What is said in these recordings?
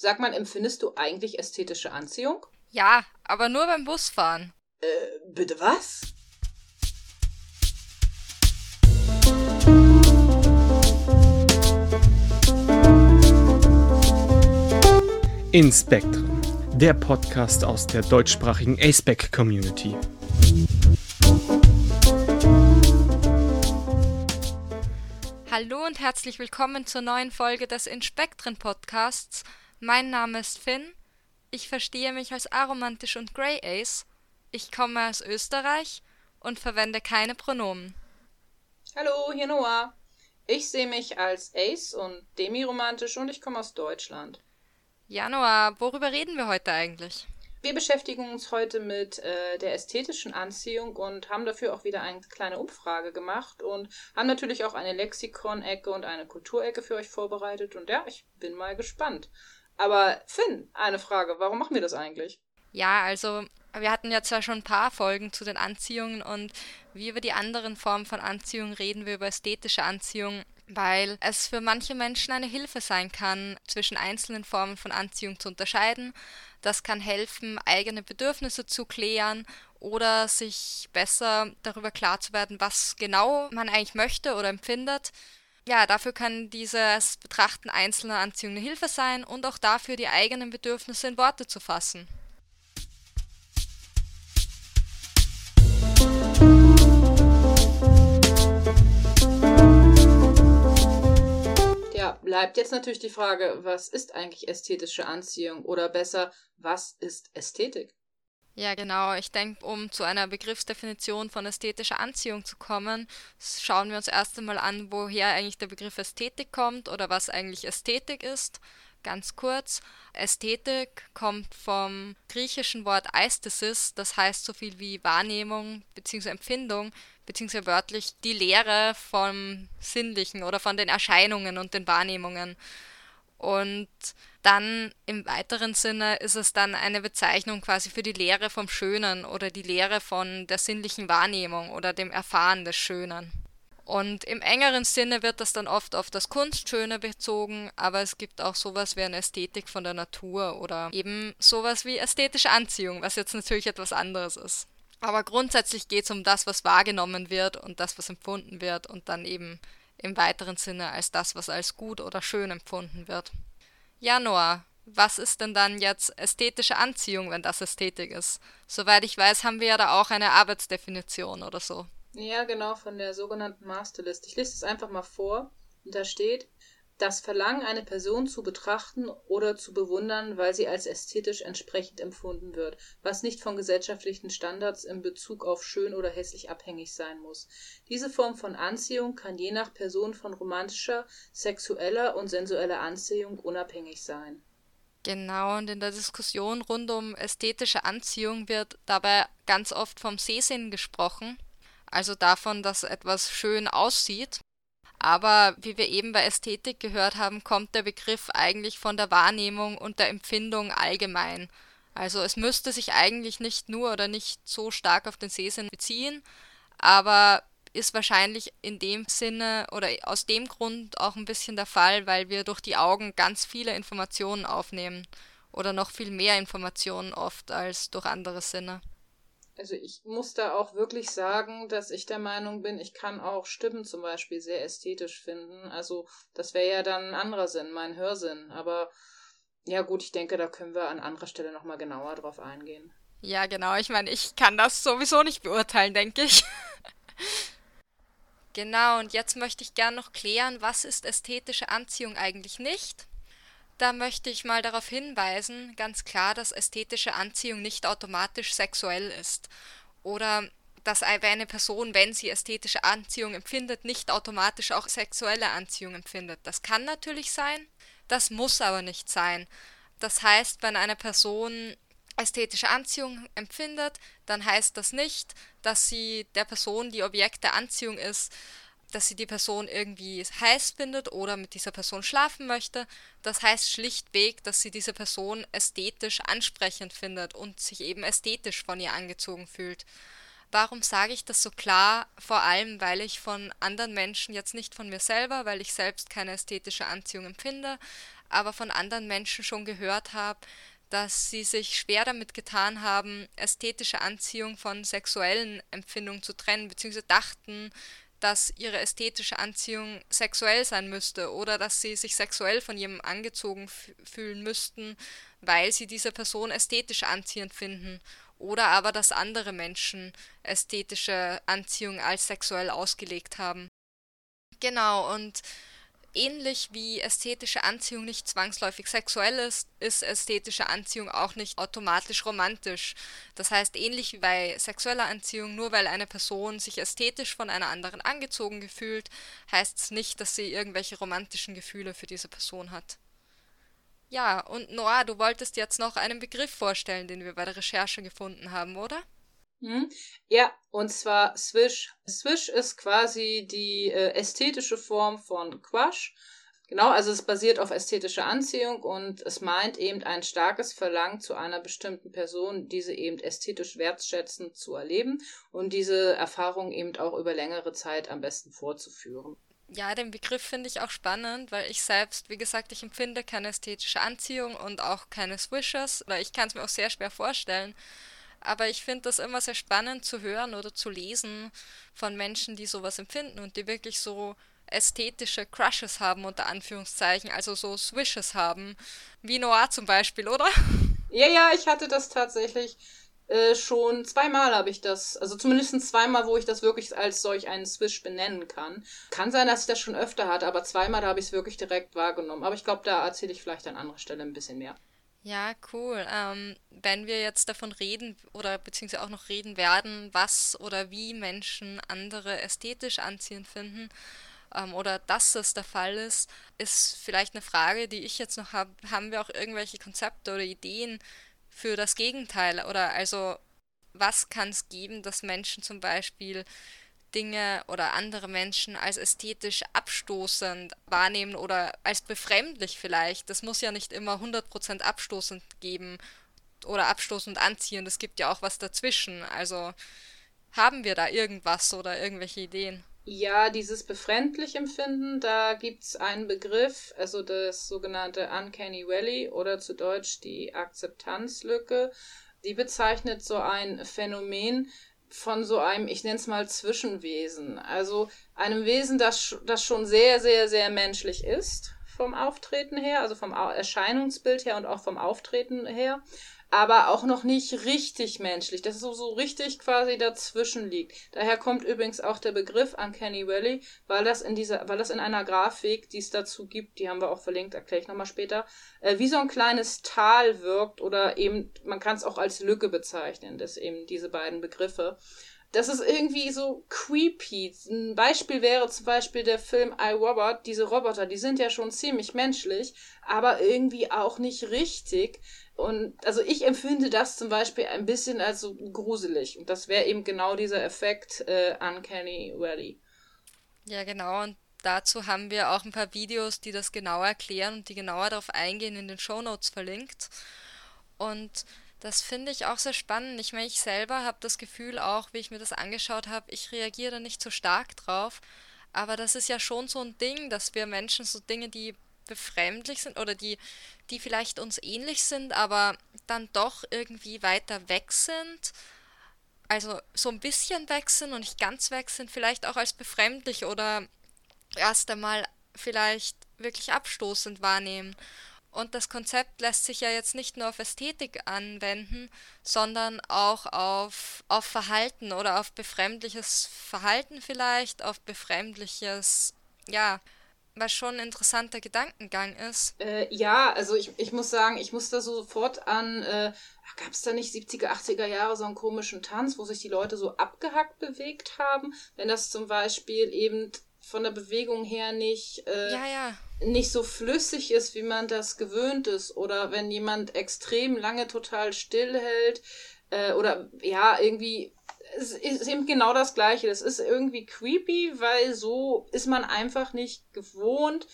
Sag mal, empfindest du eigentlich ästhetische Anziehung? Ja, aber nur beim Busfahren. Äh, bitte was? Inspektren, der Podcast aus der deutschsprachigen aceback Community. Hallo und herzlich willkommen zur neuen Folge des Inspektren Podcasts. Mein Name ist Finn. Ich verstehe mich als aromantisch und Grey Ace. Ich komme aus Österreich und verwende keine Pronomen. Hallo, hier Noah. Ich sehe mich als Ace und demiromantisch und ich komme aus Deutschland. Januar, worüber reden wir heute eigentlich? Wir beschäftigen uns heute mit äh, der ästhetischen Anziehung und haben dafür auch wieder eine kleine Umfrage gemacht und haben natürlich auch eine Lexikon-Ecke und eine Kulturecke für euch vorbereitet. Und ja, ich bin mal gespannt. Aber Finn, eine Frage, warum machen wir das eigentlich? Ja, also wir hatten ja zwar schon ein paar Folgen zu den Anziehungen und wie über die anderen Formen von Anziehung reden wir über ästhetische Anziehung weil es für manche Menschen eine Hilfe sein kann, zwischen einzelnen Formen von Anziehung zu unterscheiden. Das kann helfen, eigene Bedürfnisse zu klären oder sich besser darüber klar zu werden, was genau man eigentlich möchte oder empfindet. Ja, dafür kann dieses Betrachten einzelner Anziehungen eine Hilfe sein und auch dafür, die eigenen Bedürfnisse in Worte zu fassen. bleibt jetzt natürlich die Frage, was ist eigentlich ästhetische Anziehung oder besser, was ist Ästhetik? Ja, genau. Ich denke, um zu einer Begriffsdefinition von ästhetischer Anziehung zu kommen, schauen wir uns erst einmal an, woher eigentlich der Begriff Ästhetik kommt oder was eigentlich Ästhetik ist. Ganz kurz, Ästhetik kommt vom griechischen Wort Aesthesis, das heißt so viel wie Wahrnehmung bzw. Empfindung, beziehungsweise wörtlich die Lehre vom Sinnlichen oder von den Erscheinungen und den Wahrnehmungen. Und dann im weiteren Sinne ist es dann eine Bezeichnung quasi für die Lehre vom Schönen oder die Lehre von der sinnlichen Wahrnehmung oder dem Erfahren des Schönen. Und im engeren Sinne wird das dann oft auf das Kunstschöne bezogen, aber es gibt auch sowas wie eine Ästhetik von der Natur oder eben sowas wie ästhetische Anziehung, was jetzt natürlich etwas anderes ist. Aber grundsätzlich geht es um das, was wahrgenommen wird und das, was empfunden wird und dann eben im weiteren Sinne als das, was als gut oder schön empfunden wird. Ja, Noah, was ist denn dann jetzt ästhetische Anziehung, wenn das Ästhetik ist? Soweit ich weiß, haben wir ja da auch eine Arbeitsdefinition oder so. Ja, genau, von der sogenannten Masterlist. Ich lese es einfach mal vor. Und da steht, das Verlangen, eine Person zu betrachten oder zu bewundern, weil sie als ästhetisch entsprechend empfunden wird, was nicht von gesellschaftlichen Standards in Bezug auf schön oder hässlich abhängig sein muss. Diese Form von Anziehung kann je nach Person von romantischer, sexueller und sensueller Anziehung unabhängig sein. Genau, und in der Diskussion rund um ästhetische Anziehung wird dabei ganz oft vom Sehsinn gesprochen, also davon, dass etwas schön aussieht aber wie wir eben bei Ästhetik gehört haben, kommt der Begriff eigentlich von der Wahrnehmung und der Empfindung allgemein. Also es müsste sich eigentlich nicht nur oder nicht so stark auf den Sehsinn beziehen, aber ist wahrscheinlich in dem Sinne oder aus dem Grund auch ein bisschen der Fall, weil wir durch die Augen ganz viele Informationen aufnehmen oder noch viel mehr Informationen oft als durch andere Sinne. Also ich muss da auch wirklich sagen, dass ich der Meinung bin, ich kann auch Stimmen zum Beispiel sehr ästhetisch finden. Also das wäre ja dann ein anderer Sinn, mein Hörsinn. Aber ja gut, ich denke, da können wir an anderer Stelle nochmal genauer drauf eingehen. Ja, genau. Ich meine, ich kann das sowieso nicht beurteilen, denke ich. genau, und jetzt möchte ich gern noch klären, was ist ästhetische Anziehung eigentlich nicht? Da möchte ich mal darauf hinweisen, ganz klar, dass ästhetische Anziehung nicht automatisch sexuell ist. Oder dass eine Person, wenn sie ästhetische Anziehung empfindet, nicht automatisch auch sexuelle Anziehung empfindet. Das kann natürlich sein, das muss aber nicht sein. Das heißt, wenn eine Person ästhetische Anziehung empfindet, dann heißt das nicht, dass sie der Person, die Objekt der Anziehung ist, dass sie die Person irgendwie heiß findet oder mit dieser Person schlafen möchte. Das heißt schlichtweg, dass sie diese Person ästhetisch ansprechend findet und sich eben ästhetisch von ihr angezogen fühlt. Warum sage ich das so klar? Vor allem, weil ich von anderen Menschen, jetzt nicht von mir selber, weil ich selbst keine ästhetische Anziehung empfinde, aber von anderen Menschen schon gehört habe, dass sie sich schwer damit getan haben, ästhetische Anziehung von sexuellen Empfindungen zu trennen, beziehungsweise dachten, dass ihre ästhetische Anziehung sexuell sein müsste oder dass sie sich sexuell von jemandem angezogen fühlen müssten, weil sie diese Person ästhetisch anziehend finden oder aber dass andere Menschen ästhetische Anziehung als sexuell ausgelegt haben. Genau, und ähnlich wie ästhetische Anziehung nicht zwangsläufig sexuell ist, ist ästhetische Anziehung auch nicht automatisch romantisch. Das heißt, ähnlich wie bei sexueller Anziehung, nur weil eine Person sich ästhetisch von einer anderen angezogen gefühlt, heißt es nicht, dass sie irgendwelche romantischen Gefühle für diese Person hat. Ja, und Noah, du wolltest jetzt noch einen Begriff vorstellen, den wir bei der Recherche gefunden haben, oder? Hm? Ja, und zwar Swish. Swish ist quasi die äh, ästhetische Form von Quash. Genau, also es basiert auf ästhetischer Anziehung und es meint eben ein starkes Verlangen zu einer bestimmten Person, diese eben ästhetisch wertschätzend zu erleben und diese Erfahrung eben auch über längere Zeit am besten vorzuführen. Ja, den Begriff finde ich auch spannend, weil ich selbst, wie gesagt, ich empfinde keine ästhetische Anziehung und auch keine Swishes, oder ich kann es mir auch sehr schwer vorstellen. Aber ich finde das immer sehr spannend zu hören oder zu lesen von Menschen, die sowas empfinden und die wirklich so ästhetische Crushes haben, unter Anführungszeichen, also so Swishes haben. Wie Noir zum Beispiel, oder? Ja, ja, ich hatte das tatsächlich äh, schon zweimal habe ich das, also zumindest zweimal, wo ich das wirklich als solch einen Swish benennen kann. Kann sein, dass ich das schon öfter hatte, aber zweimal habe ich es wirklich direkt wahrgenommen. Aber ich glaube, da erzähle ich vielleicht an anderer Stelle ein bisschen mehr. Ja, cool. Ähm, wenn wir jetzt davon reden oder beziehungsweise auch noch reden werden, was oder wie Menschen andere ästhetisch anziehend finden ähm, oder dass das der Fall ist, ist vielleicht eine Frage, die ich jetzt noch habe. Haben wir auch irgendwelche Konzepte oder Ideen für das Gegenteil? Oder also, was kann es geben, dass Menschen zum Beispiel Dinge oder andere Menschen als ästhetisch abstoßend wahrnehmen oder als befremdlich vielleicht. Das muss ja nicht immer 100% abstoßend geben oder abstoßend anziehen. Es gibt ja auch was dazwischen. Also haben wir da irgendwas oder irgendwelche Ideen? Ja, dieses befremdlich empfinden, da gibt es einen Begriff, also das sogenannte Uncanny Valley oder zu Deutsch die Akzeptanzlücke. Die bezeichnet so ein Phänomen, von so einem, ich nenne es mal Zwischenwesen. Also einem Wesen, das, das schon sehr, sehr, sehr menschlich ist vom Auftreten her, also vom Erscheinungsbild her und auch vom Auftreten her, aber auch noch nicht richtig menschlich, dass es so, so richtig quasi dazwischen liegt. Daher kommt übrigens auch der Begriff Uncanny Valley, weil das in dieser, weil das in einer Grafik, die es dazu gibt, die haben wir auch verlinkt, erkläre ich nochmal später, äh, wie so ein kleines Tal wirkt oder eben, man kann es auch als Lücke bezeichnen, das eben diese beiden Begriffe. Das ist irgendwie so creepy. Ein Beispiel wäre zum Beispiel der Film I Robot. Diese Roboter, die sind ja schon ziemlich menschlich, aber irgendwie auch nicht richtig. Und also ich empfinde das zum Beispiel ein bisschen als so gruselig. Und das wäre eben genau dieser Effekt äh, Uncanny Valley. Ja, genau. Und dazu haben wir auch ein paar Videos, die das genauer erklären und die genauer darauf eingehen, in den Show Notes verlinkt. Und das finde ich auch sehr spannend. Ich meine, ich selber habe das Gefühl auch, wie ich mir das angeschaut habe, ich reagiere da nicht so stark drauf. Aber das ist ja schon so ein Ding, dass wir Menschen so Dinge, die befremdlich sind oder die, die vielleicht uns ähnlich sind, aber dann doch irgendwie weiter weg sind. Also so ein bisschen weg sind und nicht ganz weg sind, vielleicht auch als befremdlich oder erst einmal vielleicht wirklich abstoßend wahrnehmen. Und das Konzept lässt sich ja jetzt nicht nur auf Ästhetik anwenden, sondern auch auf, auf Verhalten oder auf befremdliches Verhalten vielleicht, auf befremdliches, ja, was schon ein interessanter Gedankengang ist. Äh, ja, also ich, ich muss sagen, ich muss da sofort an, äh, gab es da nicht 70er, 80er Jahre so einen komischen Tanz, wo sich die Leute so abgehackt bewegt haben? Wenn das zum Beispiel eben von der Bewegung her nicht, äh, ja, ja. nicht so flüssig ist, wie man das gewöhnt ist. Oder wenn jemand extrem lange total still hält, äh, oder ja, irgendwie es ist eben genau das Gleiche. Das ist irgendwie creepy, weil so ist man einfach nicht gewohnt,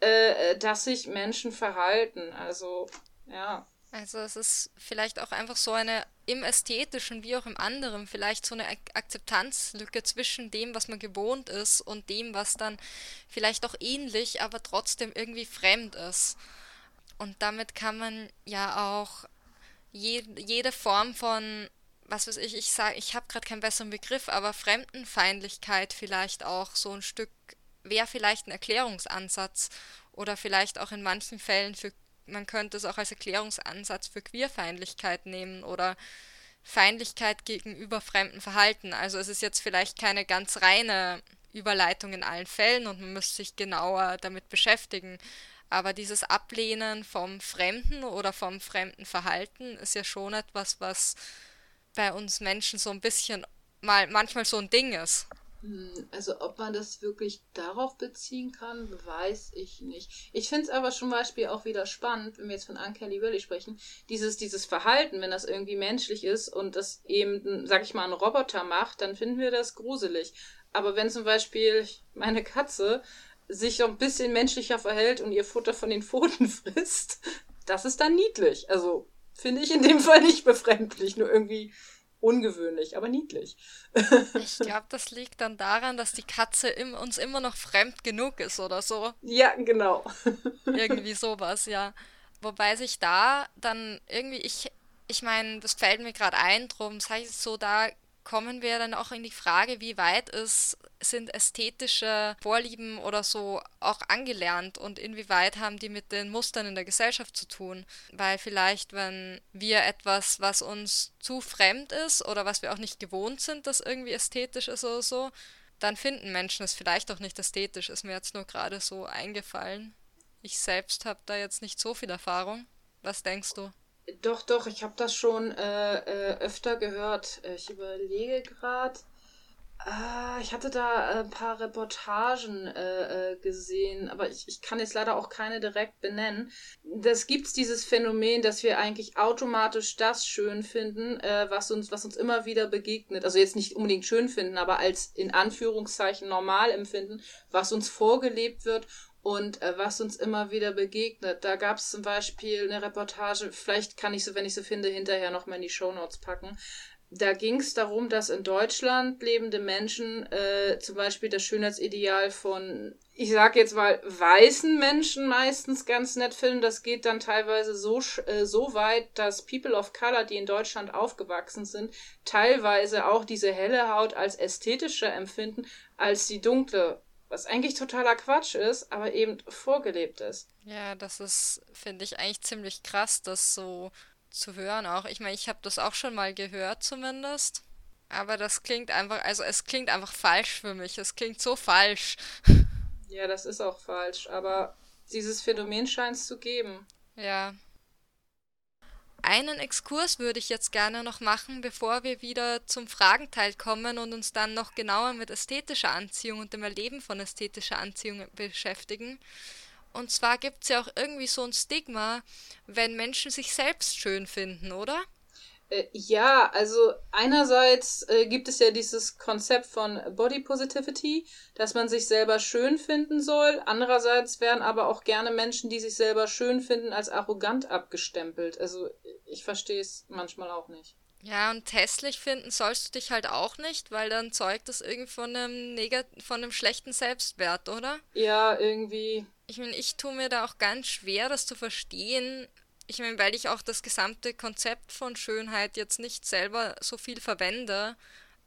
äh, dass sich Menschen verhalten. Also, ja. Also es ist vielleicht auch einfach so eine im ästhetischen wie auch im anderen vielleicht so eine Akzeptanzlücke zwischen dem, was man gewohnt ist und dem, was dann vielleicht auch ähnlich, aber trotzdem irgendwie fremd ist. Und damit kann man ja auch je, jede Form von, was weiß ich, ich sage, ich habe gerade keinen besseren Begriff, aber Fremdenfeindlichkeit vielleicht auch so ein Stück, wäre vielleicht ein Erklärungsansatz oder vielleicht auch in manchen Fällen für, man könnte es auch als Erklärungsansatz für Queerfeindlichkeit nehmen oder Feindlichkeit gegenüber fremden Verhalten. Also es ist jetzt vielleicht keine ganz reine Überleitung in allen Fällen und man müsste sich genauer damit beschäftigen. Aber dieses Ablehnen vom Fremden oder vom fremden Verhalten ist ja schon etwas, was bei uns Menschen so ein bisschen mal manchmal so ein Ding ist. Hm, also ob man das wirklich darauf beziehen kann, weiß ich nicht. Ich finde es aber zum Beispiel auch wieder spannend, wenn wir jetzt von Uncanny Valley sprechen, dieses, dieses Verhalten, wenn das irgendwie menschlich ist und das eben, sag ich mal, ein Roboter macht, dann finden wir das gruselig. Aber wenn zum Beispiel meine Katze sich so ein bisschen menschlicher verhält und ihr Futter von den Pfoten frisst, das ist dann niedlich. Also finde ich in dem Fall nicht befremdlich, nur irgendwie ungewöhnlich, aber niedlich. ich glaube, das liegt dann daran, dass die Katze im, uns immer noch fremd genug ist oder so. Ja, genau. irgendwie sowas, ja. Wobei sich da dann irgendwie, ich, ich meine, das fällt mir gerade ein, drum sage ich es so, da kommen wir dann auch in die Frage, wie weit ist, sind ästhetische Vorlieben oder so auch angelernt und inwieweit haben die mit den Mustern in der Gesellschaft zu tun. Weil vielleicht, wenn wir etwas, was uns zu fremd ist oder was wir auch nicht gewohnt sind, das irgendwie ästhetisch ist oder so, dann finden Menschen es vielleicht auch nicht ästhetisch, ist mir jetzt nur gerade so eingefallen. Ich selbst habe da jetzt nicht so viel Erfahrung. Was denkst du? Doch, doch, ich habe das schon äh, äh, öfter gehört. Ich überlege gerade. Ah, ich hatte da ein paar Reportagen äh, äh, gesehen, aber ich, ich kann jetzt leider auch keine direkt benennen. Das gibt's dieses Phänomen, dass wir eigentlich automatisch das schön finden, äh, was uns, was uns immer wieder begegnet. Also jetzt nicht unbedingt schön finden, aber als in Anführungszeichen normal empfinden, was uns vorgelebt wird und äh, was uns immer wieder begegnet. Da gab es zum Beispiel eine Reportage, vielleicht kann ich sie, wenn ich sie finde, hinterher nochmal in die Shownotes packen. Da ging es darum, dass in Deutschland lebende Menschen äh, zum Beispiel das Schönheitsideal von, ich sag jetzt mal, weißen Menschen meistens ganz nett finden. Das geht dann teilweise so, äh, so weit, dass People of Color, die in Deutschland aufgewachsen sind, teilweise auch diese helle Haut als ästhetischer empfinden als die dunkle was eigentlich totaler Quatsch ist, aber eben vorgelebt ist. Ja, das ist, finde ich, eigentlich ziemlich krass, das so zu hören auch. Ich meine, ich habe das auch schon mal gehört zumindest. Aber das klingt einfach, also es klingt einfach falsch für mich. Es klingt so falsch. Ja, das ist auch falsch, aber dieses Phänomen scheint es zu geben. Ja, einen Exkurs würde ich jetzt gerne noch machen, bevor wir wieder zum Fragenteil kommen und uns dann noch genauer mit ästhetischer Anziehung und dem Erleben von ästhetischer Anziehung beschäftigen. Und zwar gibt es ja auch irgendwie so ein Stigma, wenn Menschen sich selbst schön finden, oder? Äh, ja, also einerseits äh, gibt es ja dieses Konzept von Body Positivity, dass man sich selber schön finden soll. Andererseits werden aber auch gerne Menschen, die sich selber schön finden, als arrogant abgestempelt. Also ich verstehe es manchmal auch nicht. Ja, und hässlich finden sollst du dich halt auch nicht, weil dann zeugt das irgendwie von einem, negat von einem schlechten Selbstwert, oder? Ja, irgendwie. Ich meine, ich tue mir da auch ganz schwer, das zu verstehen, ich meine, weil ich auch das gesamte Konzept von Schönheit jetzt nicht selber so viel verwende.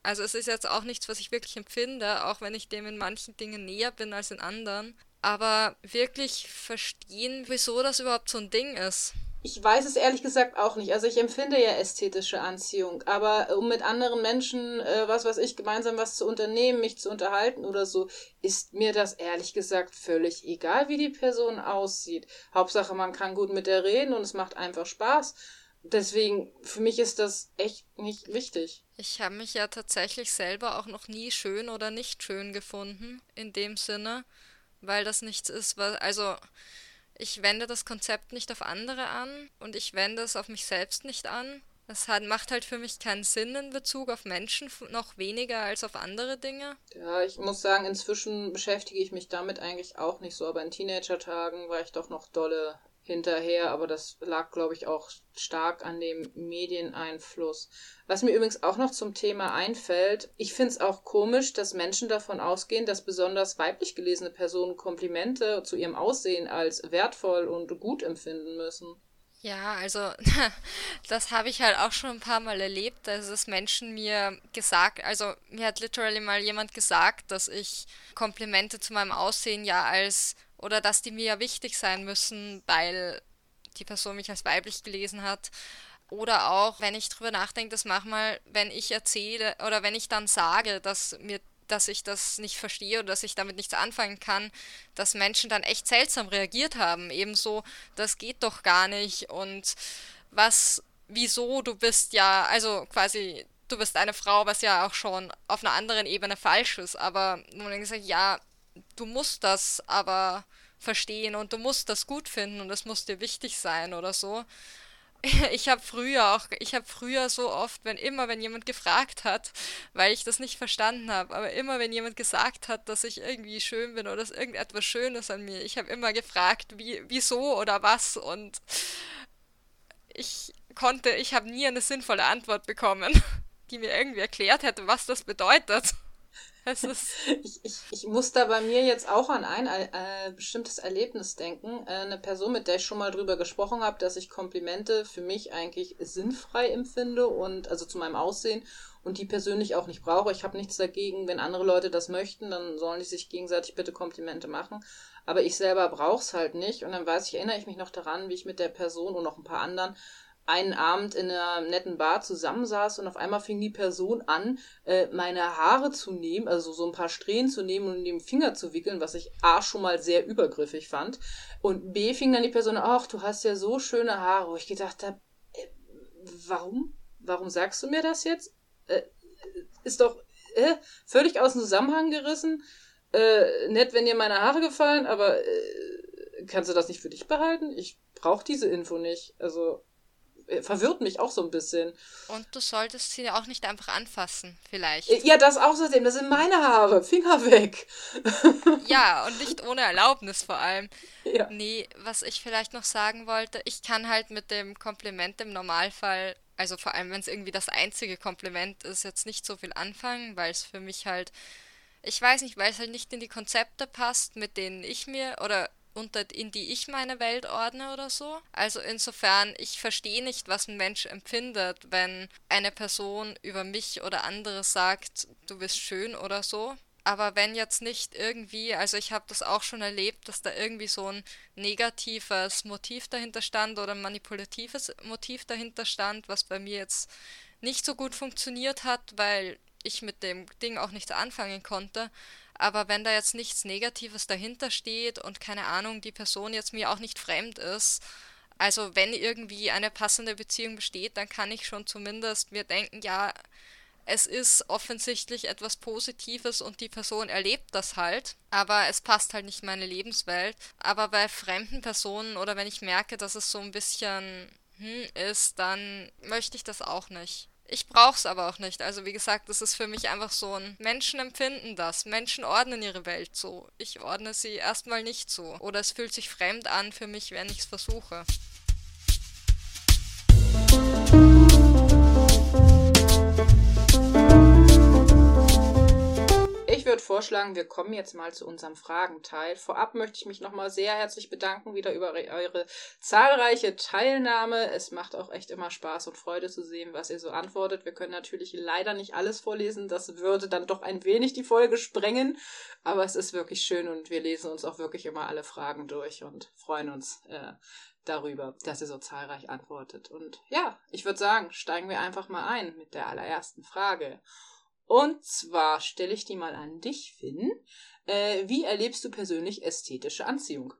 Also es ist jetzt auch nichts, was ich wirklich empfinde, auch wenn ich dem in manchen Dingen näher bin als in anderen. Aber wirklich verstehen, wieso das überhaupt so ein Ding ist. Ich weiß es ehrlich gesagt auch nicht. Also ich empfinde ja ästhetische Anziehung, aber äh, um mit anderen Menschen, äh, was weiß ich, gemeinsam was zu unternehmen, mich zu unterhalten oder so, ist mir das ehrlich gesagt völlig egal, wie die Person aussieht. Hauptsache, man kann gut mit der reden und es macht einfach Spaß. Deswegen, für mich ist das echt nicht wichtig. Ich habe mich ja tatsächlich selber auch noch nie schön oder nicht schön gefunden, in dem Sinne, weil das nichts ist, was, also ich wende das Konzept nicht auf andere an und ich wende es auf mich selbst nicht an. Das hat, macht halt für mich keinen Sinn in Bezug auf Menschen, noch weniger als auf andere Dinge. Ja, ich muss sagen, inzwischen beschäftige ich mich damit eigentlich auch nicht so, aber in Teenager-Tagen war ich doch noch dolle hinterher, aber das lag, glaube ich, auch stark an dem Medieneinfluss. Was mir übrigens auch noch zum Thema einfällt, ich finde es auch komisch, dass Menschen davon ausgehen, dass besonders weiblich gelesene Personen Komplimente zu ihrem Aussehen als wertvoll und gut empfinden müssen. Ja, also das habe ich halt auch schon ein paar Mal erlebt, dass es Menschen mir gesagt, also mir hat literally mal jemand gesagt, dass ich Komplimente zu meinem Aussehen ja als oder dass die mir ja wichtig sein müssen, weil die Person mich als weiblich gelesen hat. Oder auch, wenn ich drüber nachdenke, dass manchmal, wenn ich erzähle oder wenn ich dann sage, dass mir dass ich das nicht verstehe oder dass ich damit nichts anfangen kann, dass Menschen dann echt seltsam reagiert haben. Ebenso, das geht doch gar nicht und was, wieso, du bist ja, also quasi, du bist eine Frau, was ja auch schon auf einer anderen Ebene falsch ist, aber dann gesagt, ja, du musst das aber verstehen und du musst das gut finden und es muss dir wichtig sein oder so. Ich habe früher auch, ich habe früher so oft, wenn immer, wenn jemand gefragt hat, weil ich das nicht verstanden habe, aber immer, wenn jemand gesagt hat, dass ich irgendwie schön bin oder dass irgendetwas Schönes an mir, ich habe immer gefragt, wie, wieso oder was und ich konnte, ich habe nie eine sinnvolle Antwort bekommen, die mir irgendwie erklärt hätte, was das bedeutet. Ich, ich, ich muss da bei mir jetzt auch an ein äh, bestimmtes Erlebnis denken. Äh, eine Person, mit der ich schon mal drüber gesprochen habe, dass ich Komplimente für mich eigentlich sinnfrei empfinde und also zu meinem Aussehen und die persönlich auch nicht brauche. Ich habe nichts dagegen, wenn andere Leute das möchten, dann sollen die sich gegenseitig bitte Komplimente machen. Aber ich selber brauche es halt nicht. Und dann weiß ich, erinnere ich mich noch daran, wie ich mit der Person und noch ein paar anderen einen Abend in einer netten Bar zusammensaß und auf einmal fing die Person an, äh, meine Haare zu nehmen, also so ein paar Strähnen zu nehmen und in den Finger zu wickeln, was ich A schon mal sehr übergriffig fand. Und B fing dann die Person, ach, du hast ja so schöne Haare. Wo ich gedacht habe, äh, warum? Warum sagst du mir das jetzt? Äh, ist doch äh, völlig aus dem Zusammenhang gerissen. Äh, nett, wenn dir meine Haare gefallen, aber äh, kannst du das nicht für dich behalten? Ich brauche diese Info nicht. Also verwirrt mich auch so ein bisschen. Und du solltest sie auch nicht einfach anfassen, vielleicht. Äh, ja, das außerdem, das sind meine Haare. Finger weg. ja, und nicht ohne Erlaubnis vor allem. Ja. Nee, was ich vielleicht noch sagen wollte, ich kann halt mit dem Kompliment im Normalfall, also vor allem wenn es irgendwie das einzige Kompliment ist, jetzt nicht so viel anfangen, weil es für mich halt, ich weiß nicht, weil es halt nicht in die Konzepte passt, mit denen ich mir oder unter, in die ich meine Welt ordne oder so. Also insofern, ich verstehe nicht, was ein Mensch empfindet, wenn eine Person über mich oder andere sagt, du bist schön oder so. Aber wenn jetzt nicht irgendwie, also ich habe das auch schon erlebt, dass da irgendwie so ein negatives Motiv dahinter stand oder ein manipulatives Motiv dahinter stand, was bei mir jetzt nicht so gut funktioniert hat, weil ich mit dem Ding auch nichts anfangen konnte, aber wenn da jetzt nichts Negatives dahinter steht und keine Ahnung, die Person jetzt mir auch nicht fremd ist, also wenn irgendwie eine passende Beziehung besteht, dann kann ich schon zumindest mir denken, ja, es ist offensichtlich etwas Positives und die Person erlebt das halt, aber es passt halt nicht in meine Lebenswelt. Aber bei fremden Personen oder wenn ich merke, dass es so ein bisschen hm, ist, dann möchte ich das auch nicht. Ich brauch's aber auch nicht. Also wie gesagt, das ist für mich einfach so ein Menschen empfinden das. Menschen ordnen ihre Welt so. Ich ordne sie erstmal nicht so. Oder es fühlt sich fremd an für mich, wenn ich es versuche. Ich würde vorschlagen, wir kommen jetzt mal zu unserem Fragenteil. Vorab möchte ich mich nochmal sehr herzlich bedanken wieder über eure zahlreiche Teilnahme. Es macht auch echt immer Spaß und Freude zu sehen, was ihr so antwortet. Wir können natürlich leider nicht alles vorlesen. Das würde dann doch ein wenig die Folge sprengen. Aber es ist wirklich schön und wir lesen uns auch wirklich immer alle Fragen durch und freuen uns äh, darüber, dass ihr so zahlreich antwortet. Und ja, ich würde sagen, steigen wir einfach mal ein mit der allerersten Frage. Und zwar stelle ich die mal an dich, Finn. Äh, wie erlebst du persönlich ästhetische Anziehung?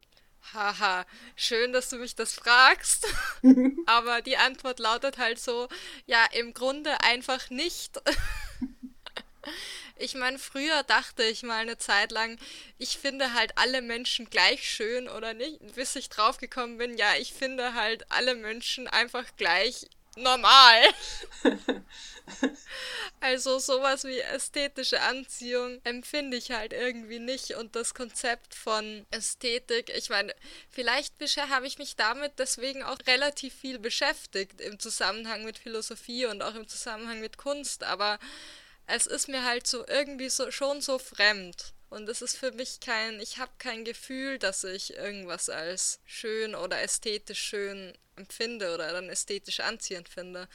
Haha, schön, dass du mich das fragst. Aber die Antwort lautet halt so, ja, im Grunde einfach nicht. ich meine, früher dachte ich mal eine Zeit lang, ich finde halt alle Menschen gleich schön oder nicht, bis ich draufgekommen bin, ja, ich finde halt alle Menschen einfach gleich normal. Also sowas wie ästhetische Anziehung empfinde ich halt irgendwie nicht und das Konzept von Ästhetik, ich meine, vielleicht habe ich mich damit deswegen auch relativ viel beschäftigt im Zusammenhang mit Philosophie und auch im Zusammenhang mit Kunst, aber es ist mir halt so irgendwie so schon so fremd. Und es ist für mich kein, ich habe kein Gefühl, dass ich irgendwas als schön oder ästhetisch schön empfinde oder dann ästhetisch anziehend finde.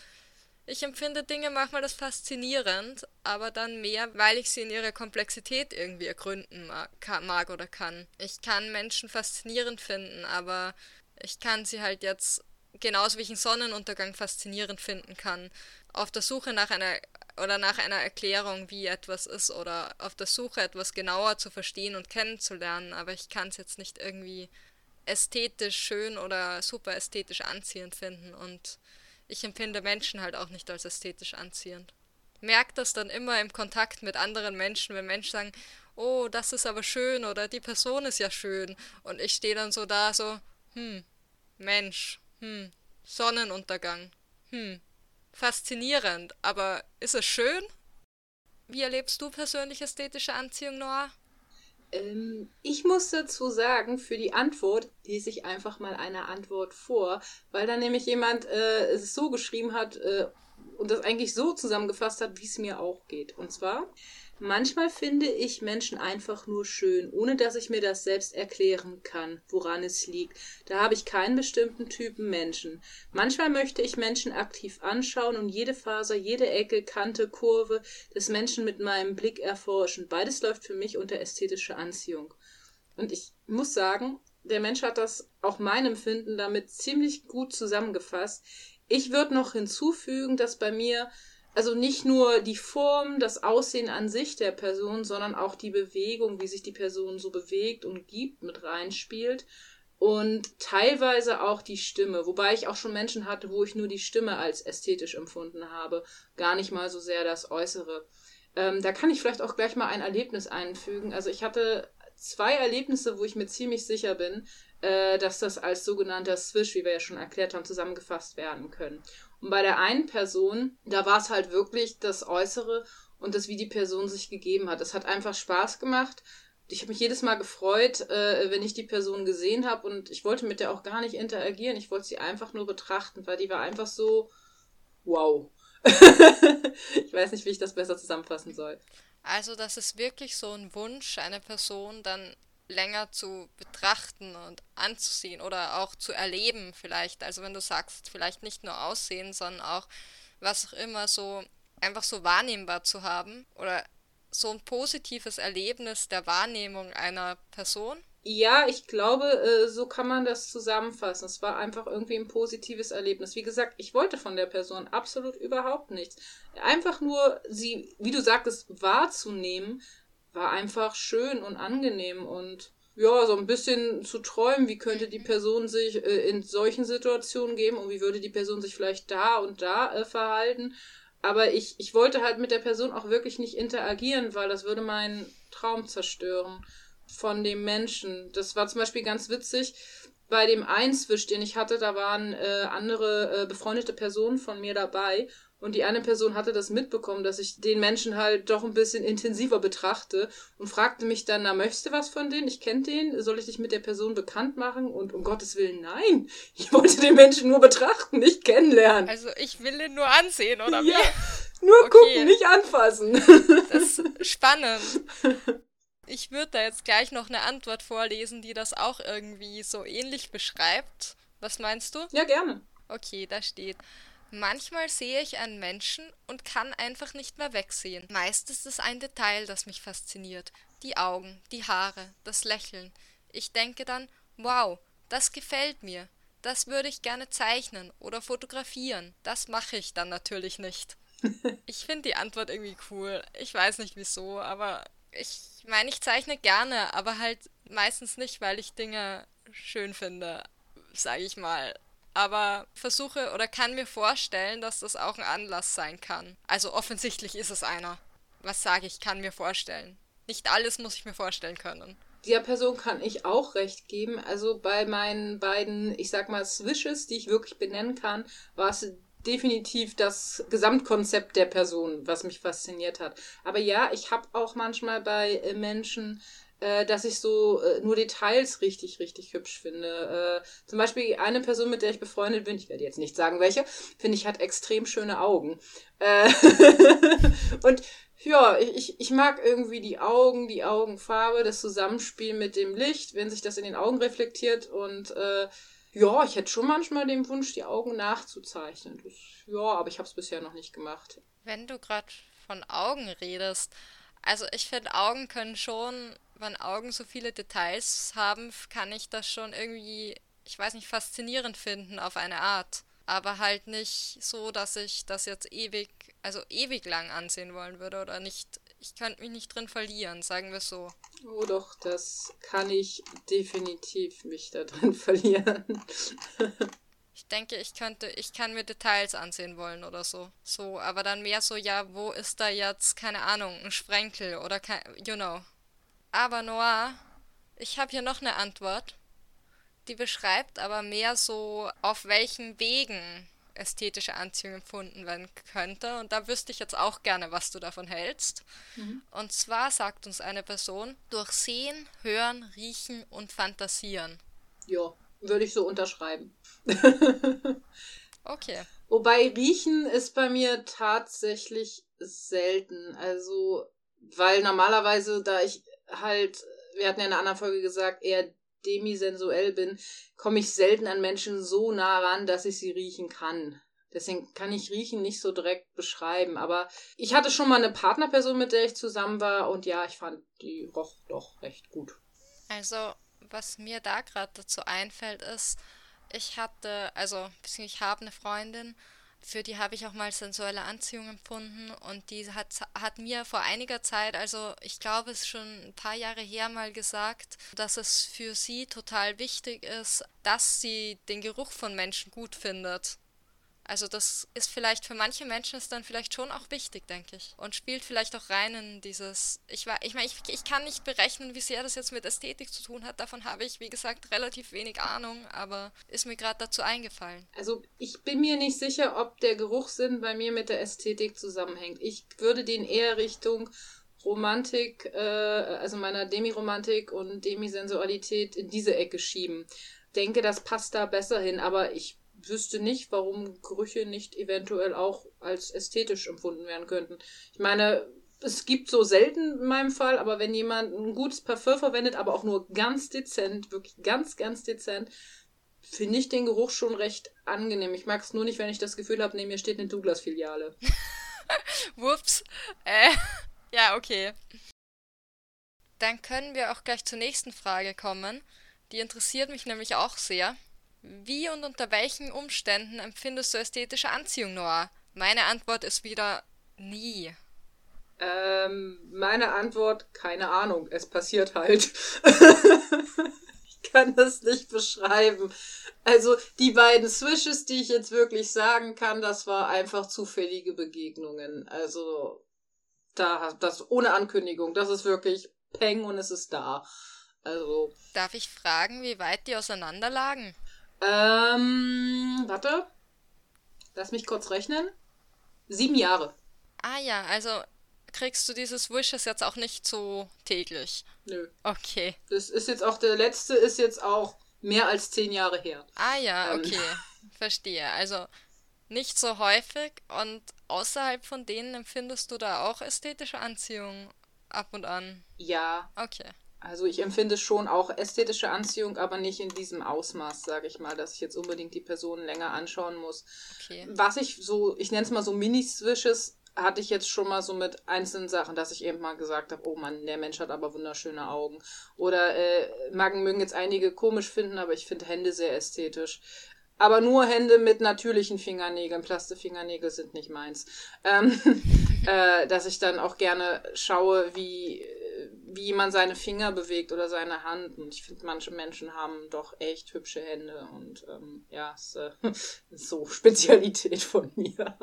Ich empfinde Dinge manchmal als faszinierend, aber dann mehr, weil ich sie in ihrer Komplexität irgendwie ergründen mag, mag oder kann. Ich kann Menschen faszinierend finden, aber ich kann sie halt jetzt genauso wie ich einen Sonnenuntergang faszinierend finden kann, auf der Suche nach einer oder nach einer Erklärung, wie etwas ist oder auf der Suche etwas genauer zu verstehen und kennenzulernen, aber ich kann es jetzt nicht irgendwie ästhetisch schön oder super ästhetisch anziehend finden und ich empfinde Menschen halt auch nicht als ästhetisch anziehend. Merkt das dann immer im Kontakt mit anderen Menschen, wenn Menschen sagen, oh, das ist aber schön oder die Person ist ja schön. Und ich stehe dann so da, so, hm, Mensch, hm, Sonnenuntergang, hm, faszinierend, aber ist es schön? Wie erlebst du persönlich ästhetische Anziehung, Noah? Ähm, ich muss dazu sagen, für die Antwort lese ich einfach mal eine Antwort vor, weil da nämlich jemand äh, es so geschrieben hat äh, und das eigentlich so zusammengefasst hat, wie es mir auch geht. Und zwar, Manchmal finde ich Menschen einfach nur schön, ohne dass ich mir das selbst erklären kann, woran es liegt. Da habe ich keinen bestimmten Typen Menschen. Manchmal möchte ich Menschen aktiv anschauen und jede Faser, jede Ecke, Kante, Kurve des Menschen mit meinem Blick erforschen. Beides läuft für mich unter ästhetische Anziehung. Und ich muss sagen, der Mensch hat das auch mein Empfinden damit ziemlich gut zusammengefasst. Ich würde noch hinzufügen, dass bei mir also nicht nur die Form, das Aussehen an sich der Person, sondern auch die Bewegung, wie sich die Person so bewegt und gibt, mit reinspielt. Und teilweise auch die Stimme, wobei ich auch schon Menschen hatte, wo ich nur die Stimme als ästhetisch empfunden habe, gar nicht mal so sehr das Äußere. Ähm, da kann ich vielleicht auch gleich mal ein Erlebnis einfügen. Also ich hatte zwei Erlebnisse, wo ich mir ziemlich sicher bin, äh, dass das als sogenannter Swish, wie wir ja schon erklärt haben, zusammengefasst werden können. Und bei der einen Person, da war es halt wirklich das Äußere und das, wie die Person sich gegeben hat. Es hat einfach Spaß gemacht. Ich habe mich jedes Mal gefreut, äh, wenn ich die Person gesehen habe und ich wollte mit der auch gar nicht interagieren. Ich wollte sie einfach nur betrachten, weil die war einfach so wow. ich weiß nicht, wie ich das besser zusammenfassen soll. Also, das ist wirklich so ein Wunsch, eine Person dann länger zu betrachten und anzusehen oder auch zu erleben vielleicht. Also wenn du sagst, vielleicht nicht nur aussehen, sondern auch was auch immer so einfach so wahrnehmbar zu haben oder so ein positives Erlebnis der Wahrnehmung einer Person. Ja, ich glaube, äh, so kann man das zusammenfassen. Es war einfach irgendwie ein positives Erlebnis. Wie gesagt, ich wollte von der Person absolut überhaupt nichts. Einfach nur sie, wie du sagtest, wahrzunehmen, war einfach schön und angenehm und ja, so ein bisschen zu träumen, wie könnte die Person sich äh, in solchen Situationen geben und wie würde die Person sich vielleicht da und da äh, verhalten. Aber ich, ich wollte halt mit der Person auch wirklich nicht interagieren, weil das würde meinen Traum zerstören von dem Menschen. Das war zum Beispiel ganz witzig. Bei dem Einswisch, den ich hatte, da waren äh, andere äh, befreundete Personen von mir dabei und die eine Person hatte das mitbekommen, dass ich den Menschen halt doch ein bisschen intensiver betrachte und fragte mich dann, na, möchtest du was von denen? Ich kenne den, soll ich dich mit der Person bekannt machen? Und um Gottes Willen, nein. Ich wollte den Menschen nur betrachten, nicht kennenlernen. Also ich will den nur ansehen, oder ja, wie? Nur okay. gucken, nicht anfassen. Das ist spannend. Ich würde da jetzt gleich noch eine Antwort vorlesen, die das auch irgendwie so ähnlich beschreibt. Was meinst du? Ja, gerne. Okay, da steht. Manchmal sehe ich einen Menschen und kann einfach nicht mehr wegsehen. Meist ist es ein Detail, das mich fasziniert. Die Augen, die Haare, das Lächeln. Ich denke dann, wow, das gefällt mir. Das würde ich gerne zeichnen oder fotografieren. Das mache ich dann natürlich nicht. Ich finde die Antwort irgendwie cool. Ich weiß nicht wieso, aber ich meine, ich zeichne gerne, aber halt meistens nicht, weil ich Dinge schön finde, sage ich mal aber versuche oder kann mir vorstellen, dass das auch ein Anlass sein kann. Also offensichtlich ist es einer. Was sage ich, kann mir vorstellen. Nicht alles muss ich mir vorstellen können. Der Person kann ich auch recht geben. Also bei meinen beiden, ich sag mal, Swishes, die ich wirklich benennen kann, war es definitiv das Gesamtkonzept der Person, was mich fasziniert hat. Aber ja, ich habe auch manchmal bei äh, Menschen äh, dass ich so äh, nur Details richtig, richtig hübsch finde. Äh, zum Beispiel eine Person, mit der ich befreundet bin, ich werde jetzt nicht sagen welche, finde ich, hat extrem schöne Augen. Äh, und ja, ich, ich mag irgendwie die Augen, die Augenfarbe, das Zusammenspiel mit dem Licht, wenn sich das in den Augen reflektiert und äh, ja, ich hätte schon manchmal den Wunsch, die Augen nachzuzeichnen. Ja, aber ich habe es bisher noch nicht gemacht. Wenn du gerade von Augen redest, also ich finde, Augen können schon wenn Augen so viele Details haben, kann ich das schon irgendwie, ich weiß nicht, faszinierend finden auf eine Art. Aber halt nicht so, dass ich das jetzt ewig, also ewig lang ansehen wollen würde oder nicht, ich könnte mich nicht drin verlieren, sagen wir so. Oh doch, das kann ich definitiv mich da drin verlieren. Ich denke, ich könnte, ich kann mir Details ansehen wollen oder so. So, aber dann mehr so, ja, wo ist da jetzt, keine Ahnung, ein Sprenkel oder kein, you know. Aber Noah, ich habe hier noch eine Antwort. Die beschreibt aber mehr so, auf welchen Wegen ästhetische Anziehung empfunden werden könnte. Und da wüsste ich jetzt auch gerne, was du davon hältst. Mhm. Und zwar sagt uns eine Person, durch Sehen, Hören, Riechen und Fantasieren. Ja, würde ich so unterschreiben. okay. Wobei Riechen ist bei mir tatsächlich selten. Also, weil normalerweise, da ich halt, wir hatten ja in einer anderen Folge gesagt, eher demisensuell bin, komme ich selten an Menschen so nah ran, dass ich sie riechen kann. Deswegen kann ich Riechen nicht so direkt beschreiben. Aber ich hatte schon mal eine Partnerperson, mit der ich zusammen war. Und ja, ich fand, die roch doch recht gut. Also, was mir da gerade dazu einfällt, ist, ich hatte, also, ich habe eine Freundin für die habe ich auch mal sensuelle Anziehung empfunden und die hat, hat mir vor einiger Zeit, also ich glaube es ist schon ein paar Jahre her mal gesagt, dass es für sie total wichtig ist, dass sie den Geruch von Menschen gut findet. Also das ist vielleicht für manche Menschen ist dann vielleicht schon auch wichtig, denke ich. Und spielt vielleicht auch rein in dieses, ich war, ich meine, ich, ich kann nicht berechnen, wie sehr das jetzt mit Ästhetik zu tun hat. Davon habe ich, wie gesagt, relativ wenig Ahnung, aber ist mir gerade dazu eingefallen. Also ich bin mir nicht sicher, ob der Geruchssinn bei mir mit der Ästhetik zusammenhängt. Ich würde den eher Richtung Romantik, äh, also meiner Demiromantik und Demisensualität in diese Ecke schieben. Denke, das passt da besser hin, aber ich wüsste nicht, warum Gerüche nicht eventuell auch als ästhetisch empfunden werden könnten. Ich meine, es gibt so selten in meinem Fall, aber wenn jemand ein gutes Parfum verwendet, aber auch nur ganz dezent, wirklich ganz, ganz dezent, finde ich den Geruch schon recht angenehm. Ich mag es nur nicht, wenn ich das Gefühl habe, neben mir steht eine Douglas-Filiale. Whoops. Äh, ja, okay. Dann können wir auch gleich zur nächsten Frage kommen. Die interessiert mich nämlich auch sehr. Wie und unter welchen Umständen empfindest du ästhetische Anziehung, Noah? Meine Antwort ist wieder nie. Ähm, meine Antwort, keine Ahnung. Es passiert halt. ich kann das nicht beschreiben. Also, die beiden Swishes, die ich jetzt wirklich sagen kann, das war einfach zufällige Begegnungen. Also, da, das ohne Ankündigung. Das ist wirklich Peng und es ist da. Also. Darf ich fragen, wie weit die auseinanderlagen? Ähm, warte. Lass mich kurz rechnen. Sieben Jahre. Ah ja, also kriegst du dieses Wishes jetzt auch nicht so täglich. Nö. Okay. Das ist jetzt auch, der letzte ist jetzt auch mehr als zehn Jahre her. Ah ja, ähm. okay. Verstehe. Also nicht so häufig und außerhalb von denen empfindest du da auch ästhetische Anziehung ab und an? Ja. Okay. Also ich empfinde schon auch ästhetische Anziehung, aber nicht in diesem Ausmaß, sage ich mal, dass ich jetzt unbedingt die Person länger anschauen muss. Okay. Was ich so, ich nenne es mal so Mini-Swishes, hatte ich jetzt schon mal so mit einzelnen Sachen, dass ich eben mal gesagt habe, oh Mann, der Mensch hat aber wunderschöne Augen. Oder äh, Magen mögen jetzt einige komisch finden, aber ich finde Hände sehr ästhetisch. Aber nur Hände mit natürlichen Fingernägeln. Plastikfingernägel sind nicht meins. Ähm, äh, dass ich dann auch gerne schaue, wie wie man seine Finger bewegt oder seine Hand. Und ich finde, manche Menschen haben doch echt hübsche Hände. Und ähm, ja, ist, äh, ist so Spezialität von mir.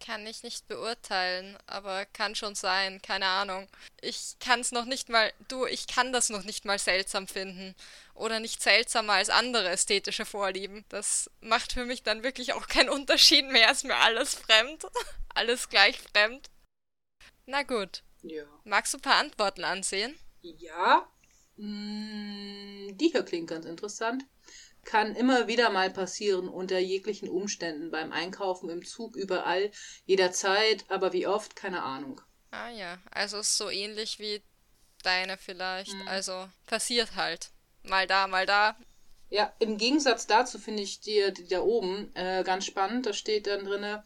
Kann ich nicht beurteilen, aber kann schon sein, keine Ahnung. Ich kann es noch nicht mal, du, ich kann das noch nicht mal seltsam finden. oder nicht seltsamer als andere ästhetische Vorlieben. Das macht für mich dann wirklich auch keinen Unterschied mehr, ist mir alles fremd, alles gleich fremd. Na gut. Ja. Magst du ein paar Antworten ansehen? Ja. Mm, die hier klingt ganz interessant. Kann immer wieder mal passieren, unter jeglichen Umständen, beim Einkaufen, im Zug, überall, jederzeit, aber wie oft, keine Ahnung. Ah ja, also ist so ähnlich wie deine vielleicht. Mhm. Also passiert halt. Mal da, mal da. Ja, im Gegensatz dazu finde ich die, die da oben äh, ganz spannend. Da steht dann drinne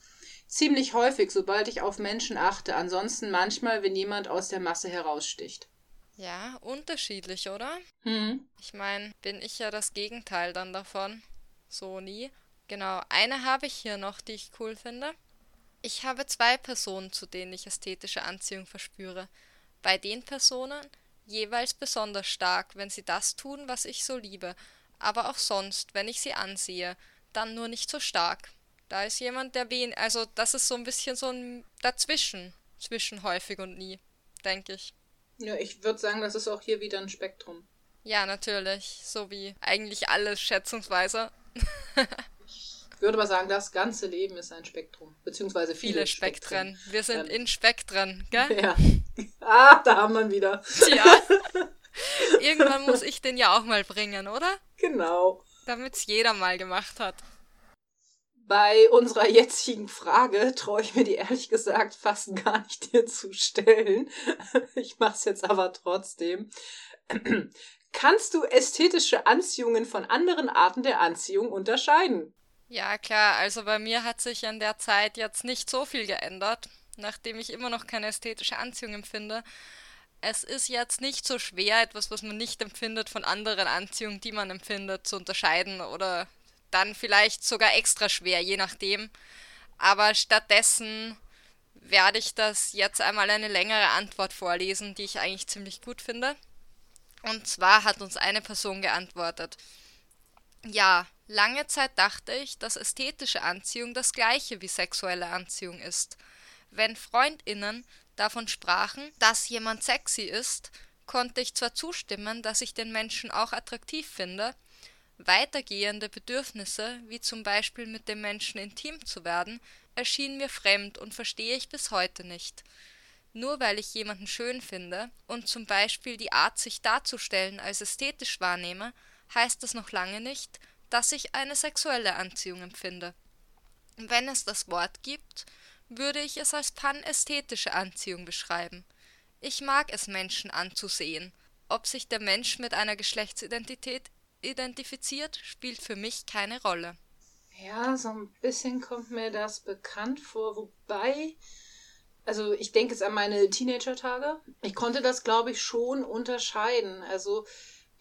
ziemlich häufig, sobald ich auf Menschen achte. Ansonsten manchmal, wenn jemand aus der Masse heraussticht. Ja, unterschiedlich, oder? Hm. Ich meine, bin ich ja das Gegenteil dann davon. So nie. Genau, eine habe ich hier noch, die ich cool finde. Ich habe zwei Personen, zu denen ich ästhetische Anziehung verspüre. Bei den Personen jeweils besonders stark, wenn sie das tun, was ich so liebe, aber auch sonst, wenn ich sie ansehe, dann nur nicht so stark. Da ist jemand, der wen, also das ist so ein bisschen so ein dazwischen, zwischen häufig und nie, denke ich. Ja, ich würde sagen, das ist auch hier wieder ein Spektrum. Ja, natürlich, so wie eigentlich alles schätzungsweise. ich würde aber sagen, das ganze Leben ist ein Spektrum, beziehungsweise viele, viele Spektren. Spektren. Wir sind ähm, in Spektren, gell? Ja. Ah, da haben wir ihn wieder. Ja. Irgendwann muss ich den ja auch mal bringen, oder? Genau. Damit es jeder mal gemacht hat. Bei unserer jetzigen Frage traue ich mir die ehrlich gesagt fast gar nicht dir zu stellen. Ich mache es jetzt aber trotzdem. Kannst du ästhetische Anziehungen von anderen Arten der Anziehung unterscheiden? Ja, klar. Also bei mir hat sich in der Zeit jetzt nicht so viel geändert, nachdem ich immer noch keine ästhetische Anziehung empfinde. Es ist jetzt nicht so schwer, etwas, was man nicht empfindet, von anderen Anziehungen, die man empfindet, zu unterscheiden oder dann vielleicht sogar extra schwer, je nachdem. Aber stattdessen werde ich das jetzt einmal eine längere Antwort vorlesen, die ich eigentlich ziemlich gut finde. Und zwar hat uns eine Person geantwortet. Ja, lange Zeit dachte ich, dass ästhetische Anziehung das gleiche wie sexuelle Anziehung ist. Wenn Freundinnen davon sprachen, dass jemand sexy ist, konnte ich zwar zustimmen, dass ich den Menschen auch attraktiv finde, Weitergehende Bedürfnisse, wie zum Beispiel mit dem Menschen intim zu werden, erschienen mir fremd und verstehe ich bis heute nicht. Nur weil ich jemanden schön finde und zum Beispiel die Art, sich darzustellen, als ästhetisch wahrnehme, heißt das noch lange nicht, dass ich eine sexuelle Anziehung empfinde. Wenn es das Wort gibt, würde ich es als panästhetische Anziehung beschreiben. Ich mag es, Menschen anzusehen. Ob sich der Mensch mit einer Geschlechtsidentität identifiziert, spielt für mich keine Rolle. Ja, so ein bisschen kommt mir das bekannt vor, wobei, also ich denke jetzt an meine Teenager-Tage. Ich konnte das, glaube ich, schon unterscheiden. Also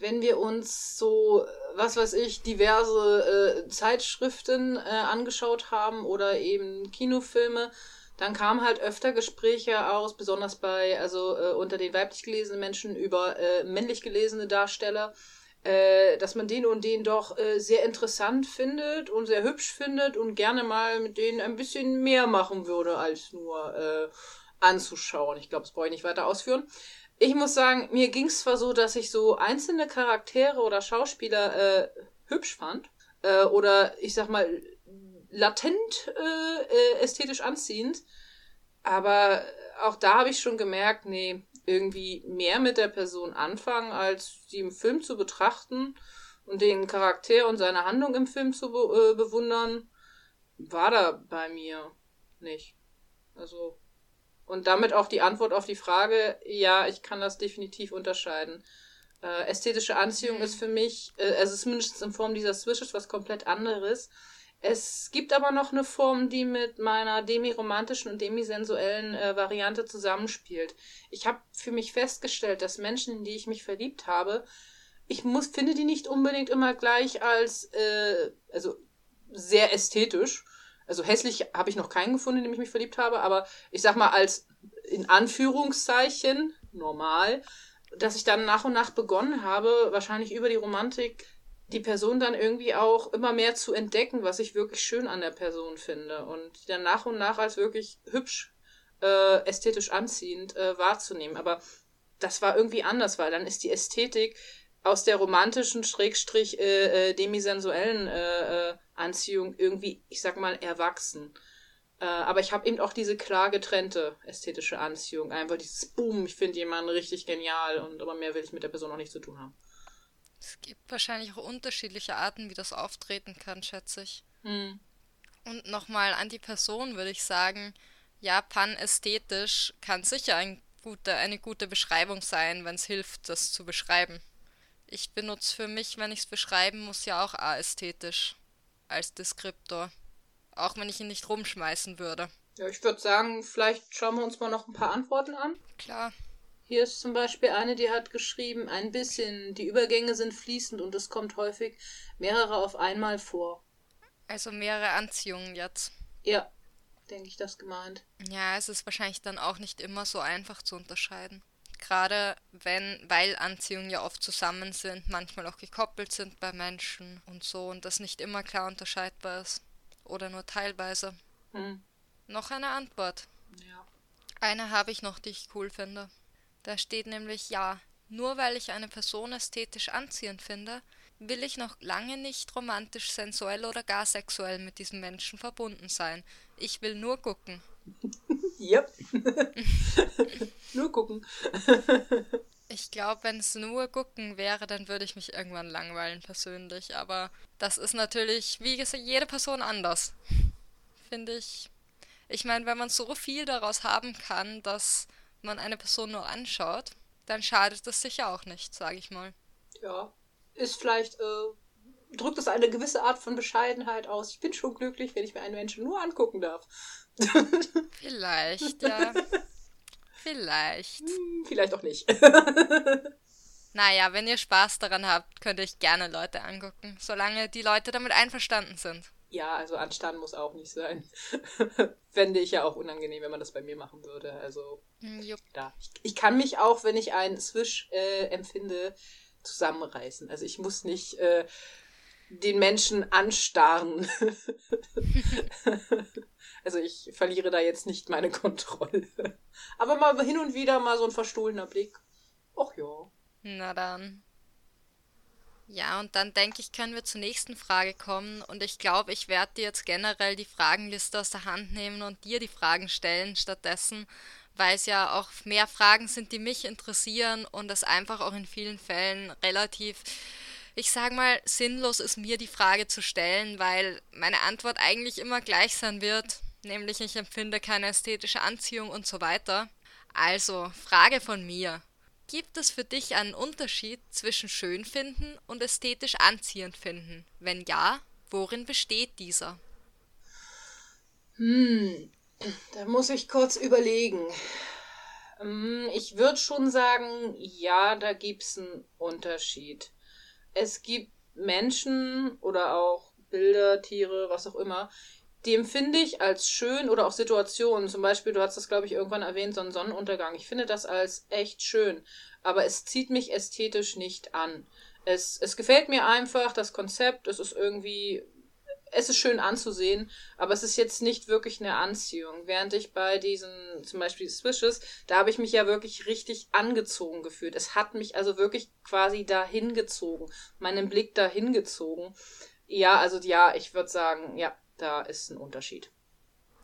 wenn wir uns so, was weiß ich, diverse äh, Zeitschriften äh, angeschaut haben oder eben Kinofilme, dann kamen halt öfter Gespräche aus, besonders bei, also äh, unter den weiblich gelesenen Menschen über äh, männlich gelesene Darsteller äh, dass man den und den doch äh, sehr interessant findet und sehr hübsch findet und gerne mal mit denen ein bisschen mehr machen würde, als nur äh, anzuschauen. Ich glaube, das brauche ich nicht weiter ausführen. Ich muss sagen, mir ging es zwar so, dass ich so einzelne Charaktere oder Schauspieler äh, hübsch fand äh, oder ich sag mal latent ästhetisch anziehend, aber auch da habe ich schon gemerkt, nee, irgendwie mehr mit der Person anfangen, als sie im Film zu betrachten und den Charakter und seine Handlung im Film zu be äh, bewundern, war da bei mir nicht. Also. Und damit auch die Antwort auf die Frage, ja, ich kann das definitiv unterscheiden. Äh, ästhetische Anziehung mhm. ist für mich, äh, also ist mindestens in Form dieser Swishes was komplett anderes. Es gibt aber noch eine Form, die mit meiner demiromantischen und demisensuellen äh, Variante zusammenspielt. Ich habe für mich festgestellt, dass Menschen, in die ich mich verliebt habe, ich muss, finde die nicht unbedingt immer gleich als, äh, also sehr ästhetisch. Also hässlich habe ich noch keinen gefunden, in dem ich mich verliebt habe, aber ich sag mal als in Anführungszeichen normal, dass ich dann nach und nach begonnen habe, wahrscheinlich über die Romantik die Person dann irgendwie auch immer mehr zu entdecken, was ich wirklich schön an der Person finde und dann nach und nach als wirklich hübsch, äh, ästhetisch anziehend äh, wahrzunehmen. Aber das war irgendwie anders, weil dann ist die Ästhetik aus der romantischen, schrägstrich äh, äh, demisensuellen äh, äh, Anziehung irgendwie, ich sag mal, erwachsen. Äh, aber ich habe eben auch diese klar getrennte ästhetische Anziehung. Einfach dieses Boom, ich finde jemanden richtig genial und aber mehr will ich mit der Person noch nicht zu tun haben. Es gibt wahrscheinlich auch unterschiedliche Arten, wie das auftreten kann, schätze ich. Hm. Und nochmal an die Person würde ich sagen, ja, panästhetisch kann sicher ein gute, eine gute Beschreibung sein, wenn es hilft, das zu beschreiben. Ich benutze für mich, wenn ich es beschreiben muss, ja auch ästhetisch als Deskriptor. Auch wenn ich ihn nicht rumschmeißen würde. Ja, ich würde sagen, vielleicht schauen wir uns mal noch ein paar Antworten an. Klar. Hier ist zum Beispiel eine, die hat geschrieben, ein bisschen, die Übergänge sind fließend und es kommt häufig mehrere auf einmal vor. Also mehrere Anziehungen jetzt. Ja, denke ich, das gemeint. Ja, es ist wahrscheinlich dann auch nicht immer so einfach zu unterscheiden. Gerade wenn, weil Anziehungen ja oft zusammen sind, manchmal auch gekoppelt sind bei Menschen und so und das nicht immer klar unterscheidbar ist. Oder nur teilweise. Hm. Noch eine Antwort. Ja. Eine habe ich noch, die ich cool finde. Da steht nämlich ja, nur weil ich eine Person ästhetisch anziehend finde, will ich noch lange nicht romantisch, sensuell oder gar sexuell mit diesem Menschen verbunden sein. Ich will nur gucken. Yep. nur gucken. Ich glaube, wenn es nur gucken wäre, dann würde ich mich irgendwann langweilen persönlich. Aber das ist natürlich, wie gesagt, jede Person anders. Finde ich. Ich meine, wenn man so viel daraus haben kann, dass man eine Person nur anschaut, dann schadet das sicher auch nicht, sage ich mal. Ja. Ist vielleicht, äh, drückt es eine gewisse Art von Bescheidenheit aus. Ich bin schon glücklich, wenn ich mir einen Menschen nur angucken darf. Vielleicht, ja. Vielleicht. Hm, vielleicht auch nicht. Naja, wenn ihr Spaß daran habt, könnt ihr euch gerne Leute angucken, solange die Leute damit einverstanden sind. ja, also Anstand muss auch nicht sein. Fände ich ja auch unangenehm, wenn man das bei mir machen würde. Also, Jupp. da. Ich, ich kann mich auch, wenn ich einen Swish äh, empfinde, zusammenreißen. Also ich muss nicht äh, den Menschen anstarren. also ich verliere da jetzt nicht meine Kontrolle. Aber mal hin und wieder mal so ein verstohlener Blick. Och ja. Na dann. Ja, und dann denke ich, können wir zur nächsten Frage kommen. Und ich glaube, ich werde dir jetzt generell die Fragenliste aus der Hand nehmen und dir die Fragen stellen stattdessen, weil es ja auch mehr Fragen sind, die mich interessieren und es einfach auch in vielen Fällen relativ, ich sag mal, sinnlos ist mir die Frage zu stellen, weil meine Antwort eigentlich immer gleich sein wird, nämlich ich empfinde keine ästhetische Anziehung und so weiter. Also, Frage von mir. Gibt es für dich einen Unterschied zwischen schön finden und ästhetisch anziehend finden? Wenn ja, worin besteht dieser? Hm, da muss ich kurz überlegen. Hm, Ich würde schon sagen, ja, da gibt's einen Unterschied. Es gibt Menschen oder auch Bilder, Tiere, was auch immer, die empfinde ich als schön oder auch Situationen. Zum Beispiel, du hast das, glaube ich, irgendwann erwähnt, so ein Sonnenuntergang. Ich finde das als echt schön, aber es zieht mich ästhetisch nicht an. Es, es gefällt mir einfach, das Konzept, es ist irgendwie es ist schön anzusehen, aber es ist jetzt nicht wirklich eine Anziehung. Während ich bei diesen, zum Beispiel Swishes, da habe ich mich ja wirklich richtig angezogen gefühlt. Es hat mich also wirklich quasi dahin gezogen, meinen Blick dahin gezogen. Ja, also ja, ich würde sagen, ja, da ist ein Unterschied.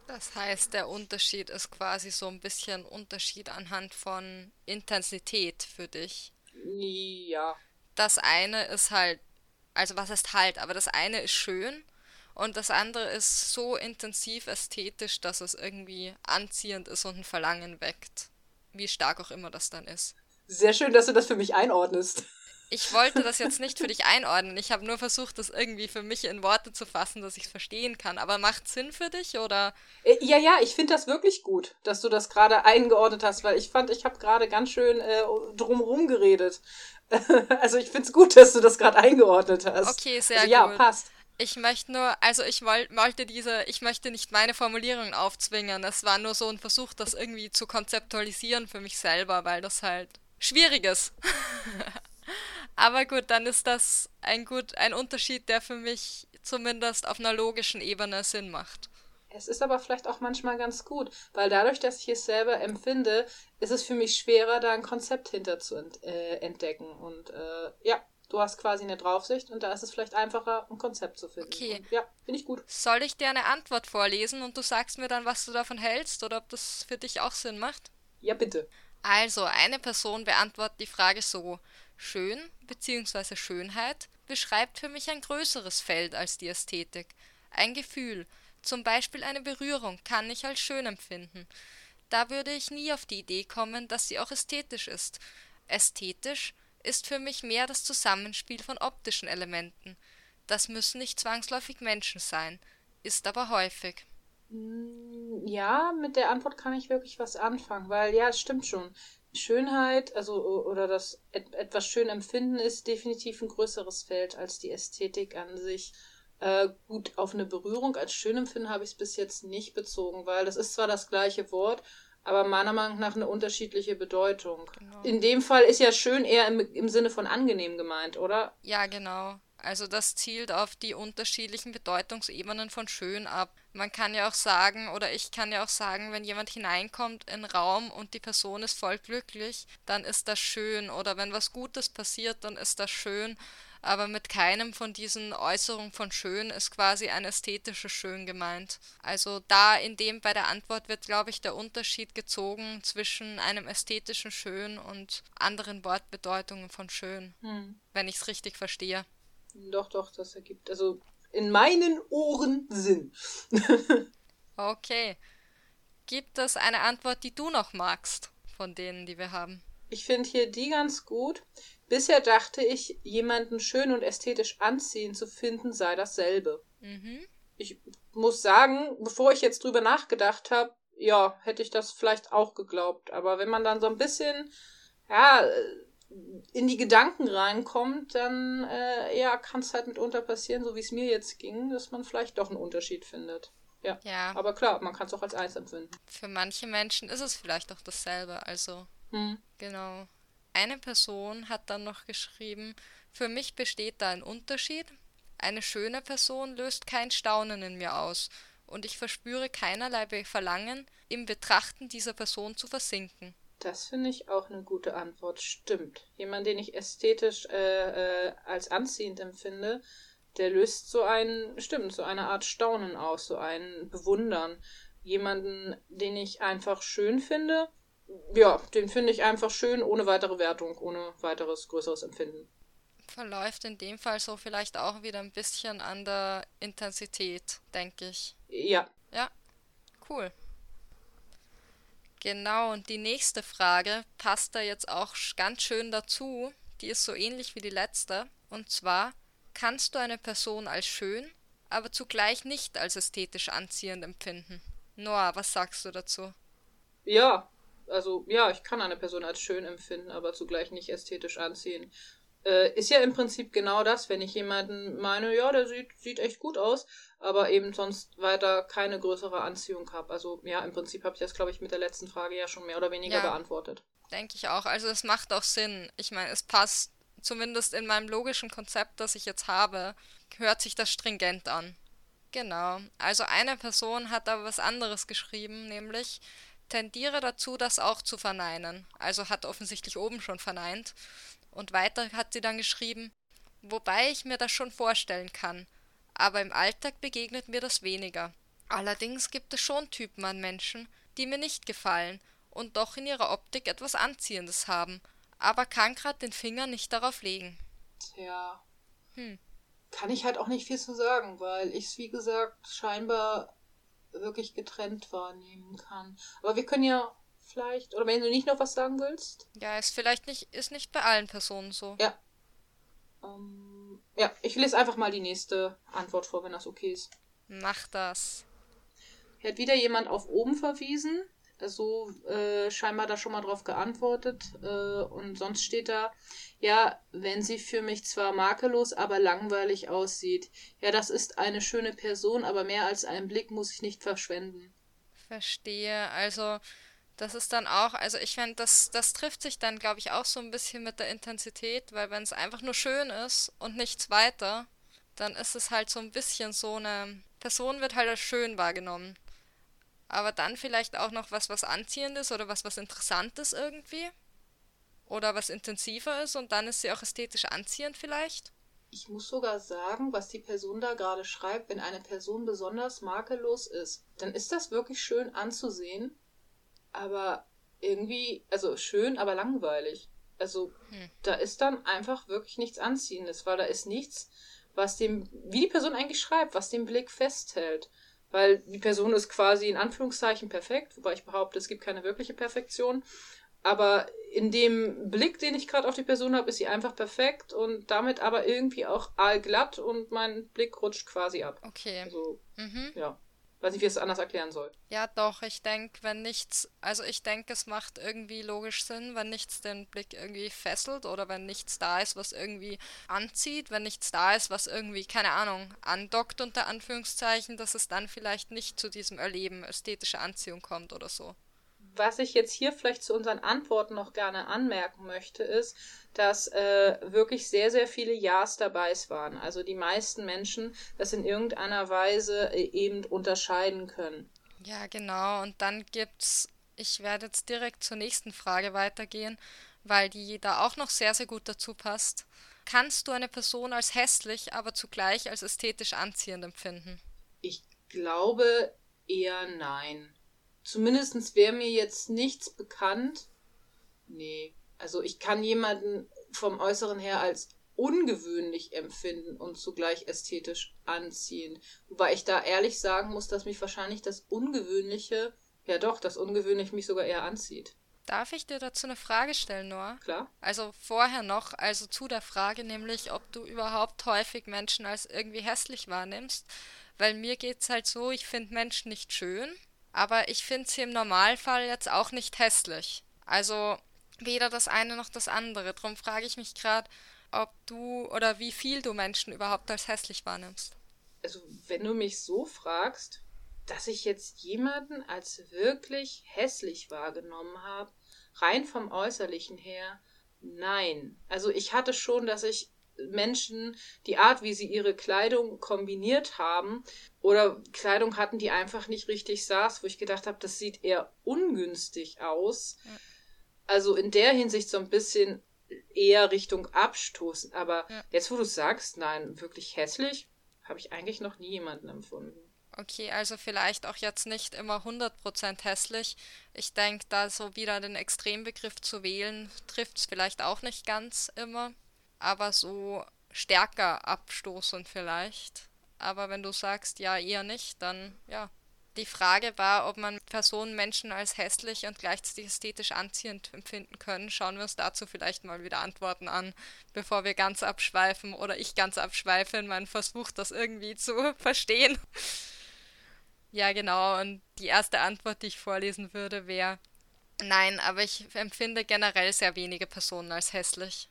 Das heißt, der Unterschied ist quasi so ein bisschen Unterschied anhand von Intensität für dich. Ja. Das eine ist halt, also was heißt halt, aber das eine ist schön und das andere ist so intensiv ästhetisch, dass es irgendwie anziehend ist und ein Verlangen weckt. Wie stark auch immer das dann ist. Sehr schön, dass du das für mich einordnest. Ich wollte das jetzt nicht für dich einordnen. Ich habe nur versucht, das irgendwie für mich in Worte zu fassen, dass ich es verstehen kann. Aber macht Sinn für dich oder? Äh, Ja, ja, ich finde das wirklich gut, dass du das gerade eingeordnet hast, weil ich fand, ich habe gerade ganz schön äh, drumherum geredet. also ich finde es gut, dass du das gerade eingeordnet hast. Okay, sehr also, ja, gut. passt. Ich möchte nur, also ich woll, wollte diese, ich möchte nicht meine Formulierungen aufzwingen. Es war nur so ein Versuch, das irgendwie zu konzeptualisieren für mich selber, weil das halt schwierig ist. Aber gut, dann ist das ein gut, ein Unterschied, der für mich zumindest auf einer logischen Ebene Sinn macht. Es ist aber vielleicht auch manchmal ganz gut, weil dadurch, dass ich es selber empfinde, ist es für mich schwerer, da ein Konzept hinter zu äh, entdecken. Und äh, ja, du hast quasi eine Draufsicht und da ist es vielleicht einfacher, ein Konzept zu finden. Okay. Und ja, finde ich gut. Soll ich dir eine Antwort vorlesen und du sagst mir dann, was du davon hältst oder ob das für dich auch Sinn macht? Ja, bitte. Also, eine Person beantwortet die Frage so: Schön bzw. Schönheit beschreibt für mich ein größeres Feld als die Ästhetik. Ein Gefühl, zum Beispiel eine Berührung, kann ich als schön empfinden. Da würde ich nie auf die Idee kommen, dass sie auch ästhetisch ist. Ästhetisch ist für mich mehr das Zusammenspiel von optischen Elementen. Das müssen nicht zwangsläufig Menschen sein, ist aber häufig. Mm, Ja, mit der Antwort kann ich wirklich was anfangen, weil ja, es stimmt schon. Schönheit, also oder das et etwas schön empfinden, ist definitiv ein größeres Feld als die Ästhetik an sich. Äh, gut, auf eine Berührung als schön empfinden habe ich es bis jetzt nicht bezogen, weil das ist zwar das gleiche Wort, aber meiner Meinung nach eine unterschiedliche Bedeutung. Genau. In dem Fall ist ja schön eher im, im Sinne von angenehm gemeint, oder? Ja, genau. Also das zielt auf die unterschiedlichen Bedeutungsebenen von schön ab. Man kann ja auch sagen, oder ich kann ja auch sagen, wenn jemand hineinkommt in einen Raum und die Person ist voll glücklich, dann ist das schön. Oder wenn was Gutes passiert, dann ist das schön. Aber mit keinem von diesen Äußerungen von schön ist quasi ein ästhetisches Schön gemeint. Also da in dem bei der Antwort wird, glaube ich, der Unterschied gezogen zwischen einem ästhetischen Schön und anderen Wortbedeutungen von schön, Hm. wenn ich es richtig verstehe. Doch, doch, das ergibt. Also in meinen Ohren Sinn. Okay. Gibt es eine Antwort, die du noch magst, von denen, die wir haben? Ich finde hier die ganz gut. Bisher dachte ich, jemanden schön und ästhetisch anziehend zu finden, sei dasselbe. Mhm. Ich muss sagen, bevor ich jetzt drüber nachgedacht habe, ja, hätte ich das vielleicht auch geglaubt. Aber wenn man dann so ein bisschen, ja, äh, in die Gedanken reinkommt, dann, äh, ja, kann es halt mitunter passieren, so wie es mir jetzt ging, dass man vielleicht doch einen Unterschied findet. Ja. Ja, Aber klar, man kann es auch als eins empfinden. für manche Menschen ist es vielleicht auch dasselbe. Also, Hm. genau. Eine Person hat dann noch geschrieben, für mich besteht da ein Unterschied. Eine schöne Person löst kein Staunen in mir aus und ich verspüre keinerlei Verlangen, im Betrachten dieser Person zu versinken. Das finde ich auch eine gute Antwort. Stimmt. Jemand, den ich ästhetisch äh, äh, als anziehend empfinde, der löst so ein, stimmt, so eine Art Staunen aus, so ein Bewundern. Jemanden, den ich einfach schön finde, ja, den finde ich einfach schön, ohne weitere Wertung, ohne weiteres größeres Empfinden. Verläuft in dem Fall so vielleicht auch wieder ein bisschen an der Intensität, denke ich. Ja, Ja, cool. Genau, und die nächste Frage passt da jetzt auch ganz schön dazu. Die ist so ähnlich wie die letzte. Und zwar, kannst du eine Person als schön, aber zugleich nicht als ästhetisch anziehend empfinden? Noah, was sagst du dazu? ja, also ja, ich kann eine Person als schön empfinden, aber zugleich nicht ästhetisch anziehen. Äh, ist ja im Prinzip genau das, wenn ich jemanden meine, ja, der sieht, sieht echt gut aus, aber eben sonst weiter keine größere Anziehung habe. Also ja, im Prinzip habe ich das, glaube ich, mit der letzten Frage ja schon mehr oder weniger Ja. beantwortet. Denke ich auch. Also es macht auch Sinn. Ich meine, es passt zumindest in meinem logischen Konzept, das ich jetzt habe, hört sich das stringent an. Genau. Also eine Person hat aber was anderes geschrieben, nämlich tendiere dazu, das auch zu verneinen. Also hat offensichtlich oben schon verneint. Und weiter hat sie dann geschrieben, wobei ich mir das schon vorstellen kann, aber im Alltag begegnet mir das weniger. Allerdings gibt es schon Typen an Menschen, die mir nicht gefallen und doch in ihrer Optik etwas Anziehendes haben, aber kann grad den Finger nicht darauf legen. Tja. Hm. Kann ich halt auch nicht viel zu sagen, weil ich es, wie gesagt, scheinbar wirklich getrennt wahrnehmen kann. Aber wir können ja vielleicht, oder wenn du nicht noch was sagen willst, Ja, ist vielleicht nicht, ist nicht bei allen Personen so. Ja. Ähm, ja, ich lese einfach mal die nächste Antwort vor, wenn das okay ist. Mach das. Hier hat wieder jemand auf oben verwiesen. So äh, scheinbar da schon mal drauf geantwortet. Äh, und sonst steht da, ja, wenn sie für mich zwar makellos, aber langweilig aussieht. Ja, das ist eine schöne Person, aber mehr als einen Blick muss ich nicht verschwenden. Verstehe. Also, das ist dann auch, also ich finde, das, das trifft sich dann, glaube ich, auch so ein bisschen mit der Intensität, weil wenn es einfach nur schön ist und nichts weiter, dann ist es halt so ein bisschen so eine Person wird halt als schön wahrgenommen. Aber dann vielleicht auch noch was, was Anziehendes oder was, was Interessantes irgendwie. Oder was intensiver ist und dann ist sie auch ästhetisch anziehend vielleicht. Ich muss sogar sagen, was die Person da gerade schreibt, wenn eine Person besonders makellos ist, dann ist das wirklich schön anzusehen, aber irgendwie, also schön, aber langweilig. Also hm. da ist dann einfach wirklich nichts Anziehendes, weil da ist nichts, was dem, wie die Person eigentlich schreibt, was den Blick festhält. Weil die Person ist quasi in Anführungszeichen perfekt, wobei ich behaupte, es gibt keine wirkliche Perfektion. Aber in dem Blick, den ich gerade auf die Person habe, ist sie einfach perfekt und damit aber irgendwie auch allglatt und mein Blick rutscht quasi ab. Okay. Also, mhm. ja. Weiß nicht, wie ich es anders erklären soll. Ja, doch, ich denke, wenn nichts, also ich denke, es macht irgendwie logisch Sinn, wenn nichts den Blick irgendwie fesselt oder wenn nichts da ist, was irgendwie anzieht, wenn nichts da ist, was irgendwie, keine Ahnung, andockt unter Anführungszeichen, dass es dann vielleicht nicht zu diesem Erleben ästhetische Anziehung kommt oder so. Was ich jetzt hier vielleicht zu unseren Antworten noch gerne anmerken möchte, ist, dass äh, wirklich sehr, sehr viele Ja's dabei waren. Also die meisten Menschen das in irgendeiner Weise äh, eben unterscheiden können. Ja, genau. Und dann gibt's, ich werde jetzt direkt zur nächsten Frage weitergehen, weil die da auch noch sehr, sehr gut dazu passt. Kannst du eine Person als hässlich, aber zugleich als ästhetisch anziehend empfinden? Ich glaube eher nein. Zumindest wäre mir jetzt nichts bekannt. Nee. Also ich kann jemanden vom Äußeren her als ungewöhnlich empfinden und zugleich ästhetisch anziehend. Wobei ich da ehrlich sagen muss, dass mich wahrscheinlich das Ungewöhnliche, ja doch, das Ungewöhnliche mich sogar eher anzieht. Darf ich dir dazu eine Frage stellen, Noah? Klar. Also vorher noch, also zu der Frage, nämlich ob du überhaupt häufig Menschen als irgendwie hässlich wahrnimmst. Weil mir geht's halt so, ich finde Menschen nicht schön aber ich finde sie im Normalfall jetzt auch nicht hässlich. Also weder das eine noch das andere. Darum frage ich mich gerade, ob du oder wie viel du Menschen überhaupt als hässlich wahrnimmst. Also, wenn du mich so fragst, dass ich jetzt jemanden als wirklich hässlich wahrgenommen habe, rein vom Äußerlichen her, nein. Also ich hatte schon, dass ich Menschen die Art, wie sie ihre Kleidung kombiniert haben oder Kleidung hatten, die einfach nicht richtig saß, wo ich gedacht habe, das sieht eher ungünstig aus. Ja. Also in der Hinsicht so ein bisschen eher Richtung Abstoßen. Aber ja. jetzt, wo du sagst, nein, wirklich hässlich, habe ich eigentlich noch nie jemanden empfunden. Okay, also vielleicht auch jetzt nicht immer 100% hässlich. Ich denke, da so wieder den Extrembegriff zu wählen, trifft es vielleicht auch nicht ganz immer aber so stärker abstoßend vielleicht. Aber wenn du sagst, ja, eher nicht, dann ja. Die Frage war, ob man Personen, Menschen als hässlich und gleichzeitig ästhetisch anziehend empfinden können. Schauen wir uns dazu vielleicht mal wieder Antworten an, bevor wir ganz abschweifen oder ich ganz abschweife in meinem Versuch, das irgendwie zu verstehen. Ja, genau. Und die erste Antwort, die ich vorlesen würde, wäre nein, aber ich empfinde generell sehr wenige Personen als hässlich.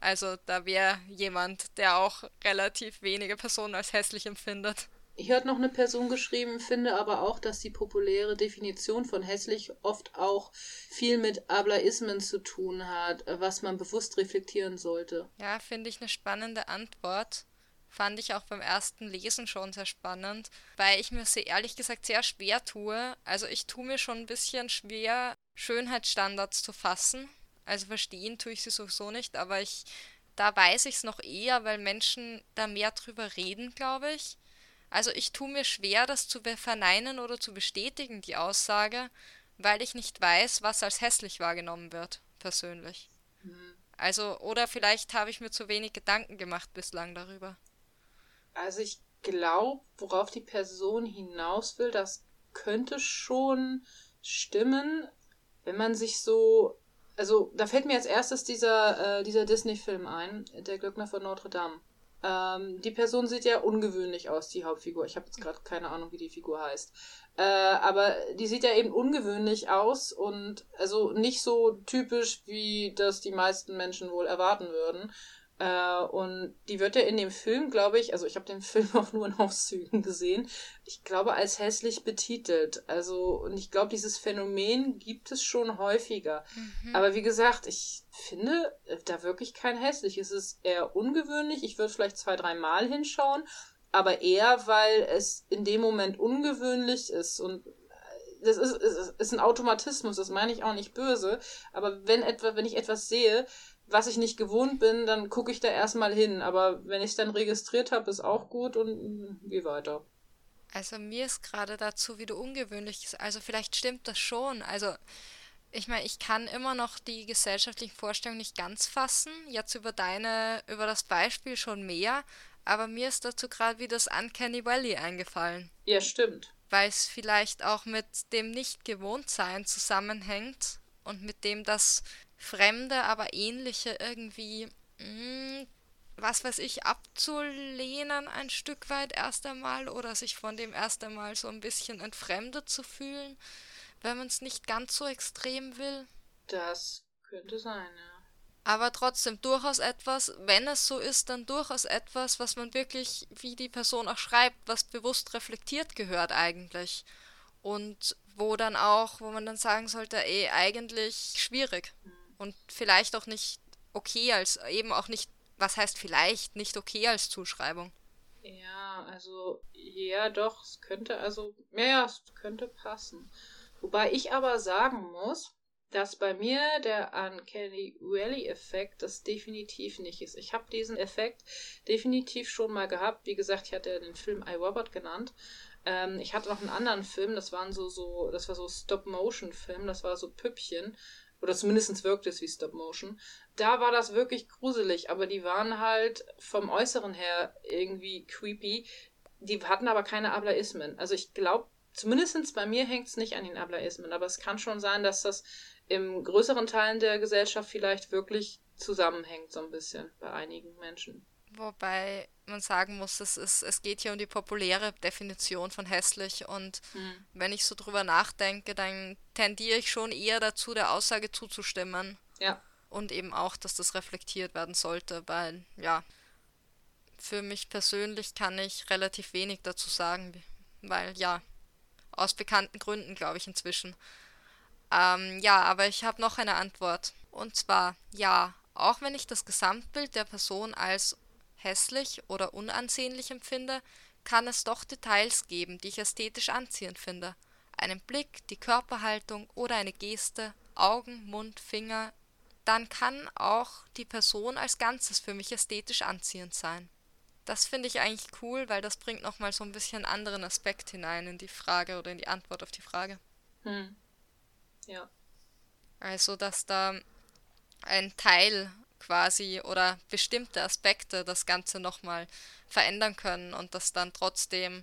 Also da wäre jemand, der auch relativ wenige Personen als hässlich empfindet. Hier hat noch eine Person geschrieben, finde aber auch, dass die populäre Definition von hässlich oft auch viel mit Ablaismen zu tun hat, was man bewusst reflektieren sollte. Ja, finde ich eine spannende Antwort. Fand ich auch beim ersten Lesen schon sehr spannend, weil ich mir sehr ehrlich gesagt sehr schwer tue. Also ich tue mir schon ein bisschen schwer, Schönheitsstandards zu fassen also verstehen tue ich sie sowieso nicht, aber ich, da weiß ich es noch eher, weil Menschen da mehr drüber reden, glaube ich. Also ich tue mir schwer, das zu verneinen oder zu bestätigen, die Aussage, weil ich nicht weiß, was als hässlich wahrgenommen wird, persönlich. Mhm. Also, oder vielleicht habe ich mir zu wenig Gedanken gemacht bislang darüber. Also ich glaube, worauf die Person hinaus will, das könnte schon stimmen, wenn man sich so also da fällt mir als erstes dieser, äh, dieser Disney-Film ein, Der Glöckner von Notre Dame. Ähm, die Person sieht ja ungewöhnlich aus, die Hauptfigur. Ich habe jetzt gerade keine Ahnung, wie die Figur heißt. Äh, aber die sieht ja eben ungewöhnlich aus und also nicht so typisch, wie das die meisten Menschen wohl erwarten würden. Äh, und die wird ja in dem Film, glaube ich, also ich habe den Film auch nur in Auszügen gesehen, ich glaube als hässlich betitelt. Also, und ich glaube, dieses Phänomen gibt es schon häufiger. Mhm. Aber wie gesagt, ich finde da wirklich kein hässlich. Es ist eher ungewöhnlich. Ich würde vielleicht zwei, drei Mal hinschauen, aber eher, weil es in dem Moment ungewöhnlich ist und äh, das ist, ist, ist ein Automatismus, das meine ich auch nicht böse, aber wenn etwa, wenn ich etwas sehe, was ich nicht gewohnt bin, dann gucke ich da erstmal hin. Aber wenn ich es dann registriert habe, ist auch gut und geh weiter. Also mir ist gerade dazu wieder ungewöhnlich. Also vielleicht stimmt das schon. Also ich meine, ich kann immer noch die gesellschaftlichen Vorstellungen nicht ganz fassen. Jetzt über deine, über das Beispiel schon mehr. Aber mir ist dazu gerade wie das Uncanny Valley eingefallen. Ja, stimmt. Weil es vielleicht auch mit dem Nicht-Gewohntsein zusammenhängt und mit dem, dass fremde, aber ähnliche irgendwie, mh, hm, was weiß ich, abzulehnen ein Stück weit erst einmal oder sich von dem erst einmal so ein bisschen entfremdet zu fühlen, wenn man es nicht ganz so extrem will. Das könnte sein, ja. Aber trotzdem durchaus etwas, wenn es so ist, dann durchaus etwas, was man wirklich, wie die Person auch schreibt, was bewusst reflektiert gehört eigentlich. Und wo dann auch, wo man dann sagen sollte, ey, eigentlich schwierig. Mhm und vielleicht auch nicht okay als, eben auch nicht, was heißt vielleicht, nicht okay als Zuschreibung. Ja, also, ja, doch, es könnte, also, ja, es könnte passen. Wobei ich aber sagen muss, dass bei mir der Uncanny Valley-Effekt das definitiv nicht ist. Ich habe diesen Effekt definitiv schon mal gehabt. Wie gesagt, ich hatte den Film I, Robot genannt. Ähm, ich hatte noch einen anderen Film, das waren so, so, das war so Stop-Motion-Film, das war so Püppchen. Oder zumindest wirkt es wie Stop Motion. Da war das wirklich gruselig, aber die waren halt vom Äußeren her irgendwie creepy. Die hatten aber keine Ablaismen. Also ich glaube, zumindest bei mir hängt es nicht an den Ablaismen, aber es kann schon sein, dass das im größeren Teilen der Gesellschaft vielleicht wirklich zusammenhängt, so ein bisschen bei einigen Menschen. Wobei man sagen muss, es, ist, es geht hier um die populäre Definition von hässlich und mhm. wenn ich so drüber nachdenke, dann tendiere ich schon eher dazu, der Aussage zuzustimmen. Ja. Und eben auch, dass das reflektiert werden sollte, weil, ja, für mich persönlich kann ich relativ wenig dazu sagen, weil, ja, aus bekannten Gründen, glaube ich, inzwischen. Ähm, ja, aber ich habe noch eine Antwort. Und zwar, ja, auch wenn ich das Gesamtbild der Person als hässlich oder unansehnlich empfinde, kann es doch Details geben, die ich ästhetisch anziehend finde. Einen Blick, die Körperhaltung oder eine Geste, Augen, Mund, Finger, dann kann auch die Person als Ganzes für mich ästhetisch anziehend sein. Das finde ich eigentlich cool, weil das bringt nochmal so ein bisschen einen anderen Aspekt hinein in die Frage oder in die Antwort auf die Frage. Hm. Ja. Also, dass da ein Teil quasi oder bestimmte Aspekte das Ganze nochmal verändern können und das dann trotzdem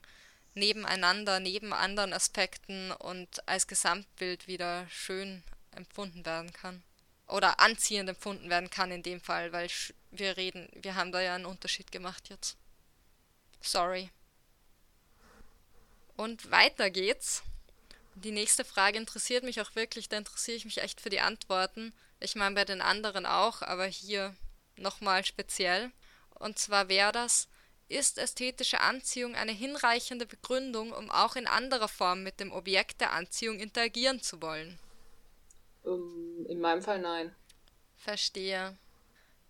nebeneinander, neben anderen Aspekten und als Gesamtbild wieder schön empfunden werden kann. Oder anziehend empfunden werden kann in dem Fall, weil wir reden, wir haben da ja einen Unterschied gemacht jetzt. Sorry. Und weiter geht's. Die nächste Frage interessiert mich auch wirklich, da interessiere ich mich echt für die Antworten. Ich meine bei den anderen auch, aber hier nochmal speziell. Und zwar wäre das, ist ästhetische Anziehung eine hinreichende Begründung, um auch in anderer Form mit dem Objekt der Anziehung interagieren zu wollen? Um, in meinem Fall nein. Verstehe.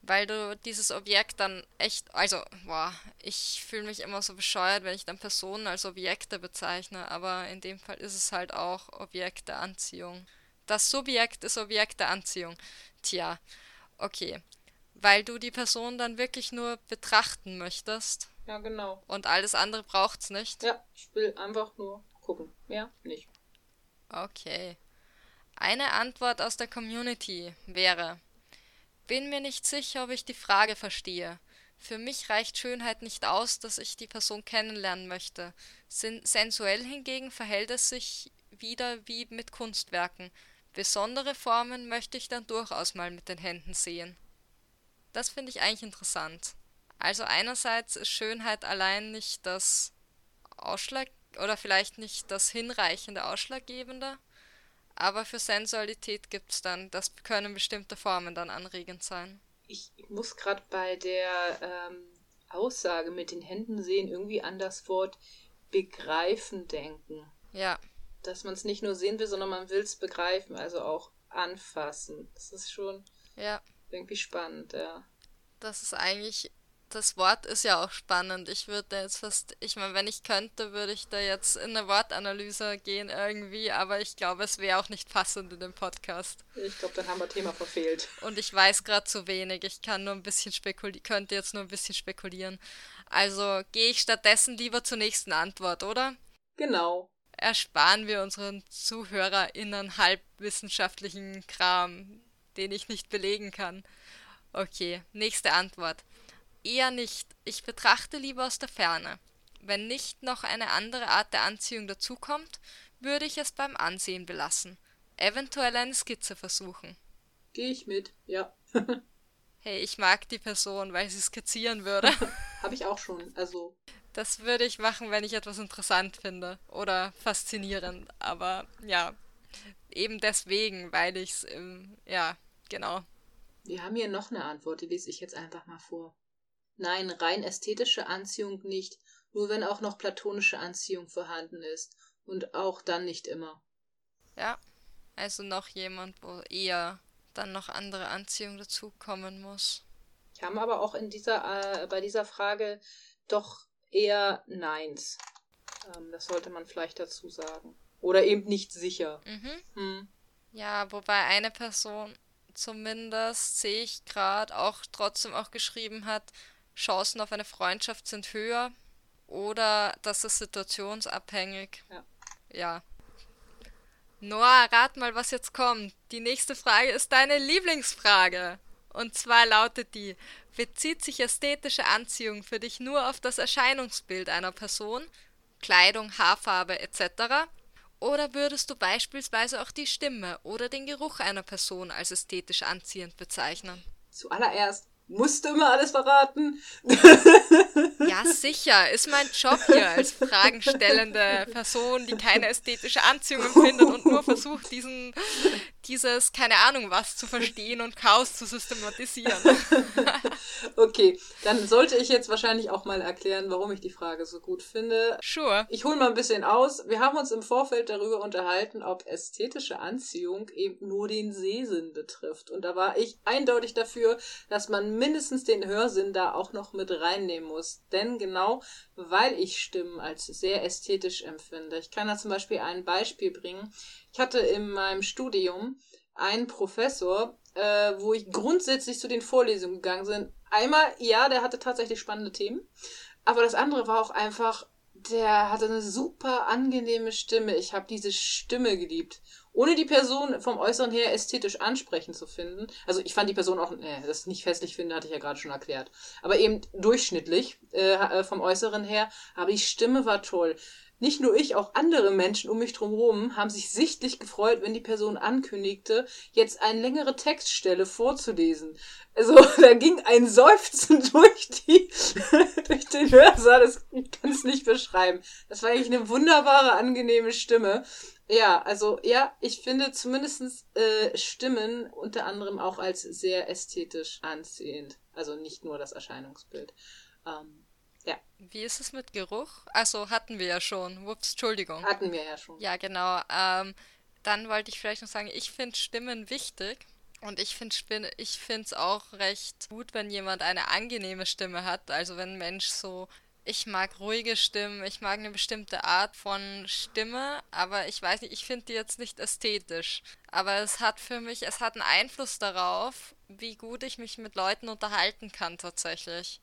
Weil du dieses Objekt dann echt, also, boah, ich fühle mich immer so bescheuert, wenn ich dann Personen als Objekte bezeichne, aber in dem Fall ist es halt auch Objekt der Anziehung. Das Subjekt ist Objekt der Anziehung. Tja, okay. Weil du die Person dann wirklich nur betrachten möchtest. Ja, genau. Und alles andere braucht's nicht. Ja, ich will einfach nur gucken. Mehr nicht. Okay. Eine Antwort aus der Community wäre: Bin mir nicht sicher, ob ich die Frage verstehe. Für mich reicht Schönheit nicht aus, dass ich die Person kennenlernen möchte. sensuell hingegen verhält es sich wieder wie mit Kunstwerken. Besondere Formen möchte ich dann durchaus mal mit den Händen sehen. Das finde ich eigentlich interessant. Also einerseits ist Schönheit allein nicht das Ausschlag oder vielleicht nicht das hinreichende Ausschlaggebende, aber für Sensualität gibt es dann, das können bestimmte Formen dann anregend sein. Ich muss gerade bei der ähm, Aussage mit den Händen sehen irgendwie an das Wort begreifen denken. Ja. Dass man es nicht nur sehen will, sondern man will es begreifen, also auch anfassen. Das ist schon ja. irgendwie spannend, ja. Das ist eigentlich das Wort ist ja auch spannend. Ich würde jetzt fast, ich meine, wenn ich könnte, würde ich da jetzt in eine Wortanalyse gehen irgendwie, aber ich glaube, es wäre auch nicht passend in dem Podcast. Ich glaube, dann haben wir Thema verfehlt. Und ich weiß gerade zu wenig. Ich kann nur ein bisschen spekulieren, könnte jetzt nur ein bisschen spekulieren. Also gehe ich stattdessen lieber zur nächsten Antwort, oder? Genau. Ersparen wir unseren ZuhörerInnen halbwissenschaftlichen Kram, den ich nicht belegen kann. Okay, nächste Antwort. Eher nicht. Ich betrachte lieber aus der Ferne. Wenn nicht noch eine andere Art der Anziehung dazukommt, würde ich es beim Ansehen belassen. Eventuell eine Skizze versuchen. Gehe ich mit, ja. hey, ich mag die Person, weil sie skizzieren würde. Habe ich auch schon, also. Das würde ich machen, wenn ich etwas interessant finde oder faszinierend. Aber ja, eben deswegen, weil ich es, ja, genau. Wir haben hier noch eine Antwort, die lese ich jetzt einfach mal vor. Nein, rein ästhetische Anziehung nicht, nur wenn auch noch platonische Anziehung vorhanden ist. Und auch dann nicht immer. Ja, also noch jemand, wo eher dann noch andere Anziehung dazukommen muss. Ich habe aber auch in dieser, äh, bei dieser Frage doch eher Neins. Ähm, das sollte man vielleicht dazu sagen. Oder eben nicht sicher. Mhm. Hm. Ja, wobei eine Person zumindest sehe ich gerade auch trotzdem auch geschrieben hat, Chancen auf eine Freundschaft sind höher oder das ist situationsabhängig. Ja. ja. Noah, rat mal, was jetzt kommt. Die nächste Frage ist deine Lieblingsfrage. Und zwar lautet die, bezieht sich ästhetische Anziehung für dich nur auf das Erscheinungsbild einer Person, Kleidung, Haarfarbe etc.? Oder würdest du beispielsweise auch die Stimme oder den Geruch einer Person als ästhetisch anziehend bezeichnen? Zuallererst Musst du immer alles verraten? Ja, sicher. Ist mein Job hier als fragenstellende Person, die keine ästhetische Anziehung empfindet und nur versucht, diesen, dieses, keine Ahnung was, zu verstehen und Chaos zu systematisieren. okay, dann sollte ich jetzt wahrscheinlich auch mal erklären, warum ich die Frage so gut finde. Sure. Ich hole mal ein bisschen aus. Wir haben uns im Vorfeld darüber unterhalten, ob ästhetische Anziehung eben nur den Sehsinn betrifft. Und da war ich eindeutig dafür, dass man mindestens den Hörsinn da auch noch mit reinnehmen muss. Denn genau, weil ich Stimmen als sehr ästhetisch empfinde. Ich kann da zum Beispiel ein Beispiel bringen. Ich hatte in meinem Studium einen Professor, äh, wo ich grundsätzlich zu den Vorlesungen gegangen bin. Einmal, ja, der hatte tatsächlich spannende Themen, aber das andere war auch einfach, der hatte eine super angenehme Stimme. Ich habe diese Stimme geliebt. Ohne die Person vom Äußeren her ästhetisch ansprechend zu finden. Also ich fand die Person auch, äh, das nicht festlich finde, hatte ich ja gerade schon erklärt. Aber eben durchschnittlich äh, äh vom Äußeren her. Aber die Stimme war toll nicht nur ich, auch andere Menschen um mich drumherum haben sich sichtlich gefreut, wenn die Person ankündigte, jetzt eine längere Textstelle vorzulesen. Also da ging ein Seufzen durch die durch den Hörsaal, das kann es nicht beschreiben. Das war eigentlich eine wunderbare, angenehme Stimme. Ja, also ja, ich finde zumindest äh, Stimmen unter anderem auch als sehr ästhetisch anziehend. Also nicht nur das Erscheinungsbild. Ähm, ja. Wie ist es mit Geruch? Also hatten wir ja schon. Ups, Entschuldigung. Hatten wir ja schon. Ja, genau. Ähm, dann wollte ich vielleicht noch sagen, ich finde Stimmen wichtig. Und ich finde ich es auch recht gut, wenn jemand eine angenehme Stimme hat. Also wenn ein Mensch so. Ich mag ruhige Stimmen, ich mag eine bestimmte Art von Stimme, aber ich weiß nicht, ich finde die jetzt nicht ästhetisch. Aber es hat für mich, es hat einen Einfluss darauf, wie gut ich mich mit Leuten unterhalten kann tatsächlich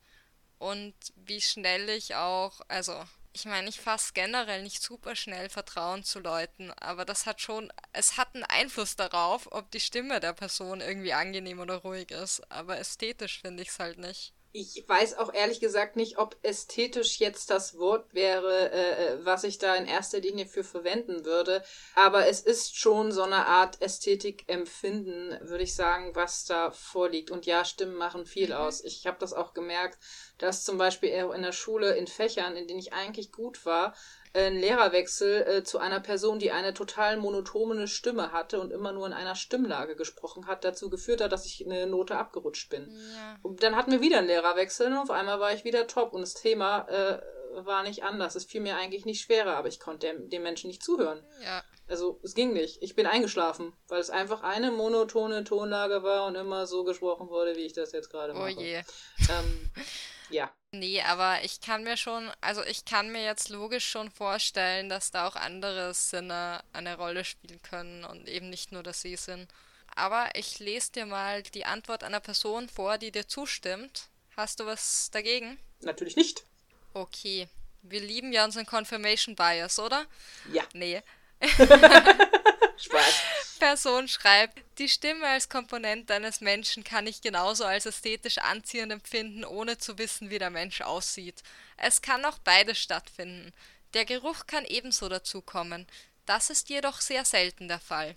und wie schnell ich auch, also ich meine, ich fasse generell nicht super schnell Vertrauen zu Leuten, aber das hat schon, es hat einen Einfluss darauf, ob die Stimme der Person irgendwie angenehm oder ruhig ist, aber ästhetisch finde ich es halt nicht ich weiß auch ehrlich gesagt nicht, ob ästhetisch jetzt das Wort wäre, äh, was ich da in erster Linie für verwenden würde. Aber es ist schon so eine Art Ästhetikempfinden, würde ich sagen, was da vorliegt. Und ja, Stimmen machen viel mhm. aus. Ich habe das auch gemerkt, dass zum Beispiel in der Schule in Fächern, in denen ich eigentlich gut war, einen Lehrerwechsel äh, zu einer Person, die eine total monotone Stimme hatte und immer nur in einer Stimmlage gesprochen hat, dazu geführt hat, dass ich eine Note abgerutscht bin. Ja. Und dann hatten wir wieder einen Lehrerwechsel und auf einmal war ich wieder top und das Thema äh, war nicht anders. Es fiel mir eigentlich nicht schwerer, aber ich konnte dem, dem Menschen nicht zuhören. Ja. Also es ging nicht. Ich bin eingeschlafen, weil es einfach eine monotone Tonlage war und immer so gesprochen wurde, wie ich das jetzt gerade Oh mache. je. Ähm, ja. Nee, aber ich kann mir schon, also ich kann mir jetzt logisch schon vorstellen, dass da auch andere Sinne eine Rolle spielen können und eben nicht nur der Sehsinn. Aber ich lese dir mal die Antwort einer Person vor, die dir zustimmt. Hast du was dagegen? Natürlich nicht. Okay. Wir lieben ja unseren Confirmation Bias, oder? Ja. Nee. Spaß. Person schreibt, die Stimme als Komponent eines Menschen kann ich genauso als ästhetisch anziehend empfinden, ohne zu wissen, wie der Mensch aussieht. Es kann auch beides stattfinden. Der Geruch kann ebenso dazukommen. Das ist jedoch sehr selten der Fall.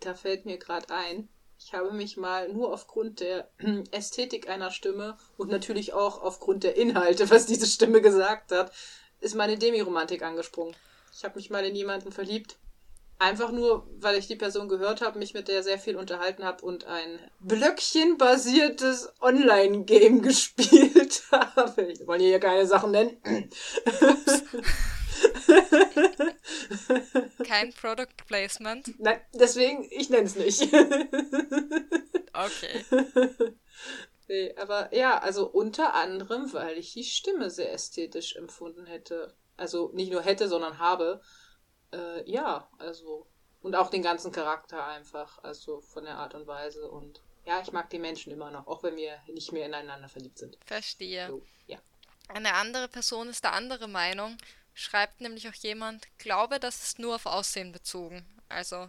Da fällt mir gerade ein, ich habe mich mal nur aufgrund der Ästhetik einer Stimme und natürlich auch aufgrund der Inhalte, was diese Stimme gesagt hat, ist meine Demiromantik angesprungen. Ich habe mich mal in jemanden verliebt. Einfach nur, weil ich die Person gehört habe, mich mit der sehr viel unterhalten habe und ein Blöckchen-basiertes Online-Game gespielt habe. Wir wollen hier keine Sachen nennen. Kein Product Placement. Nein, deswegen, ich nenne es nicht. Okay. Nee, aber ja, also unter anderem, weil ich die Stimme sehr ästhetisch empfunden hätte. Also nicht nur hätte, sondern habe. Äh, ja, also. Und auch den ganzen Charakter einfach. Also von der Art und Weise. Und ja, ich mag die Menschen immer noch, auch wenn wir nicht mehr ineinander verliebt sind. Verstehe. So, ja. Eine andere Person ist der andere Meinung, schreibt nämlich auch jemand, glaube, das ist nur auf Aussehen bezogen. Also,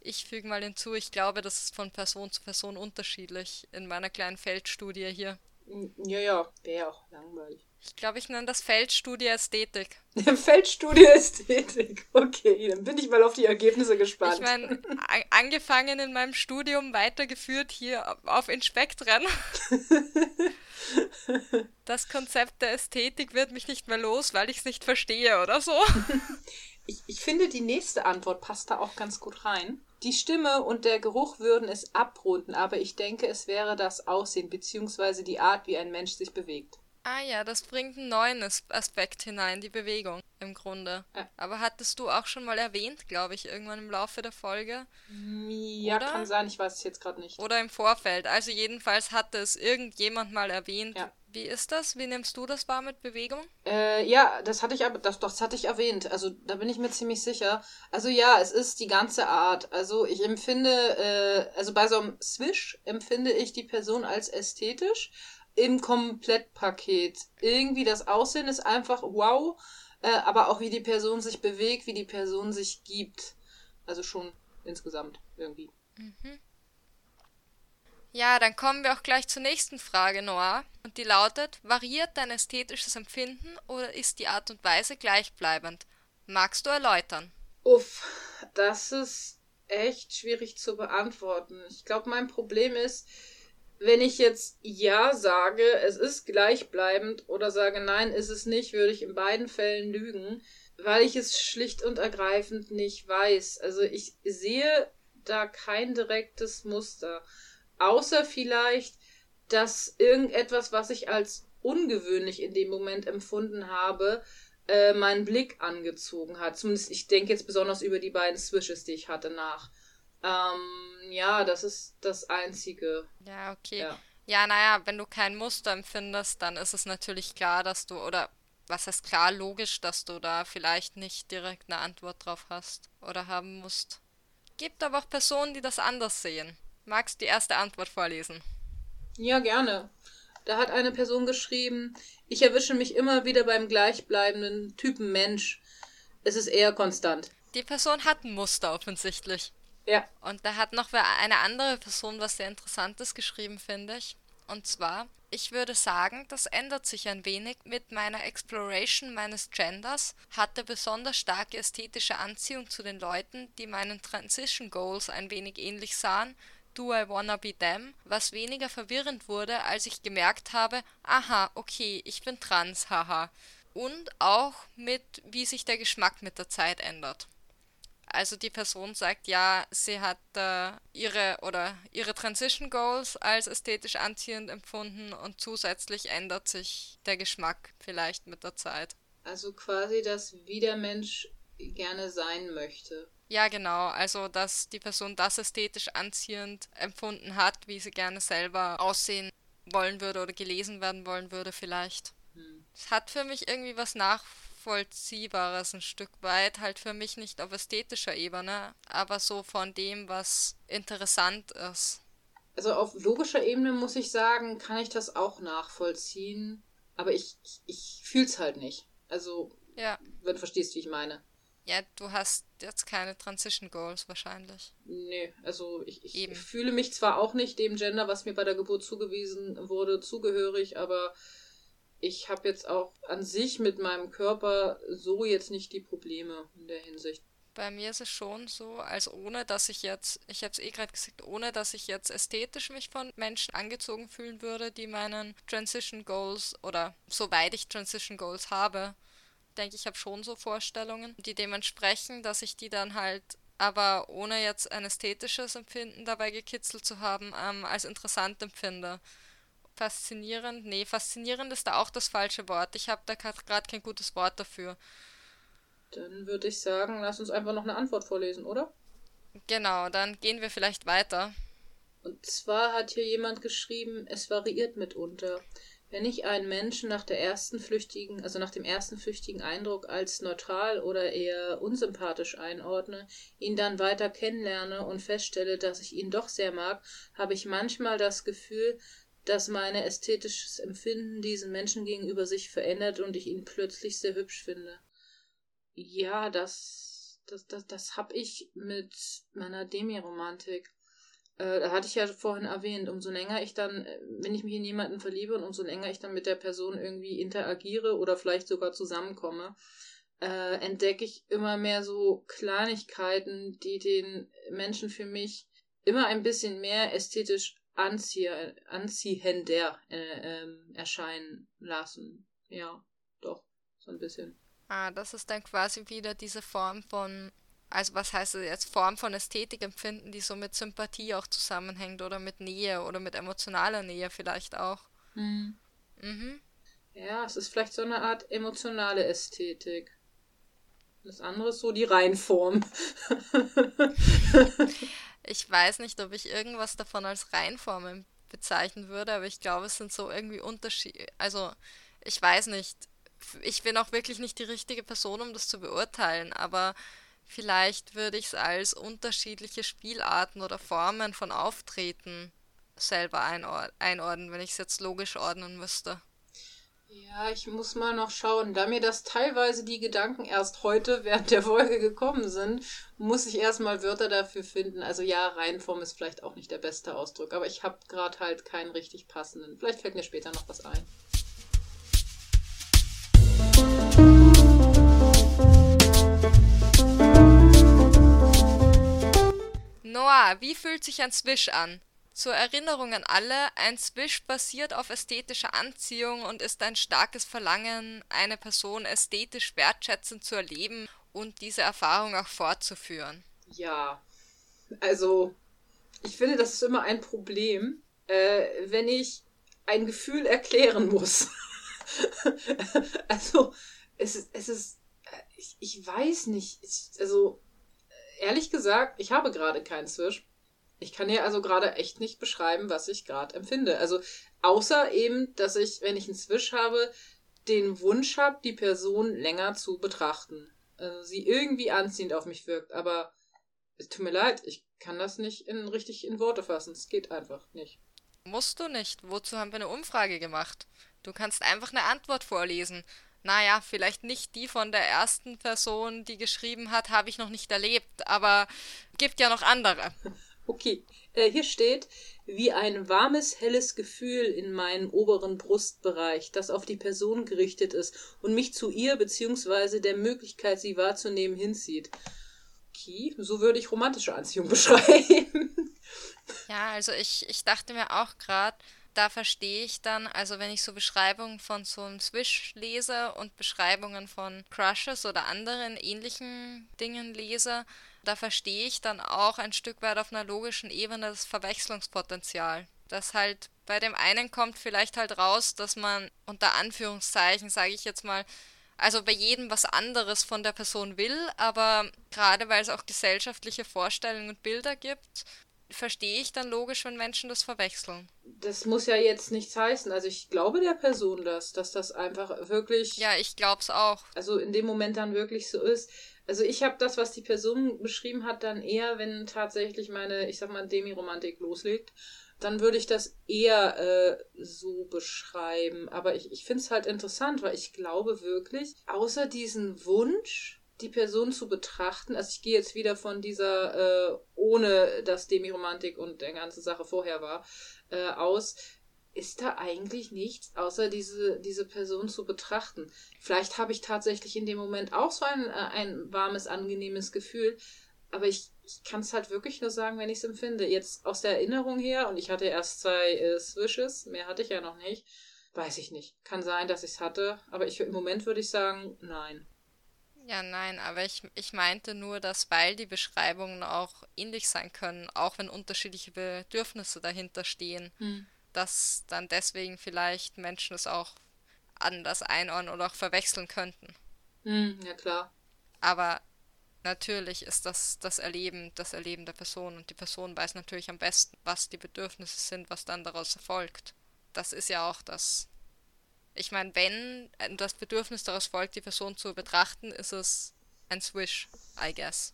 ich füge mal hinzu, ich glaube, das ist von Person zu Person unterschiedlich in meiner kleinen Feldstudie hier. Ja, ja, wäre auch langweilig. Ich glaube, ich nenne das Feldstudie Ästhetik. Feldstudie Ästhetik. Okay, dann bin ich mal auf die Ergebnisse gespannt. Ich meine, angefangen in meinem Studium, weitergeführt hier auf Inspektren. Das Konzept der Ästhetik wird mich nicht mehr los, weil ich es nicht verstehe oder so. Ich, ich finde, die nächste Antwort passt da auch ganz gut rein. Die Stimme und der Geruch würden es abrunden, aber ich denke, es wäre das Aussehen bzw. die Art, wie ein Mensch sich bewegt. Ah ja, das bringt einen neuen As- Aspekt hinein, die Bewegung im Grunde. Ja. Aber hattest du auch schon mal erwähnt, glaube ich, irgendwann im Laufe der Folge Ja, Oder? kann sein, ich weiß es jetzt gerade nicht. oder im Vorfeld. Also jedenfalls hatte es irgendjemand mal erwähnt. Ja. Wie ist das? Wie nimmst du das wahr mit Bewegung? Äh, ja, das hatte ich aber, das, das hatte ich erwähnt. Also da bin ich mir ziemlich sicher. Also ja, es ist die ganze Art. Also ich empfinde, äh, also bei so einem Swish empfinde ich die Person als ästhetisch im Komplettpaket. Irgendwie das Aussehen ist einfach wow, äh, aber auch wie die Person sich bewegt, wie die Person sich gibt. Also schon insgesamt irgendwie. Ja, dann kommen wir auch gleich zur nächsten Frage, Noah. Und die lautet, variiert dein ästhetisches Empfinden oder ist die Art und Weise gleichbleibend? Magst du erläutern? Uff, das ist echt schwierig zu beantworten. Ich glaube, mein Problem ist, wenn ich jetzt ja sage, es ist gleichbleibend oder sage nein, ist es nicht, würde ich in beiden Fällen lügen, weil ich es schlicht und ergreifend nicht weiß. Also ich sehe da kein direktes Muster. Außer vielleicht, dass irgendetwas, was ich als ungewöhnlich in dem Moment empfunden habe, äh, meinen Blick angezogen hat. Zumindest, ich denke jetzt besonders über die beiden Swishes, die ich hatte nach. Ähm, ja, das ist das Einzige. Ja, okay. Ja. Ja, naja, wenn du kein Muster empfindest, dann ist es natürlich klar, dass du, oder was heißt klar, logisch, dass du da vielleicht nicht direkt eine Antwort drauf hast oder haben musst. Gibt aber auch Personen, die das anders sehen. Magst die erste Antwort vorlesen? Ja, gerne. Da hat eine Person geschrieben, ich erwische mich immer wieder beim gleichbleibenden Typen Mensch. Es ist eher konstant. Die Person hat ein Muster offensichtlich. Ja. Und da hat noch eine andere Person was sehr Interessantes geschrieben, finde ich. Und zwar, ich würde sagen, das ändert sich ein wenig mit meiner Exploration meines Genders, hatte besonders starke ästhetische Anziehung zu den Leuten, die meinen Transition Goals ein wenig ähnlich sahen, Do I Wanna Be Them, was weniger verwirrend wurde, als ich gemerkt habe, aha, okay, ich bin trans, haha. und auch mit, wie sich der Geschmack mit der Zeit ändert. Also die Person sagt, ja, sie hat äh, ihre oder ihre Transition Goals als ästhetisch anziehend empfunden und zusätzlich ändert sich der Geschmack vielleicht mit der Zeit. Also quasi das, wie der Mensch gerne sein möchte. Ja, genau. Also, dass die Person das ästhetisch anziehend empfunden hat, wie sie gerne selber aussehen wollen würde oder gelesen werden wollen würde, vielleicht. Hm. Es hat für mich irgendwie was Nachvollziehbares ein Stück weit, halt für mich nicht auf ästhetischer Ebene, aber so von dem, was interessant ist. Also auf logischer Ebene muss ich sagen, kann ich das auch nachvollziehen, aber ich, ich, ich fühle es halt nicht. Also, ja. wenn du verstehst, wie ich meine. Ja, du hast jetzt keine Transition Goals wahrscheinlich. Nee, also ich, ich Eben. fühle mich zwar auch nicht dem Gender, was mir bei der Geburt zugewiesen wurde, zugehörig, aber ich habe jetzt auch an sich mit meinem Körper so jetzt nicht die Probleme in der Hinsicht. Bei mir ist es schon so, als ohne dass ich jetzt, ich habe es eh gerade gesagt, ohne dass ich jetzt ästhetisch mich von Menschen angezogen fühlen würde, die meinen Transition Goals oder soweit ich Transition Goals habe, denke ich, habe schon so Vorstellungen, die dementsprechend, dass ich die dann halt aber ohne jetzt ein ästhetisches Empfinden dabei gekitzelt zu haben, ähm, als interessant empfinde. Faszinierend? Nee, faszinierend ist da auch das falsche Wort. Ich habe da gerade kein gutes Wort dafür. Dann würde ich sagen, lass uns einfach noch eine Antwort vorlesen, oder? Genau, dann gehen wir vielleicht weiter. Und zwar hat hier jemand geschrieben, es variiert mitunter. Wenn ich einen Menschen nach der ersten flüchtigen, also nach dem ersten flüchtigen Eindruck als neutral oder eher unsympathisch einordne, ihn dann weiter kennenlerne und feststelle, dass ich ihn doch sehr mag, habe ich manchmal das Gefühl, dass mein ästhetisches Empfinden diesen Menschen gegenüber sich verändert und ich ihn plötzlich sehr hübsch finde. Ja, das, das, das, das hab ich mit meiner Demiromantik. Äh, da hatte ich ja vorhin erwähnt, umso länger ich dann, äh, wenn ich mich in jemanden verliebe und umso länger ich dann mit der Person irgendwie interagiere oder vielleicht sogar zusammenkomme, äh, entdecke ich immer mehr so Kleinigkeiten, die den Menschen für mich immer ein bisschen mehr ästhetisch anzieher, anziehender äh, ähm, erscheinen lassen. Ja, doch, so ein bisschen. Ah, das ist dann quasi wieder diese Form von also was heißt das jetzt, Form von Ästhetik empfinden, die so mit Sympathie auch zusammenhängt oder mit Nähe oder mit emotionaler Nähe vielleicht auch. Mhm. Mhm. Ja, es ist vielleicht so eine Art emotionale Ästhetik. Das andere ist so die Reinform. ich weiß nicht, ob ich irgendwas davon als Reinform bezeichnen würde, aber ich glaube, es sind so irgendwie Unterschiede. Also, ich weiß nicht. Ich bin auch wirklich nicht die richtige Person, um das zu beurteilen, aber Vielleicht würde ich es als unterschiedliche Spielarten oder Formen von Auftreten selber einordnen, wenn ich es jetzt logisch ordnen müsste. Ja, ich muss mal noch schauen. Da mir das teilweise die Gedanken erst heute während der Folge gekommen sind, muss ich erstmal Wörter dafür finden. Also ja, Reihenform ist vielleicht auch nicht der beste Ausdruck, aber ich habe gerade halt keinen richtig passenden. Vielleicht fällt mir später noch was ein. Noah, wie fühlt sich ein Swish an? Zur Erinnerung an alle, ein Swish basiert auf ästhetischer Anziehung und ist ein starkes Verlangen, eine Person ästhetisch wertschätzend zu erleben und diese Erfahrung auch fortzuführen. Ja, also ich finde, das ist immer ein Problem, äh, wenn ich ein Gefühl erklären muss. also es ist, es ist, äh, ich, ich weiß nicht, ich, also ehrlich gesagt, ich habe gerade keinen Swish. Ich kann dir also gerade echt nicht beschreiben, was ich gerade empfinde. Also außer eben, dass ich, wenn ich einen Swish habe, den Wunsch habe, die Person länger zu betrachten. Also sie irgendwie anziehend auf mich wirkt. Aber es tut mir leid, ich kann das nicht in, richtig in Worte fassen. Es geht einfach nicht. Musst du nicht. Wozu haben wir eine Umfrage gemacht? Du kannst einfach eine Antwort vorlesen naja, vielleicht nicht die von der ersten Person, die geschrieben hat, habe ich noch nicht erlebt, aber gibt ja noch andere. Okay, äh, hier steht, wie ein warmes, helles Gefühl in meinem oberen Brustbereich, das auf die Person gerichtet ist und mich zu ihr bzw. der Möglichkeit, sie wahrzunehmen, hinzieht. Okay, so würde ich romantische Anziehung beschreiben. Ja, also ich, ich dachte mir auch gerade, da verstehe ich dann, also wenn ich so Beschreibungen von so einem Swish lese und Beschreibungen von Crushes oder anderen ähnlichen Dingen lese, da verstehe ich dann auch ein Stück weit auf einer logischen Ebene das Verwechslungspotenzial. Das halt bei dem einen kommt vielleicht halt raus, dass man unter Anführungszeichen, sage ich jetzt mal, also bei jedem was anderes von der Person will, aber gerade weil es auch gesellschaftliche Vorstellungen und Bilder gibt, verstehe ich dann logisch, wenn Menschen das verwechseln. Das muss ja jetzt nichts heißen. Also ich glaube der Person das, dass das einfach wirklich. Ja, ich glaube es auch. Also in dem Moment dann wirklich so ist. Also ich habe das, was die Person beschrieben hat, dann eher, wenn tatsächlich meine, ich sag mal, Demi-Romantik loslegt, dann würde ich das eher äh, so beschreiben. Aber ich, ich finde es halt interessant, weil ich glaube wirklich, außer diesen Wunsch, die Person zu betrachten, also ich gehe jetzt wieder von dieser, äh, ohne dass Demi-Romantik und der ganze Sache vorher war, äh, aus, ist da eigentlich nichts, außer diese, diese Person zu betrachten. Vielleicht habe ich tatsächlich in dem Moment auch so ein, äh, ein warmes, angenehmes Gefühl, aber ich, ich kann es halt wirklich nur sagen, wenn ich es empfinde. Jetzt aus der Erinnerung her, und ich hatte erst zwei äh, Swishes, mehr hatte ich ja noch nicht, weiß ich nicht. Kann sein, dass ich es hatte, aber ich, im Moment würde ich sagen, nein. Ja, nein, aber ich, ich meinte nur, dass weil die Beschreibungen auch ähnlich sein können, auch wenn unterschiedliche Bedürfnisse dahinter stehen, hm. dass dann deswegen vielleicht Menschen es auch anders einordnen oder auch verwechseln könnten. Hm, ja, klar. Aber natürlich ist das das Erleben, das Erleben der Person und die Person weiß natürlich am besten, was die Bedürfnisse sind, was dann daraus erfolgt. Das ist ja auch das ich meine, wenn das Bedürfnis daraus folgt, die Person zu betrachten, ist es ein Swish, I guess.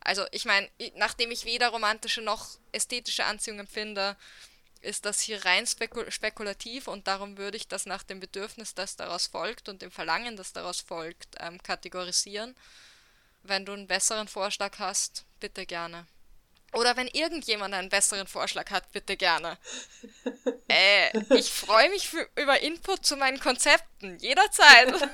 Also ich meine, nachdem ich weder romantische noch ästhetische Anziehung empfinde, ist das hier rein spekul spekulativ und darum würde ich das nach dem Bedürfnis, das daraus folgt und dem Verlangen, das daraus folgt, ähm, kategorisieren. Wenn du einen besseren Vorschlag hast, bitte gerne. Oder wenn irgendjemand einen besseren Vorschlag hat, bitte gerne. äh, ich freue mich für, über Input zu meinen Konzepten, jederzeit.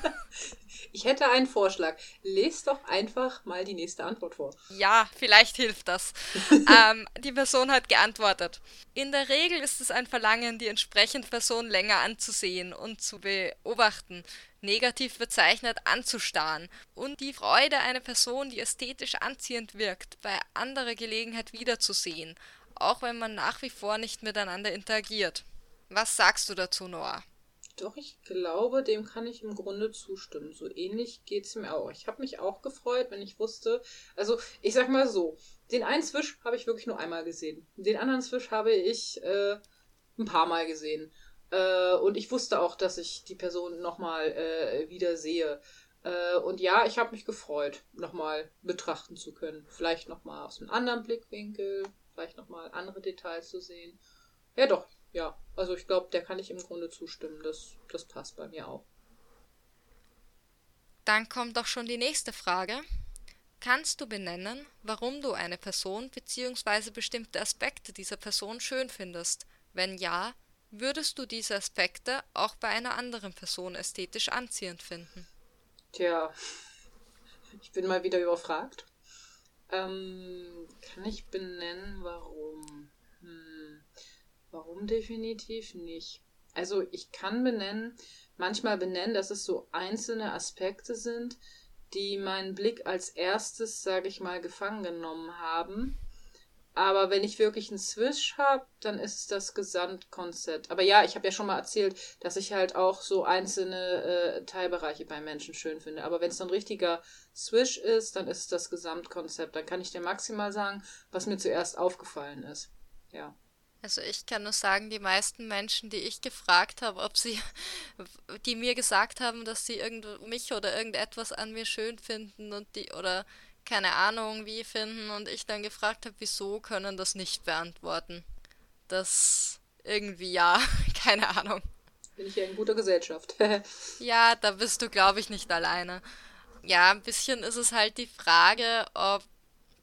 Ich hätte einen Vorschlag. Lest doch einfach mal die nächste Antwort vor. Ja, vielleicht hilft das. ähm, die Person hat geantwortet. In der Regel ist es ein Verlangen, die entsprechende Person länger anzusehen und zu beobachten, negativ bezeichnet anzustarren und die Freude, eine Person, die ästhetisch anziehend wirkt, bei anderer Gelegenheit wiederzusehen, auch wenn man nach wie vor nicht miteinander interagiert. Was sagst du dazu, Noah? Doch, ich glaube, dem kann ich im Grunde zustimmen. So ähnlich geht es mir auch. Ich habe mich auch gefreut, wenn ich wusste. Also, ich sag mal so: Den einen Swish habe ich wirklich nur einmal gesehen. Den anderen Swish habe ich äh, ein paar Mal gesehen. Äh, und ich wusste auch, dass ich die Person nochmal äh, wieder sehe. Äh, und ja, ich habe mich gefreut, nochmal betrachten zu können. Vielleicht nochmal aus einem anderen Blickwinkel, vielleicht nochmal andere Details zu sehen. Ja, doch, ja, also ich glaube, der kann ich im Grunde zustimmen. Das, das passt bei mir auch. Dann kommt doch schon die nächste Frage. Kannst du benennen, warum du eine Person bzw. bestimmte Aspekte dieser Person schön findest? Wenn ja, würdest du diese Aspekte auch bei einer anderen Person ästhetisch anziehend finden? Tja, ich bin mal wieder überfragt. Ähm, kann ich benennen, warum? Warum definitiv nicht? Also ich kann benennen, manchmal benennen, dass es so einzelne Aspekte sind, die meinen Blick als erstes, sage ich mal, gefangen genommen haben. Aber wenn ich wirklich einen Swish habe, dann ist es das Gesamtkonzept. Aber ja, ich habe ja schon mal erzählt, dass ich halt auch so einzelne äh, Teilbereiche bei Menschen schön finde. Aber wenn es dann richtiger Swish ist, dann ist es das Gesamtkonzept. Dann kann ich dir maximal sagen, was mir zuerst aufgefallen ist. Ja. Also ich kann nur sagen, die meisten Menschen, die ich gefragt habe, ob sie, die mir gesagt haben, dass sie irgend, mich oder irgendetwas an mir schön finden und die, oder keine Ahnung wie finden und ich dann gefragt habe, wieso können das nicht beantworten. Das irgendwie ja, keine Ahnung. Bin ich ja in guter Gesellschaft. ja, da bist du, glaube ich, nicht alleine. Ja, ein bisschen ist es halt die Frage, ob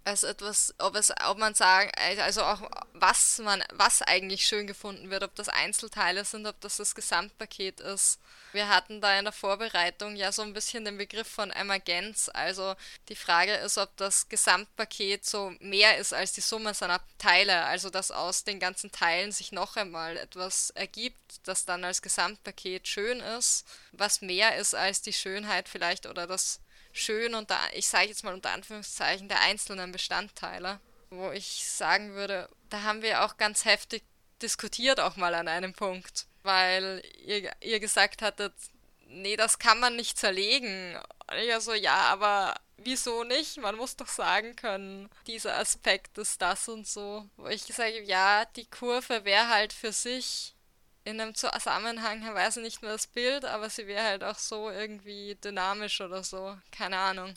als etwas, ob es, ob man sagen, also auch was man, was eigentlich schön gefunden wird, ob das Einzelteile sind, ob das das Gesamtpaket ist. Wir hatten da in der Vorbereitung ja so ein bisschen den Begriff von Emergenz. Also die Frage ist, ob das Gesamtpaket so mehr ist als die Summe seiner Teile. Also dass aus den ganzen Teilen sich noch einmal etwas ergibt, das dann als Gesamtpaket schön ist, was mehr ist als die Schönheit vielleicht oder das Schön unter, ich sage jetzt mal unter Anführungszeichen, der einzelnen Bestandteile. Wo ich sagen würde, da haben wir auch ganz heftig diskutiert auch mal an einem Punkt weil ihr, ihr gesagt hattet, nee, das kann man nicht zerlegen. Und ich so, ja, aber wieso nicht? Man muss doch sagen können, dieser Aspekt ist das und so. Wo ich sage, ja, die Kurve wäre halt für sich in einem Zusammenhang, ich weiß nicht mehr das Bild, aber sie wäre halt auch so irgendwie dynamisch oder so. Keine Ahnung.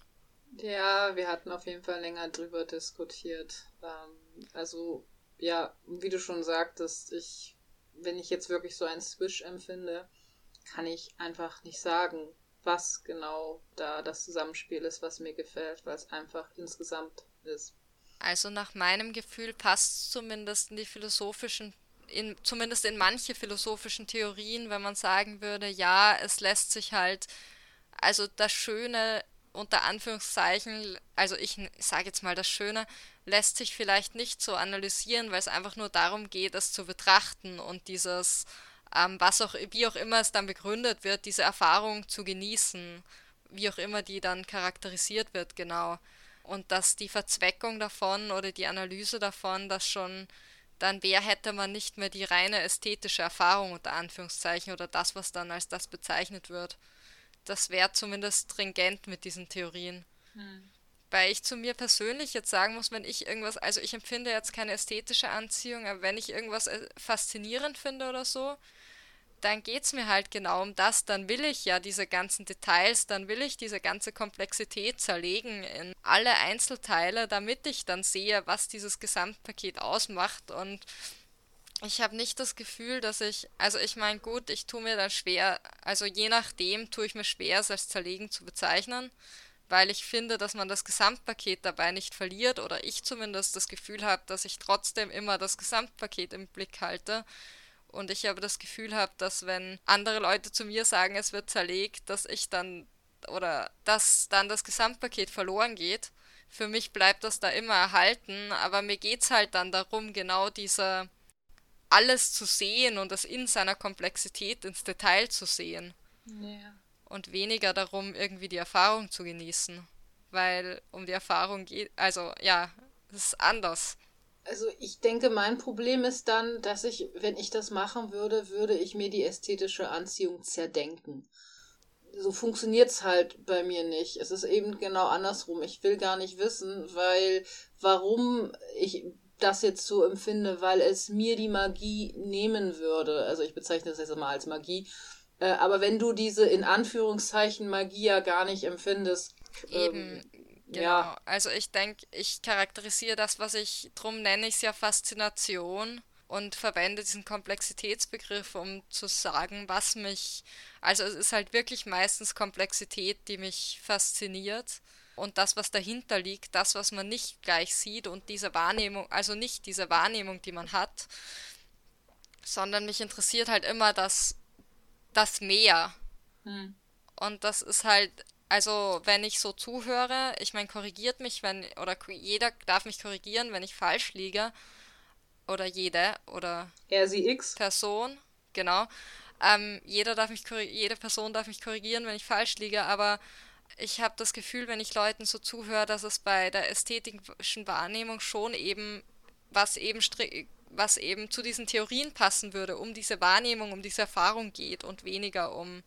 Ja, wir hatten auf jeden Fall länger drüber diskutiert. Ähm, also, ja, wie du schon sagtest, ich wenn ich jetzt wirklich so einen Swish empfinde, kann ich einfach nicht sagen, was genau da das Zusammenspiel ist, was mir gefällt, weil es einfach insgesamt ist. Also nach meinem Gefühl passt zumindest in die philosophischen, in, zumindest in manche philosophischen Theorien, wenn man sagen würde, ja, es lässt sich halt, also das Schöne unter Anführungszeichen, also ich sage jetzt mal das Schöne, lässt sich vielleicht nicht so analysieren, weil es einfach nur darum geht, es zu betrachten und dieses, ähm, was auch, wie auch immer es dann begründet wird, diese Erfahrung zu genießen, wie auch immer die dann charakterisiert wird, genau. Und dass die Verzweckung davon oder die Analyse davon, dass schon dann wer hätte man nicht mehr die reine ästhetische Erfahrung unter Anführungszeichen oder das, was dann als das bezeichnet wird. Das wäre zumindest stringent mit diesen Theorien. Hm. Weil ich zu mir persönlich jetzt sagen muss, wenn ich irgendwas, also ich empfinde jetzt keine ästhetische Anziehung, aber wenn ich irgendwas äh, faszinierend finde oder so, dann geht es mir halt genau um das. Dann will ich ja diese ganzen Details, dann will ich diese ganze Komplexität zerlegen in alle Einzelteile, damit ich dann sehe, was dieses Gesamtpaket ausmacht. Und ich habe nicht das Gefühl, dass ich, also ich meine, gut, ich tue mir da schwer, also je nachdem tue ich mir schwer, es als zerlegen zu bezeichnen weil ich finde, dass man das Gesamtpaket dabei nicht verliert oder ich zumindest das Gefühl habe, dass ich trotzdem immer das Gesamtpaket im Blick halte. Und ich aber das Gefühl habe, dass wenn andere Leute zu mir sagen, es wird zerlegt, dass ich dann oder dass dann das Gesamtpaket verloren geht. Für mich bleibt das da immer erhalten, aber mir geht es halt dann darum, genau diese alles zu sehen und das in seiner Komplexität ins Detail zu sehen. Ja und weniger darum, irgendwie die Erfahrung zu genießen. Weil um die Erfahrung geht, also ja, es ist anders. Also ich denke, mein Problem ist dann, dass ich, wenn ich das machen würde, würde ich mir die ästhetische Anziehung zerdenken. So funktioniert es halt bei mir nicht. Es ist eben genau andersrum. Ich will gar nicht wissen, weil warum ich das jetzt so empfinde, weil es mir die Magie nehmen würde. Also ich bezeichne das jetzt mal als Magie äh, aber wenn du diese in Anführungszeichen Magie ja gar nicht empfindest. Eben. Ähm, genau. Ja. Also ich denke, ich charakterisiere das, was ich, drum nenne ich es ja Faszination und verwende diesen Komplexitätsbegriff, um zu sagen, was mich, also es ist halt wirklich meistens Komplexität, die mich fasziniert und das, was dahinter liegt, das, was man nicht gleich sieht und diese Wahrnehmung, also nicht diese Wahrnehmung, die man hat, sondern mich interessiert halt immer das das Meer. Hm. Und das ist halt, also wenn ich so zuhöre, ich meine, korrigiert mich, wenn, oder jeder darf mich korrigieren, wenn ich falsch liege. Oder jede, oder er, sie, x. Person, genau. Ähm, jeder darf mich jede Person darf mich korrigieren, wenn ich falsch liege, aber ich habe das Gefühl, wenn ich Leuten so zuhöre, dass es bei der ästhetischen Wahrnehmung schon eben, was eben was eben zu diesen Theorien passen würde, um diese Wahrnehmung, um diese Erfahrung geht und weniger um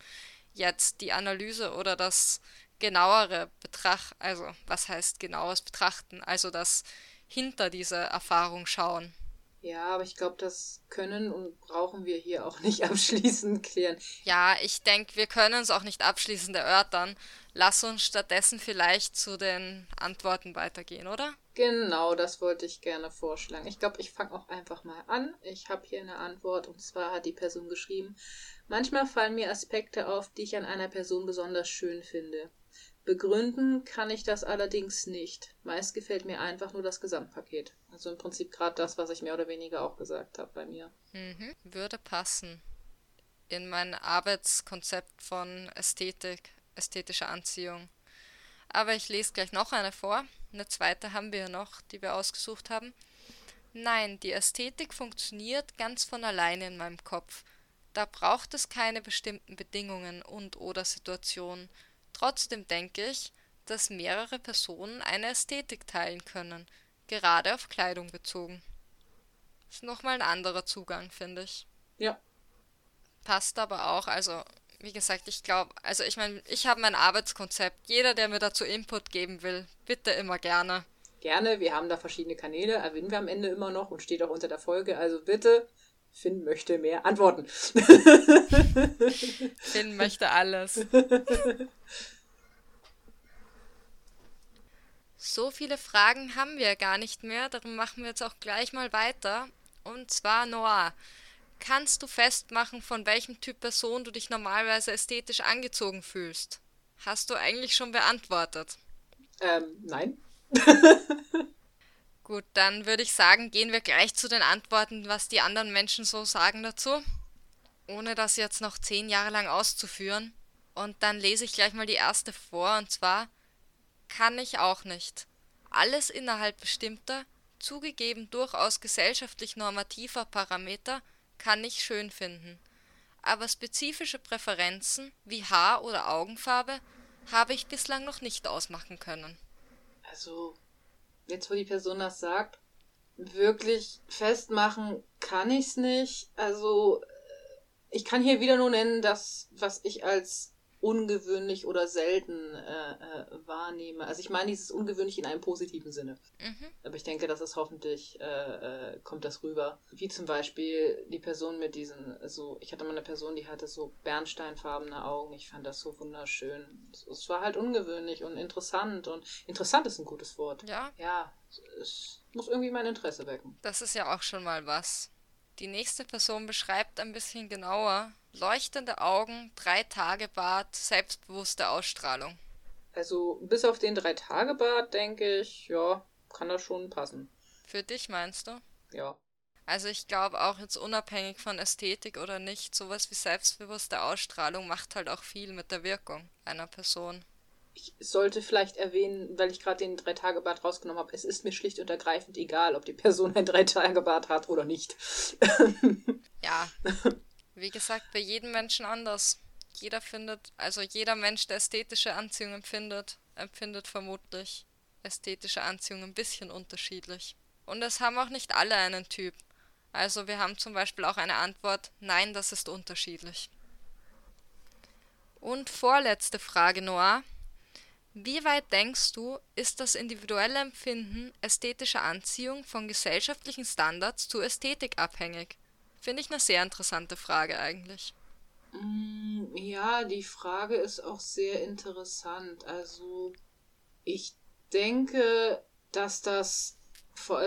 jetzt die Analyse oder das genauere Betracht, also was heißt genaues Betrachten, also das hinter dieser Erfahrung schauen. Ja, aber ich glaube, das können und brauchen wir hier auch nicht abschließend klären. Ja, ich denke, wir können es auch nicht abschließend erörtern. Lass uns stattdessen vielleicht zu den Antworten weitergehen, oder? Genau, das wollte ich gerne vorschlagen. Ich glaube, ich fange auch einfach mal an. Ich habe hier eine Antwort und zwar hat die Person geschrieben, manchmal fallen mir Aspekte auf, die ich an einer Person besonders schön finde. Begründen kann ich das allerdings nicht. Meist gefällt mir einfach nur das Gesamtpaket. Also im Prinzip gerade das, was ich mehr oder weniger auch gesagt habe bei mir. Mhm. Würde passen. In mein Arbeitskonzept von Ästhetik, ästhetischer Anziehung. Aber ich lese gleich noch eine vor. Eine zweite haben wir noch, die wir ausgesucht haben. Nein, die Ästhetik funktioniert ganz von alleine in meinem Kopf. Da braucht es keine bestimmten Bedingungen und oder Situationen. Trotzdem denke ich, dass mehrere Personen eine Ästhetik teilen können, gerade auf Kleidung bezogen. Ist nochmal ein anderer Zugang, finde ich. Ja. Passt aber auch, also wie gesagt, ich glaube, also ich meine, ich habe mein Arbeitskonzept. Jeder, der mir dazu Input geben will, bitte immer gerne. Gerne, wir haben da verschiedene Kanäle, erwähnen wir am Ende immer noch und steht auch unter der Folge. Also bitte, Finn möchte mehr Antworten. Finn möchte alles. So viele Fragen haben wir gar nicht mehr, darum machen wir jetzt auch gleich mal weiter. Und zwar Noah. Kannst du festmachen, von welchem Typ Person du dich normalerweise ästhetisch angezogen fühlst? Hast du eigentlich schon beantwortet? Ähm, nein. Gut, dann würde ich sagen, gehen wir gleich zu den Antworten, was die anderen Menschen so sagen dazu. Ohne das jetzt noch zehn Jahre lang auszuführen. Und dann lese ich gleich mal die erste vor, und zwar kann ich auch nicht. Alles innerhalb bestimmter, zugegeben durchaus gesellschaftlich normativer Parameter kann ich schön finden. Aber spezifische Präferenzen wie Haar- oder Augenfarbe habe ich bislang noch nicht ausmachen können. Also, jetzt wo die Person das sagt, wirklich festmachen kann ich's nicht. Also, ich kann hier wieder nur nennen, das, was ich als ungewöhnlich oder selten äh, äh, wahrnehme. Also ich meine dieses ungewöhnlich in einem positiven Sinne. Mhm. Aber ich denke, dass es hoffentlich äh, äh, kommt das rüber. Wie zum Beispiel die Person mit diesen, so, ich hatte mal eine Person, die hatte so bernsteinfarbene Augen. Ich fand das so wunderschön. Es, es war halt ungewöhnlich und interessant und interessant ist ein gutes Wort. Ja. Ja, es muss irgendwie mein Interesse wecken. Das ist ja auch schon mal was. Die nächste Person beschreibt ein bisschen genauer, Leuchtende Augen, drei Tage Bart, selbstbewusste Ausstrahlung. Also bis auf den drei Tage Bart denke ich, ja, kann das schon passen. Für dich meinst du? Ja. Also ich glaube auch jetzt unabhängig von Ästhetik oder nicht, sowas wie selbstbewusste Ausstrahlung macht halt auch viel mit der Wirkung einer Person. Ich sollte vielleicht erwähnen, weil ich gerade den Drei-Tage-Bart rausgenommen habe, es ist mir schlicht und ergreifend egal, ob die Person ein Drei-Tage-Bart hat oder nicht. ja, wie gesagt, bei jedem Menschen anders. Jeder findet, also jeder Mensch, der ästhetische Anziehung empfindet, empfindet vermutlich ästhetische Anziehung ein bisschen unterschiedlich. Und es haben auch nicht alle einen Typ. Also wir haben zum Beispiel auch eine Antwort, nein, das ist unterschiedlich. Und vorletzte Frage, Noah. Wie weit denkst du, ist das individuelle Empfinden ästhetischer Anziehung von gesellschaftlichen Standards zu Ästhetik abhängig? Finde ich eine sehr interessante Frage eigentlich. Mm, ja, die Frage ist auch sehr interessant. Also, ich denke, dass das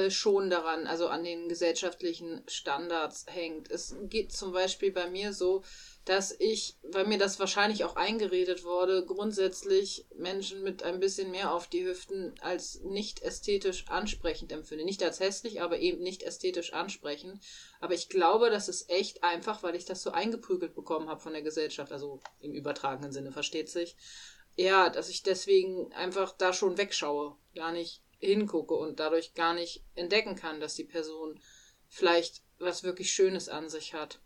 schon daran, also an den gesellschaftlichen Standards hängt. Es geht zum Beispiel bei mir so, dass ich, weil mir das wahrscheinlich auch eingeredet wurde, grundsätzlich Menschen mit ein bisschen mehr auf die Hüften als nicht ästhetisch ansprechend empfinde. Nicht als hässlich, aber eben nicht ästhetisch ansprechend. Aber ich glaube, das ist echt einfach, weil ich das so eingeprügelt bekommen habe von der Gesellschaft, also im übertragenen Sinne, versteht sich. Ja, dass ich deswegen einfach da schon wegschaue, gar nicht hingucke und dadurch gar nicht entdecken kann, dass die Person vielleicht was wirklich Schönes an sich hat.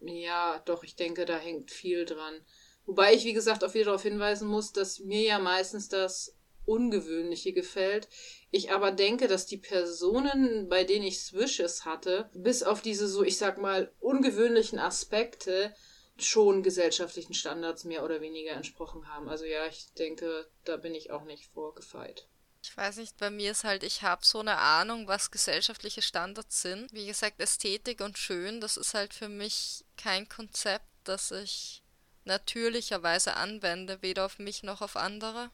Ja, doch, ich denke, da hängt viel dran. Wobei ich, wie gesagt, auch wieder darauf hinweisen muss, dass mir ja meistens das Ungewöhnliche gefällt. Ich aber denke, dass die Personen, bei denen ich Swishes hatte, bis auf diese so, ich sag mal, ungewöhnlichen Aspekte, schon gesellschaftlichen Standards mehr oder weniger entsprochen haben. Also ja, ich denke, da bin ich auch nicht vorgefeit. Ich weiß nicht, bei mir ist halt, ich habe so eine Ahnung, was gesellschaftliche Standards sind. Wie gesagt, Ästhetik und schön, das ist halt für mich kein Konzept, das ich natürlicherweise anwende, weder auf mich noch auf andere.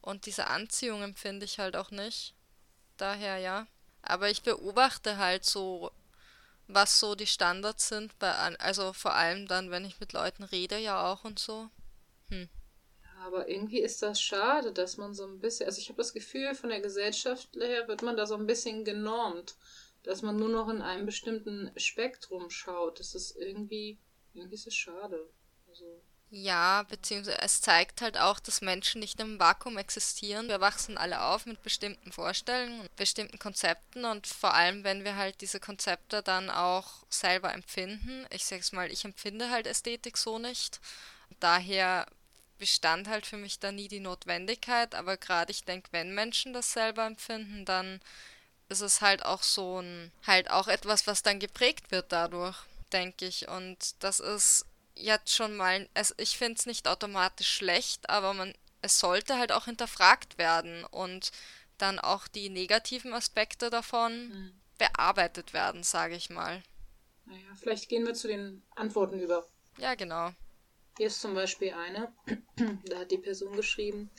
Und diese Anziehung empfinde ich halt auch nicht. Daher ja. Aber ich beobachte halt so, was so die Standards sind, bei, also vor allem dann, wenn ich mit Leuten rede, ja auch und so. Hm. Aber irgendwie ist das schade, dass man so ein bisschen, also ich habe das Gefühl, von der Gesellschaft her wird man da so ein bisschen genormt, dass man nur noch in einem bestimmten Spektrum schaut. Das ist irgendwie, irgendwie ist es schade. Also, Ja, beziehungsweise es zeigt halt auch, dass Menschen nicht im Vakuum existieren. Wir wachsen alle auf mit bestimmten Vorstellungen bestimmten Konzepten und vor allem, wenn wir halt diese Konzepte dann auch selber empfinden. Ich sag's mal, ich empfinde halt Ästhetik so nicht. Daher bestand halt für mich da nie die Notwendigkeit, aber gerade ich denke, wenn Menschen das selber empfinden, dann ist es halt auch so ein, halt auch etwas, was dann geprägt wird dadurch, denke ich. Und das ist jetzt schon mal, also ich finde es nicht automatisch schlecht, aber man, es sollte halt auch hinterfragt werden und dann auch die negativen Aspekte davon hm. bearbeitet werden, sage ich mal. naja, vielleicht gehen wir zu den Antworten über. Ja, genau. Hier ist zum Beispiel eine, da hat die Person geschrieben,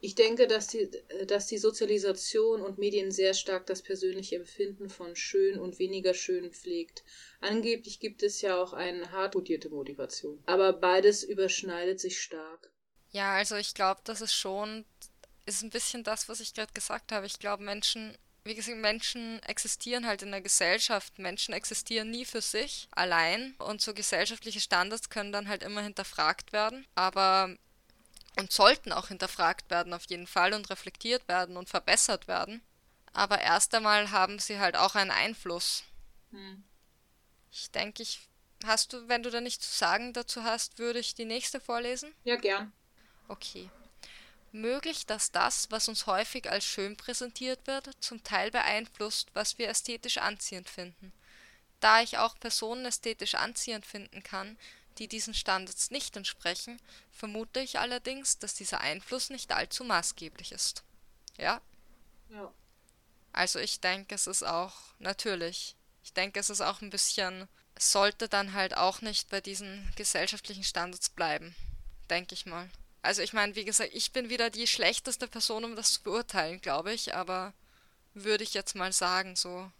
ich denke, dass die, äh, dass die Sozialisation und Medien sehr stark das persönliche Empfinden von schön und weniger schön pflegt. Angeblich gibt es ja auch eine hart kodierte Motivation. Aber beides überschneidet sich stark. Ja, also ich glaube, das ist schon, ist ein bisschen das, was ich gerade gesagt habe. Ich glaube, Menschen, wie gesagt, Menschen existieren halt in der Gesellschaft. Menschen existieren nie für sich allein und so gesellschaftliche Standards können dann halt immer hinterfragt werden. Aber und sollten auch hinterfragt werden auf jeden Fall und reflektiert werden und verbessert werden. Aber erst einmal haben sie halt auch einen Einfluss. Hm. Ich denke, ich hast du, wenn du da nichts zu sagen dazu hast, würde ich die nächste vorlesen. Ja, gern. Okay. Möglich, dass das, was uns häufig als schön präsentiert wird, zum Teil beeinflusst, was wir ästhetisch anziehend finden. Da ich auch Personen ästhetisch anziehend finden kann, die diesen Standards nicht entsprechen, vermute ich allerdings, dass dieser Einfluss nicht allzu maßgeblich ist. Ja, Ja. also ich denke, es ist auch natürlich. Ich denke, es ist auch ein bisschen, sollte dann halt auch nicht bei diesen gesellschaftlichen Standards bleiben, denke ich mal. Also ich meine, wie gesagt, ich bin wieder die schlechteste Person, um das zu beurteilen, glaube ich, aber würde ich jetzt mal sagen, so.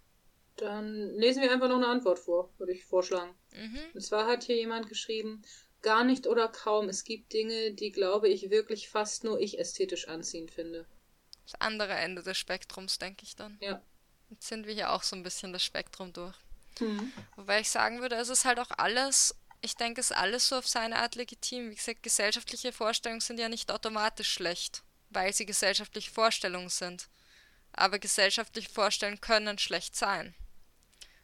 Dann lesen wir einfach noch eine Antwort vor, würde ich vorschlagen. Mhm. Und zwar hat hier jemand geschrieben, gar nicht oder kaum. Es gibt Dinge, die, glaube ich, wirklich fast nur ich ästhetisch anziehend finde. Das andere Ende des Spektrums, denke ich dann. Ja. Jetzt sind wir hier auch so ein bisschen das Spektrum durch. Hm. Wobei ich sagen würde, es ist halt auch alles, ich denke, es ist alles so auf seine Art legitim. Wie gesagt, gesellschaftliche Vorstellungen sind ja nicht automatisch schlecht, weil sie gesellschaftliche Vorstellungen sind. Aber gesellschaftliche Vorstellungen können schlecht sein.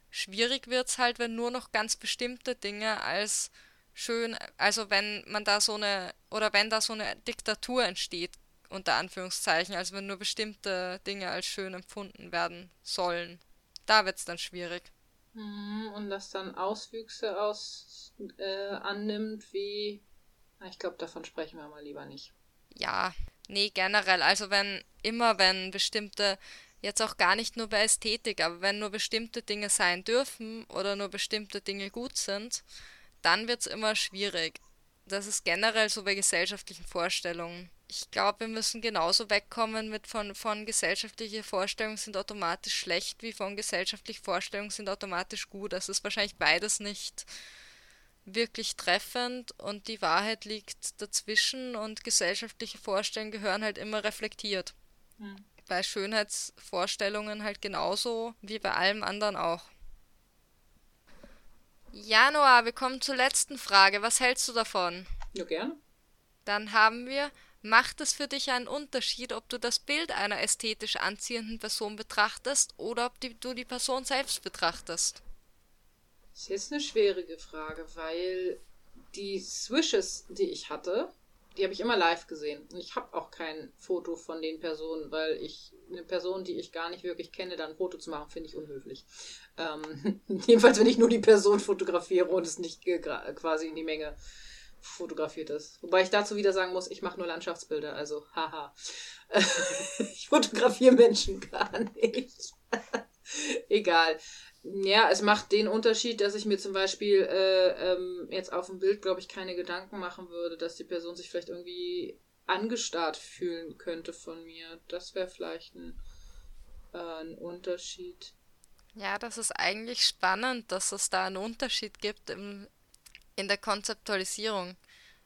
Schwierig wird's halt, wenn nur noch ganz bestimmte Dinge als schön, also wenn man da so eine, oder wenn da so eine Diktatur entsteht, unter Anführungszeichen, also wenn nur bestimmte Dinge als schön empfunden werden sollen. Da wird's dann schwierig. Mhm, Und das dann Auswüchse aus äh, annimmt, wie. Ich glaube, davon sprechen wir mal lieber nicht. Ja, nee, generell. Also wenn immer, wenn bestimmte, jetzt auch gar nicht nur bei Ästhetik, aber wenn nur bestimmte Dinge sein dürfen oder nur bestimmte Dinge gut sind, dann wird's immer schwierig. Das ist generell so bei gesellschaftlichen Vorstellungen. Ich glaube, wir müssen genauso wegkommen mit von, von gesellschaftliche Vorstellungen sind automatisch schlecht, wie von gesellschaftliche Vorstellungen sind automatisch gut. Das ist wahrscheinlich beides nicht wirklich treffend und die Wahrheit liegt dazwischen und gesellschaftliche Vorstellungen gehören halt immer reflektiert. Hm. Bei Schönheitsvorstellungen halt genauso wie bei allem anderen auch. Januar, wir kommen zur letzten Frage. Was hältst du davon? Ja, gerne. Dann haben wir, macht es für dich einen Unterschied, ob du das Bild einer ästhetisch anziehenden Person betrachtest oder ob die, du die Person selbst betrachtest? Das ist jetzt eine schwierige Frage, weil die Swishes, die ich hatte, die habe ich immer live gesehen. Und ich habe auch kein Foto von den Personen, weil ich eine Person, die ich gar nicht wirklich kenne, dann ein Foto zu machen, finde ich unhöflich. Ähm, jedenfalls, wenn ich nur die Person fotografiere und es nicht quasi in die Menge fotografiert ist. Wobei ich dazu wieder sagen muss, ich mache nur Landschaftsbilder, also haha. ich fotografiere Menschen gar nicht. Egal. Ja, es macht den Unterschied, dass ich mir zum Beispiel äh, ähm, jetzt auf dem Bild, glaube ich, keine Gedanken machen würde, dass die Person sich vielleicht irgendwie angestarrt fühlen könnte von mir. Das wäre vielleicht ein, äh, ein Unterschied. Ja, das ist eigentlich spannend, dass es da einen Unterschied gibt im, in der Konzeptualisierung.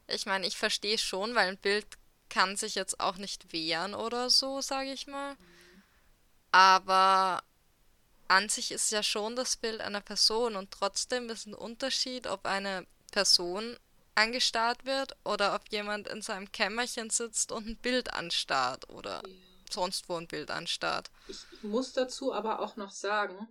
Ich meine, ich verstehe schon, weil ein Bild kann sich jetzt auch nicht wehren oder so, sage ich mal. Aber an sich ist ja schon das Bild einer Person und trotzdem ist ein Unterschied, ob eine Person angestarrt wird oder ob jemand in seinem Kämmerchen sitzt und ein Bild anstarrt oder ja. sonst wo ein Bild anstarrt. Ich muss dazu aber auch noch sagen,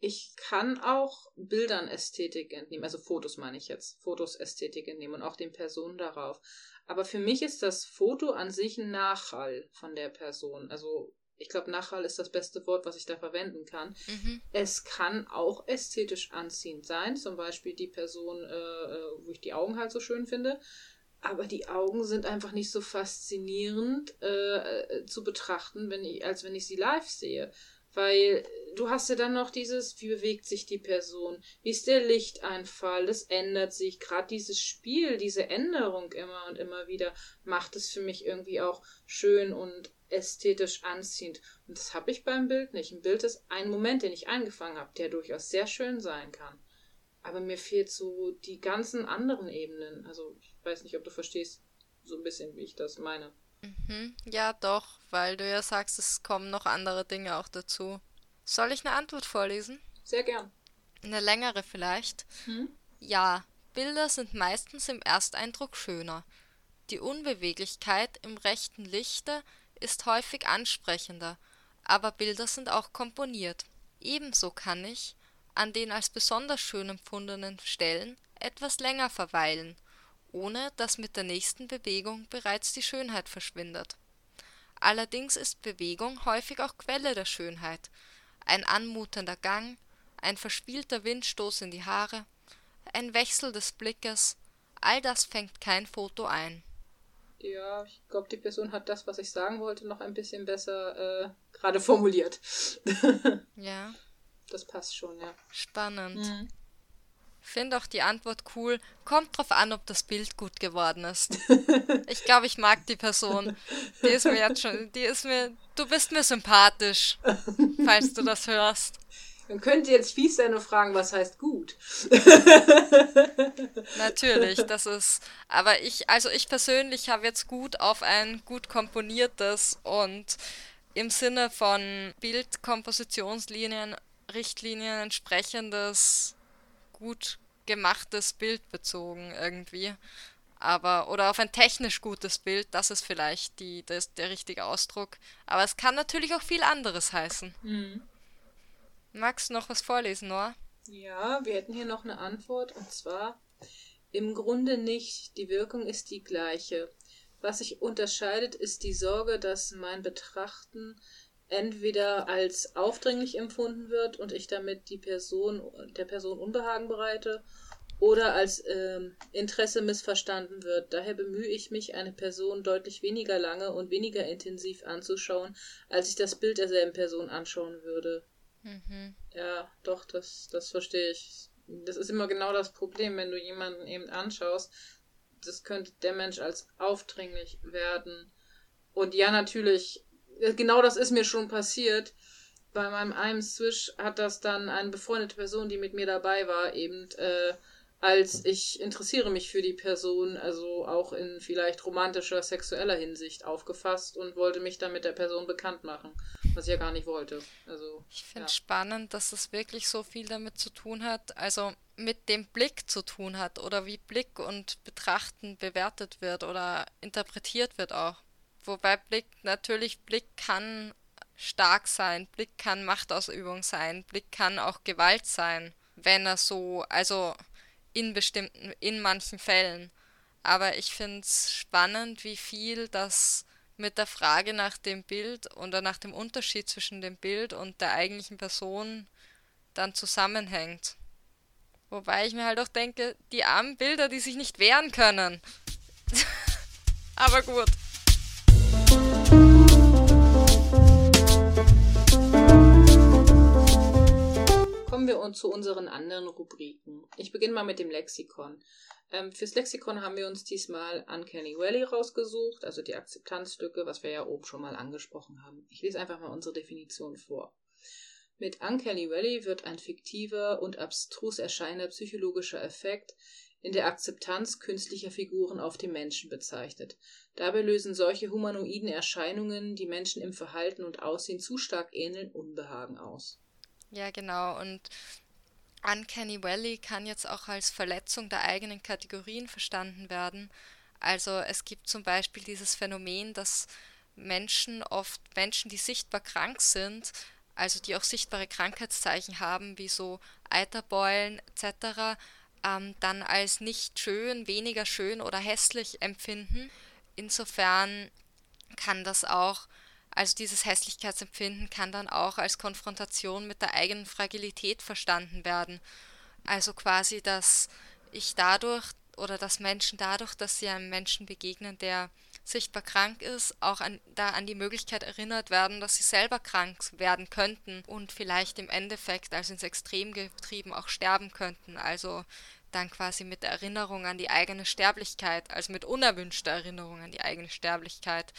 ich kann auch Bildern Ästhetik entnehmen, also Fotos meine ich jetzt, Fotos Ästhetik entnehmen und auch den Personen darauf. Aber für mich ist das Foto an sich ein Nachhall von der Person. Also ich glaube, Nachhall ist das beste Wort, was ich da verwenden kann. Mhm. Es kann auch ästhetisch anziehend sein, zum Beispiel die Person, äh, äh, wo ich die Augen halt so schön finde. Aber die Augen sind einfach nicht so faszinierend äh, äh zu betrachten, wenn ich, als wenn ich sie live sehe. Weil du hast ja dann noch dieses, wie bewegt sich die Person, wie ist der Lichteinfall, das ändert sich. Gerade dieses Spiel, diese Änderung immer und immer wieder, macht es für mich irgendwie auch schön und ästhetisch anziehend. Und das habe ich beim Bild nicht. Ein Bild ist ein Moment, den ich eingefangen habe, der durchaus sehr schön sein kann. Aber mir fehlt so die ganzen anderen Ebenen. Also ich weiß nicht, ob du verstehst, so ein bisschen, wie ich das meine. Mhm. Ja, doch, weil du ja sagst, es kommen noch andere Dinge auch dazu. Soll ich eine Antwort vorlesen? Sehr gern. Eine längere vielleicht. Hm? Ja, Bilder sind meistens im Ersteindruck schöner. Die Unbeweglichkeit im rechten Lichte ist häufig ansprechender, aber Bilder sind auch komponiert. Ebenso kann ich, an den als besonders schön empfundenen Stellen, etwas länger verweilen ohne dass mit der nächsten Bewegung bereits die Schönheit verschwindet. Allerdings ist Bewegung häufig auch Quelle der Schönheit. Ein anmutender Gang, ein verspielter Windstoß in die Haare, ein Wechsel des Blickes, all das fängt kein Foto ein. Ja, ich glaube, die Person hat das, was ich sagen wollte, noch ein bisschen besser äh, gerade formuliert. ja. Das passt schon, ja. Spannend. Mhm. Finde auch die Antwort cool. Kommt drauf an, ob das Bild gut geworden ist. Ich glaube, ich mag die Person. Die ist mir jetzt schon, die ist mir, du bist mir sympathisch, falls du das hörst. Man könnte jetzt fies sein und fragen, was heißt gut? Natürlich, das ist, aber ich, also ich persönlich habe jetzt gut auf ein gut komponiertes und im Sinne von Bildkompositionslinien, Richtlinien entsprechendes gut gemachtes Bild bezogen irgendwie. Aber, oder auf ein technisch gutes Bild, das ist vielleicht die, das, der richtige Ausdruck. Aber es kann natürlich auch viel anderes heißen. Mhm. Magst du noch was vorlesen, Noah? Ja, wir hätten hier noch eine Antwort und zwar im Grunde nicht. Die Wirkung ist die gleiche. Was sich unterscheidet, ist die Sorge, dass mein Betrachten entweder als aufdringlich empfunden wird und ich damit die Person, der Person Unbehagen bereite oder als ähm, Interesse missverstanden wird. Daher bemühe ich mich, eine Person deutlich weniger lange und weniger intensiv anzuschauen, als ich das Bild derselben Person anschauen würde. Mhm. Ja, doch, das, das verstehe ich. Das ist immer genau das Problem, wenn du jemanden eben anschaust. Das könnte der Mensch als aufdringlich werden. Und ja, natürlich genau das ist mir schon passiert. Bei meinem einen Swish hat das dann eine befreundete Person, die mit mir dabei war, eben äh, als ich interessiere mich für die Person, also auch in vielleicht romantischer, sexueller Hinsicht aufgefasst und wollte mich dann mit der Person bekannt machen, was ich ja gar nicht wollte. Also, ich finde ja. spannend, dass es wirklich so viel damit zu tun hat, also mit dem Blick zu tun hat oder wie Blick und Betrachten bewertet wird oder interpretiert wird auch. Wobei Blick, natürlich, Blick kann stark sein, Blick kann Machtausübung sein, Blick kann auch Gewalt sein, wenn er so, also in bestimmten, in manchen Fällen. Aber ich finde es spannend, wie viel das mit der Frage nach dem Bild oder nach dem Unterschied zwischen dem Bild und der eigentlichen Person dann zusammenhängt. Wobei ich mir halt auch denke, die armen Bilder, die sich nicht wehren können. Aber gut. Kommen wir zu unseren anderen Rubriken. Ich beginne mal mit dem Lexikon. Ähm, fürs Lexikon haben wir uns diesmal Uncanny Valley rausgesucht, also die Akzeptanzlücke, was wir ja oben schon mal angesprochen haben. Ich lese einfach mal unsere Definition vor. Mit Uncanny Valley wird ein fiktiver und abstrus erscheinender psychologischer Effekt in der Akzeptanz künstlicher Figuren auf dem Menschen bezeichnet. Dabei lösen solche humanoiden Erscheinungen, die Menschen im Verhalten und Aussehen zu stark ähneln, Unbehagen aus. Ja, genau. Und Uncanny Valley kann jetzt auch als Verletzung der eigenen Kategorien verstanden werden. Also es gibt zum Beispiel dieses Phänomen, dass Menschen oft Menschen, die sichtbar krank sind, also die auch sichtbare Krankheitszeichen haben, wie so Eiterbeulen etc., ähm, dann als nicht schön, weniger schön oder hässlich empfinden. Insofern kann das auch, also dieses Hässlichkeitsempfinden kann dann auch als Konfrontation mit der eigenen Fragilität verstanden werden. Also quasi, dass ich dadurch oder dass Menschen dadurch, dass sie einem Menschen begegnen, der sichtbar krank ist, auch an, da an die Möglichkeit erinnert werden, dass sie selber krank werden könnten und vielleicht im Endeffekt, also ins Extrem getrieben, auch sterben könnten. Also dann quasi mit Erinnerung an die eigene Sterblichkeit, also mit unerwünschter Erinnerung an die eigene Sterblichkeit.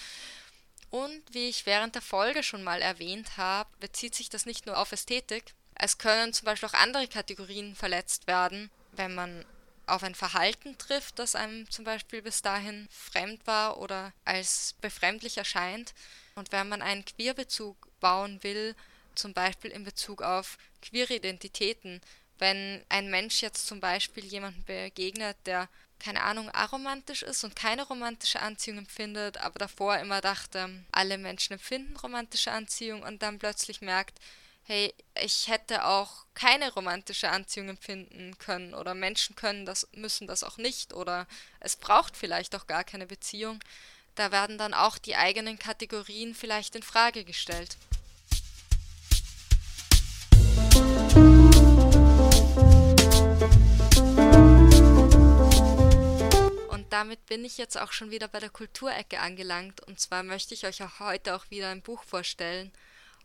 Und wie ich während der Folge schon mal erwähnt habe, bezieht sich das nicht nur auf Ästhetik. Es können zum Beispiel auch andere Kategorien verletzt werden, wenn man auf ein Verhalten trifft, das einem zum Beispiel bis dahin fremd war oder als befremdlich erscheint. Und wenn man einen Queerbezug bauen will, zum Beispiel in Bezug auf queere Identitäten, wenn ein Mensch jetzt zum Beispiel jemanden begegnet, der keine Ahnung, aromantisch ist und keine romantische Anziehung empfindet, aber davor immer dachte, alle Menschen empfinden romantische Anziehung und dann plötzlich merkt, hey, ich hätte auch keine romantische Anziehung empfinden können oder Menschen können das, müssen das auch nicht oder es braucht vielleicht auch gar keine Beziehung, da werden dann auch die eigenen Kategorien vielleicht in Frage gestellt. Damit bin ich jetzt auch schon wieder bei der Kulturecke angelangt und zwar möchte ich euch auch heute auch wieder ein Buch vorstellen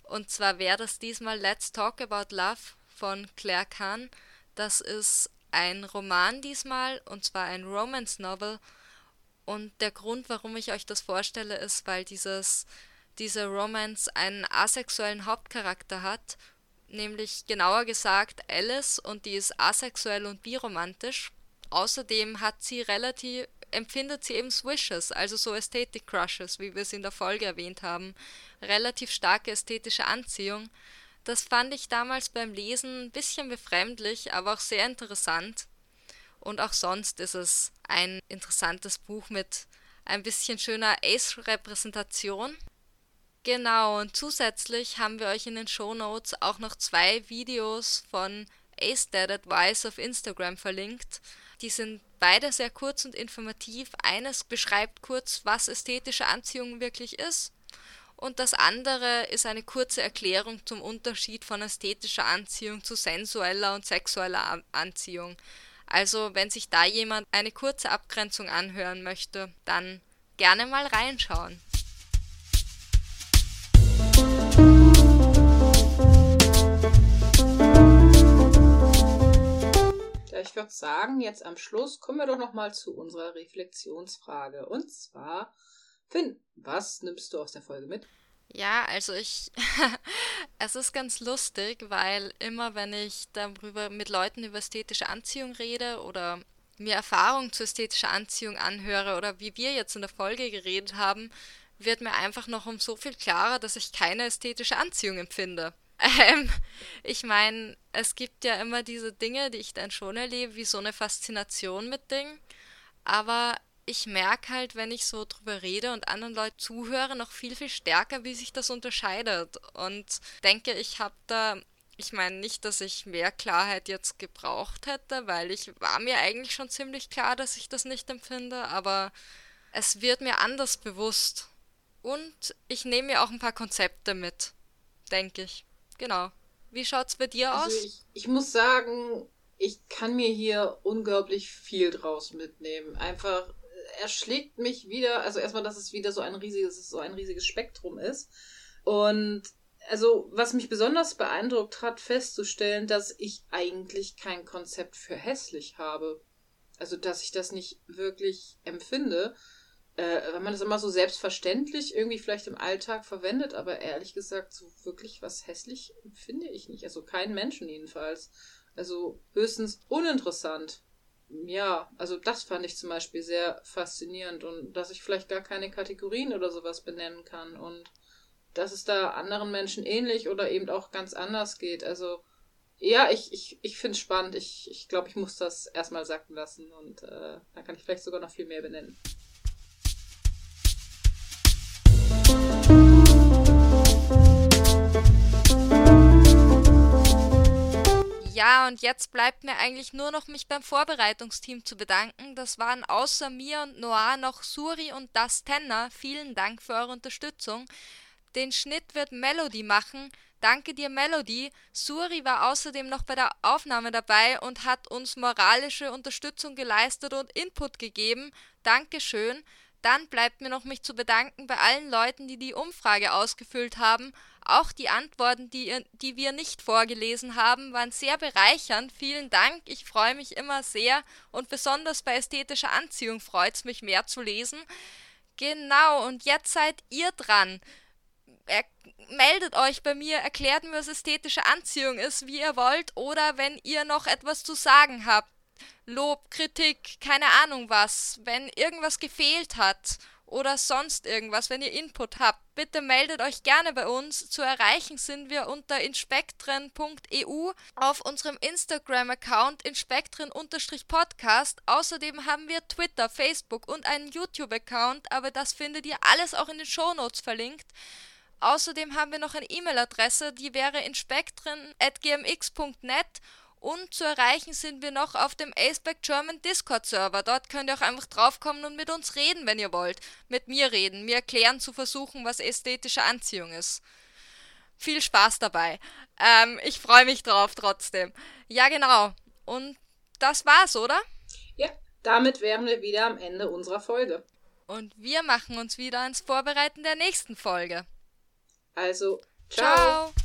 und zwar wäre das diesmal Let's Talk About Love von Claire Kahn. Das ist ein Roman diesmal und zwar ein Romance Novel. Und der Grund, warum ich euch das vorstelle, ist, weil dieses, diese Romance einen asexuellen Hauptcharakter hat, nämlich genauer gesagt Alice und die ist asexuell und biromantisch. Außerdem hat sie relativ empfindet sie eben Swishes, also so Ästhetik Crushes, wie wir es in der Folge erwähnt haben, relativ starke ästhetische Anziehung. Das fand ich damals beim Lesen ein bisschen befremdlich, aber auch sehr interessant. Und auch sonst ist es ein interessantes Buch mit ein bisschen schöner Ace-Repräsentation. Genau, und zusätzlich haben wir euch in den Show Notes auch noch zwei Videos von Ace Dad Advice auf Instagram verlinkt. Die sind beide sehr kurz und informativ. Eines beschreibt kurz, was ästhetische Anziehung wirklich ist. Und das andere ist eine kurze Erklärung zum Unterschied von ästhetischer Anziehung zu sensueller und sexueller Anziehung. Also wenn sich da jemand eine kurze Abgrenzung anhören möchte, dann gerne mal reinschauen. Ich würde sagen, jetzt am Schluss kommen wir doch nochmal zu unserer Reflexionsfrage. Und zwar, Finn, was nimmst du aus der Folge mit? Ja, also ich, es ist ganz lustig, weil immer wenn ich darüber mit Leuten über ästhetische Anziehung rede oder mir Erfahrungen zu ästhetischer Anziehung anhöre oder wie wir jetzt in der Folge geredet haben, wird mir einfach noch um so viel klarer, dass ich keine ästhetische Anziehung empfinde. Ähm, ich meine, es gibt ja immer diese Dinge, die ich dann schon erlebe, wie so eine Faszination mit Dingen. Aber ich merke halt, wenn ich so drüber rede und anderen Leuten zuhöre, noch viel, viel stärker, wie sich das unterscheidet. Und denke, ich habe da, ich meine nicht, dass ich mehr Klarheit jetzt gebraucht hätte, weil ich war mir eigentlich schon ziemlich klar, dass ich das nicht empfinde, aber es wird mir anders bewusst. Und ich nehme mir auch ein paar Konzepte mit, denke ich. Genau. Wie schaut's bei dir also aus? Ich, ich muss sagen, ich kann mir hier unglaublich viel draus mitnehmen. Einfach, er schlägt mich wieder, also erstmal, dass es wieder so ein riesiges, so ein riesiges Spektrum ist. Und also, was mich besonders beeindruckt hat, festzustellen, dass ich eigentlich kein Konzept für hässlich habe. Also, dass ich das nicht wirklich empfinde äh, wenn man das immer so selbstverständlich irgendwie vielleicht im Alltag verwendet, aber ehrlich gesagt, so wirklich was hässlich finde ich nicht. Also keinen Menschen jedenfalls. Also höchstens uninteressant. ja, also das fand ich zum Beispiel sehr faszinierend und dass ich vielleicht gar keine Kategorien oder sowas benennen kann und dass es da anderen Menschen ähnlich oder eben auch ganz anders geht. Also ja, ich, ich, ich finde es spannend. Ich, ich glaube, ich muss das erstmal sacken lassen und äh, dann kann ich vielleicht sogar noch viel mehr benennen. Ja, und jetzt bleibt mir eigentlich nur noch mich beim Vorbereitungsteam zu bedanken. Das waren außer mir und Noah noch Suri und Das Tenner. Vielen Dank für eure Unterstützung. Den Schnitt wird Melody machen. Danke dir, Melody. Suri war außerdem noch bei der Aufnahme dabei und hat uns moralische Unterstützung geleistet und Input gegeben. Dankeschön. Dann bleibt mir noch mich zu bedanken bei allen Leuten, die die Umfrage ausgefüllt haben. Auch die Antworten, die, die wir nicht vorgelesen haben, waren sehr bereichernd. Vielen Dank. Ich freue mich immer sehr und besonders bei ästhetischer Anziehung freut es mich mehr zu lesen. Genau, und jetzt seid ihr dran. Er meldet euch bei mir, erklärt mir, was ästhetische Anziehung ist, wie ihr wollt, oder wenn ihr noch etwas zu sagen habt Lob, Kritik, keine Ahnung was, wenn irgendwas gefehlt hat oder sonst irgendwas, wenn ihr Input habt, bitte meldet euch gerne bei uns. Zu erreichen sind wir unter inspektren.eu auf unserem Instagram-Account inspektren-podcast. Außerdem haben wir Twitter, Facebook und einen YouTube-Account, aber das findet ihr alles auch in den Shownotes verlinkt. Außerdem haben wir noch eine E-Mail-Adresse, die wäre inspektren.gmx.net und zu erreichen sind wir noch auf dem Aceback German Discord Server. Dort könnt ihr auch einfach draufkommen und mit uns reden, wenn ihr wollt. Mit mir reden, mir erklären zu versuchen, was ästhetische Anziehung ist. Viel Spaß dabei. Ähm, ich freue mich drauf trotzdem. Ja, genau. Und das war's, oder? Ja, damit wären wir wieder am Ende unserer Folge. Und wir machen uns wieder ans Vorbereiten der nächsten Folge. Also, ciao. ciao.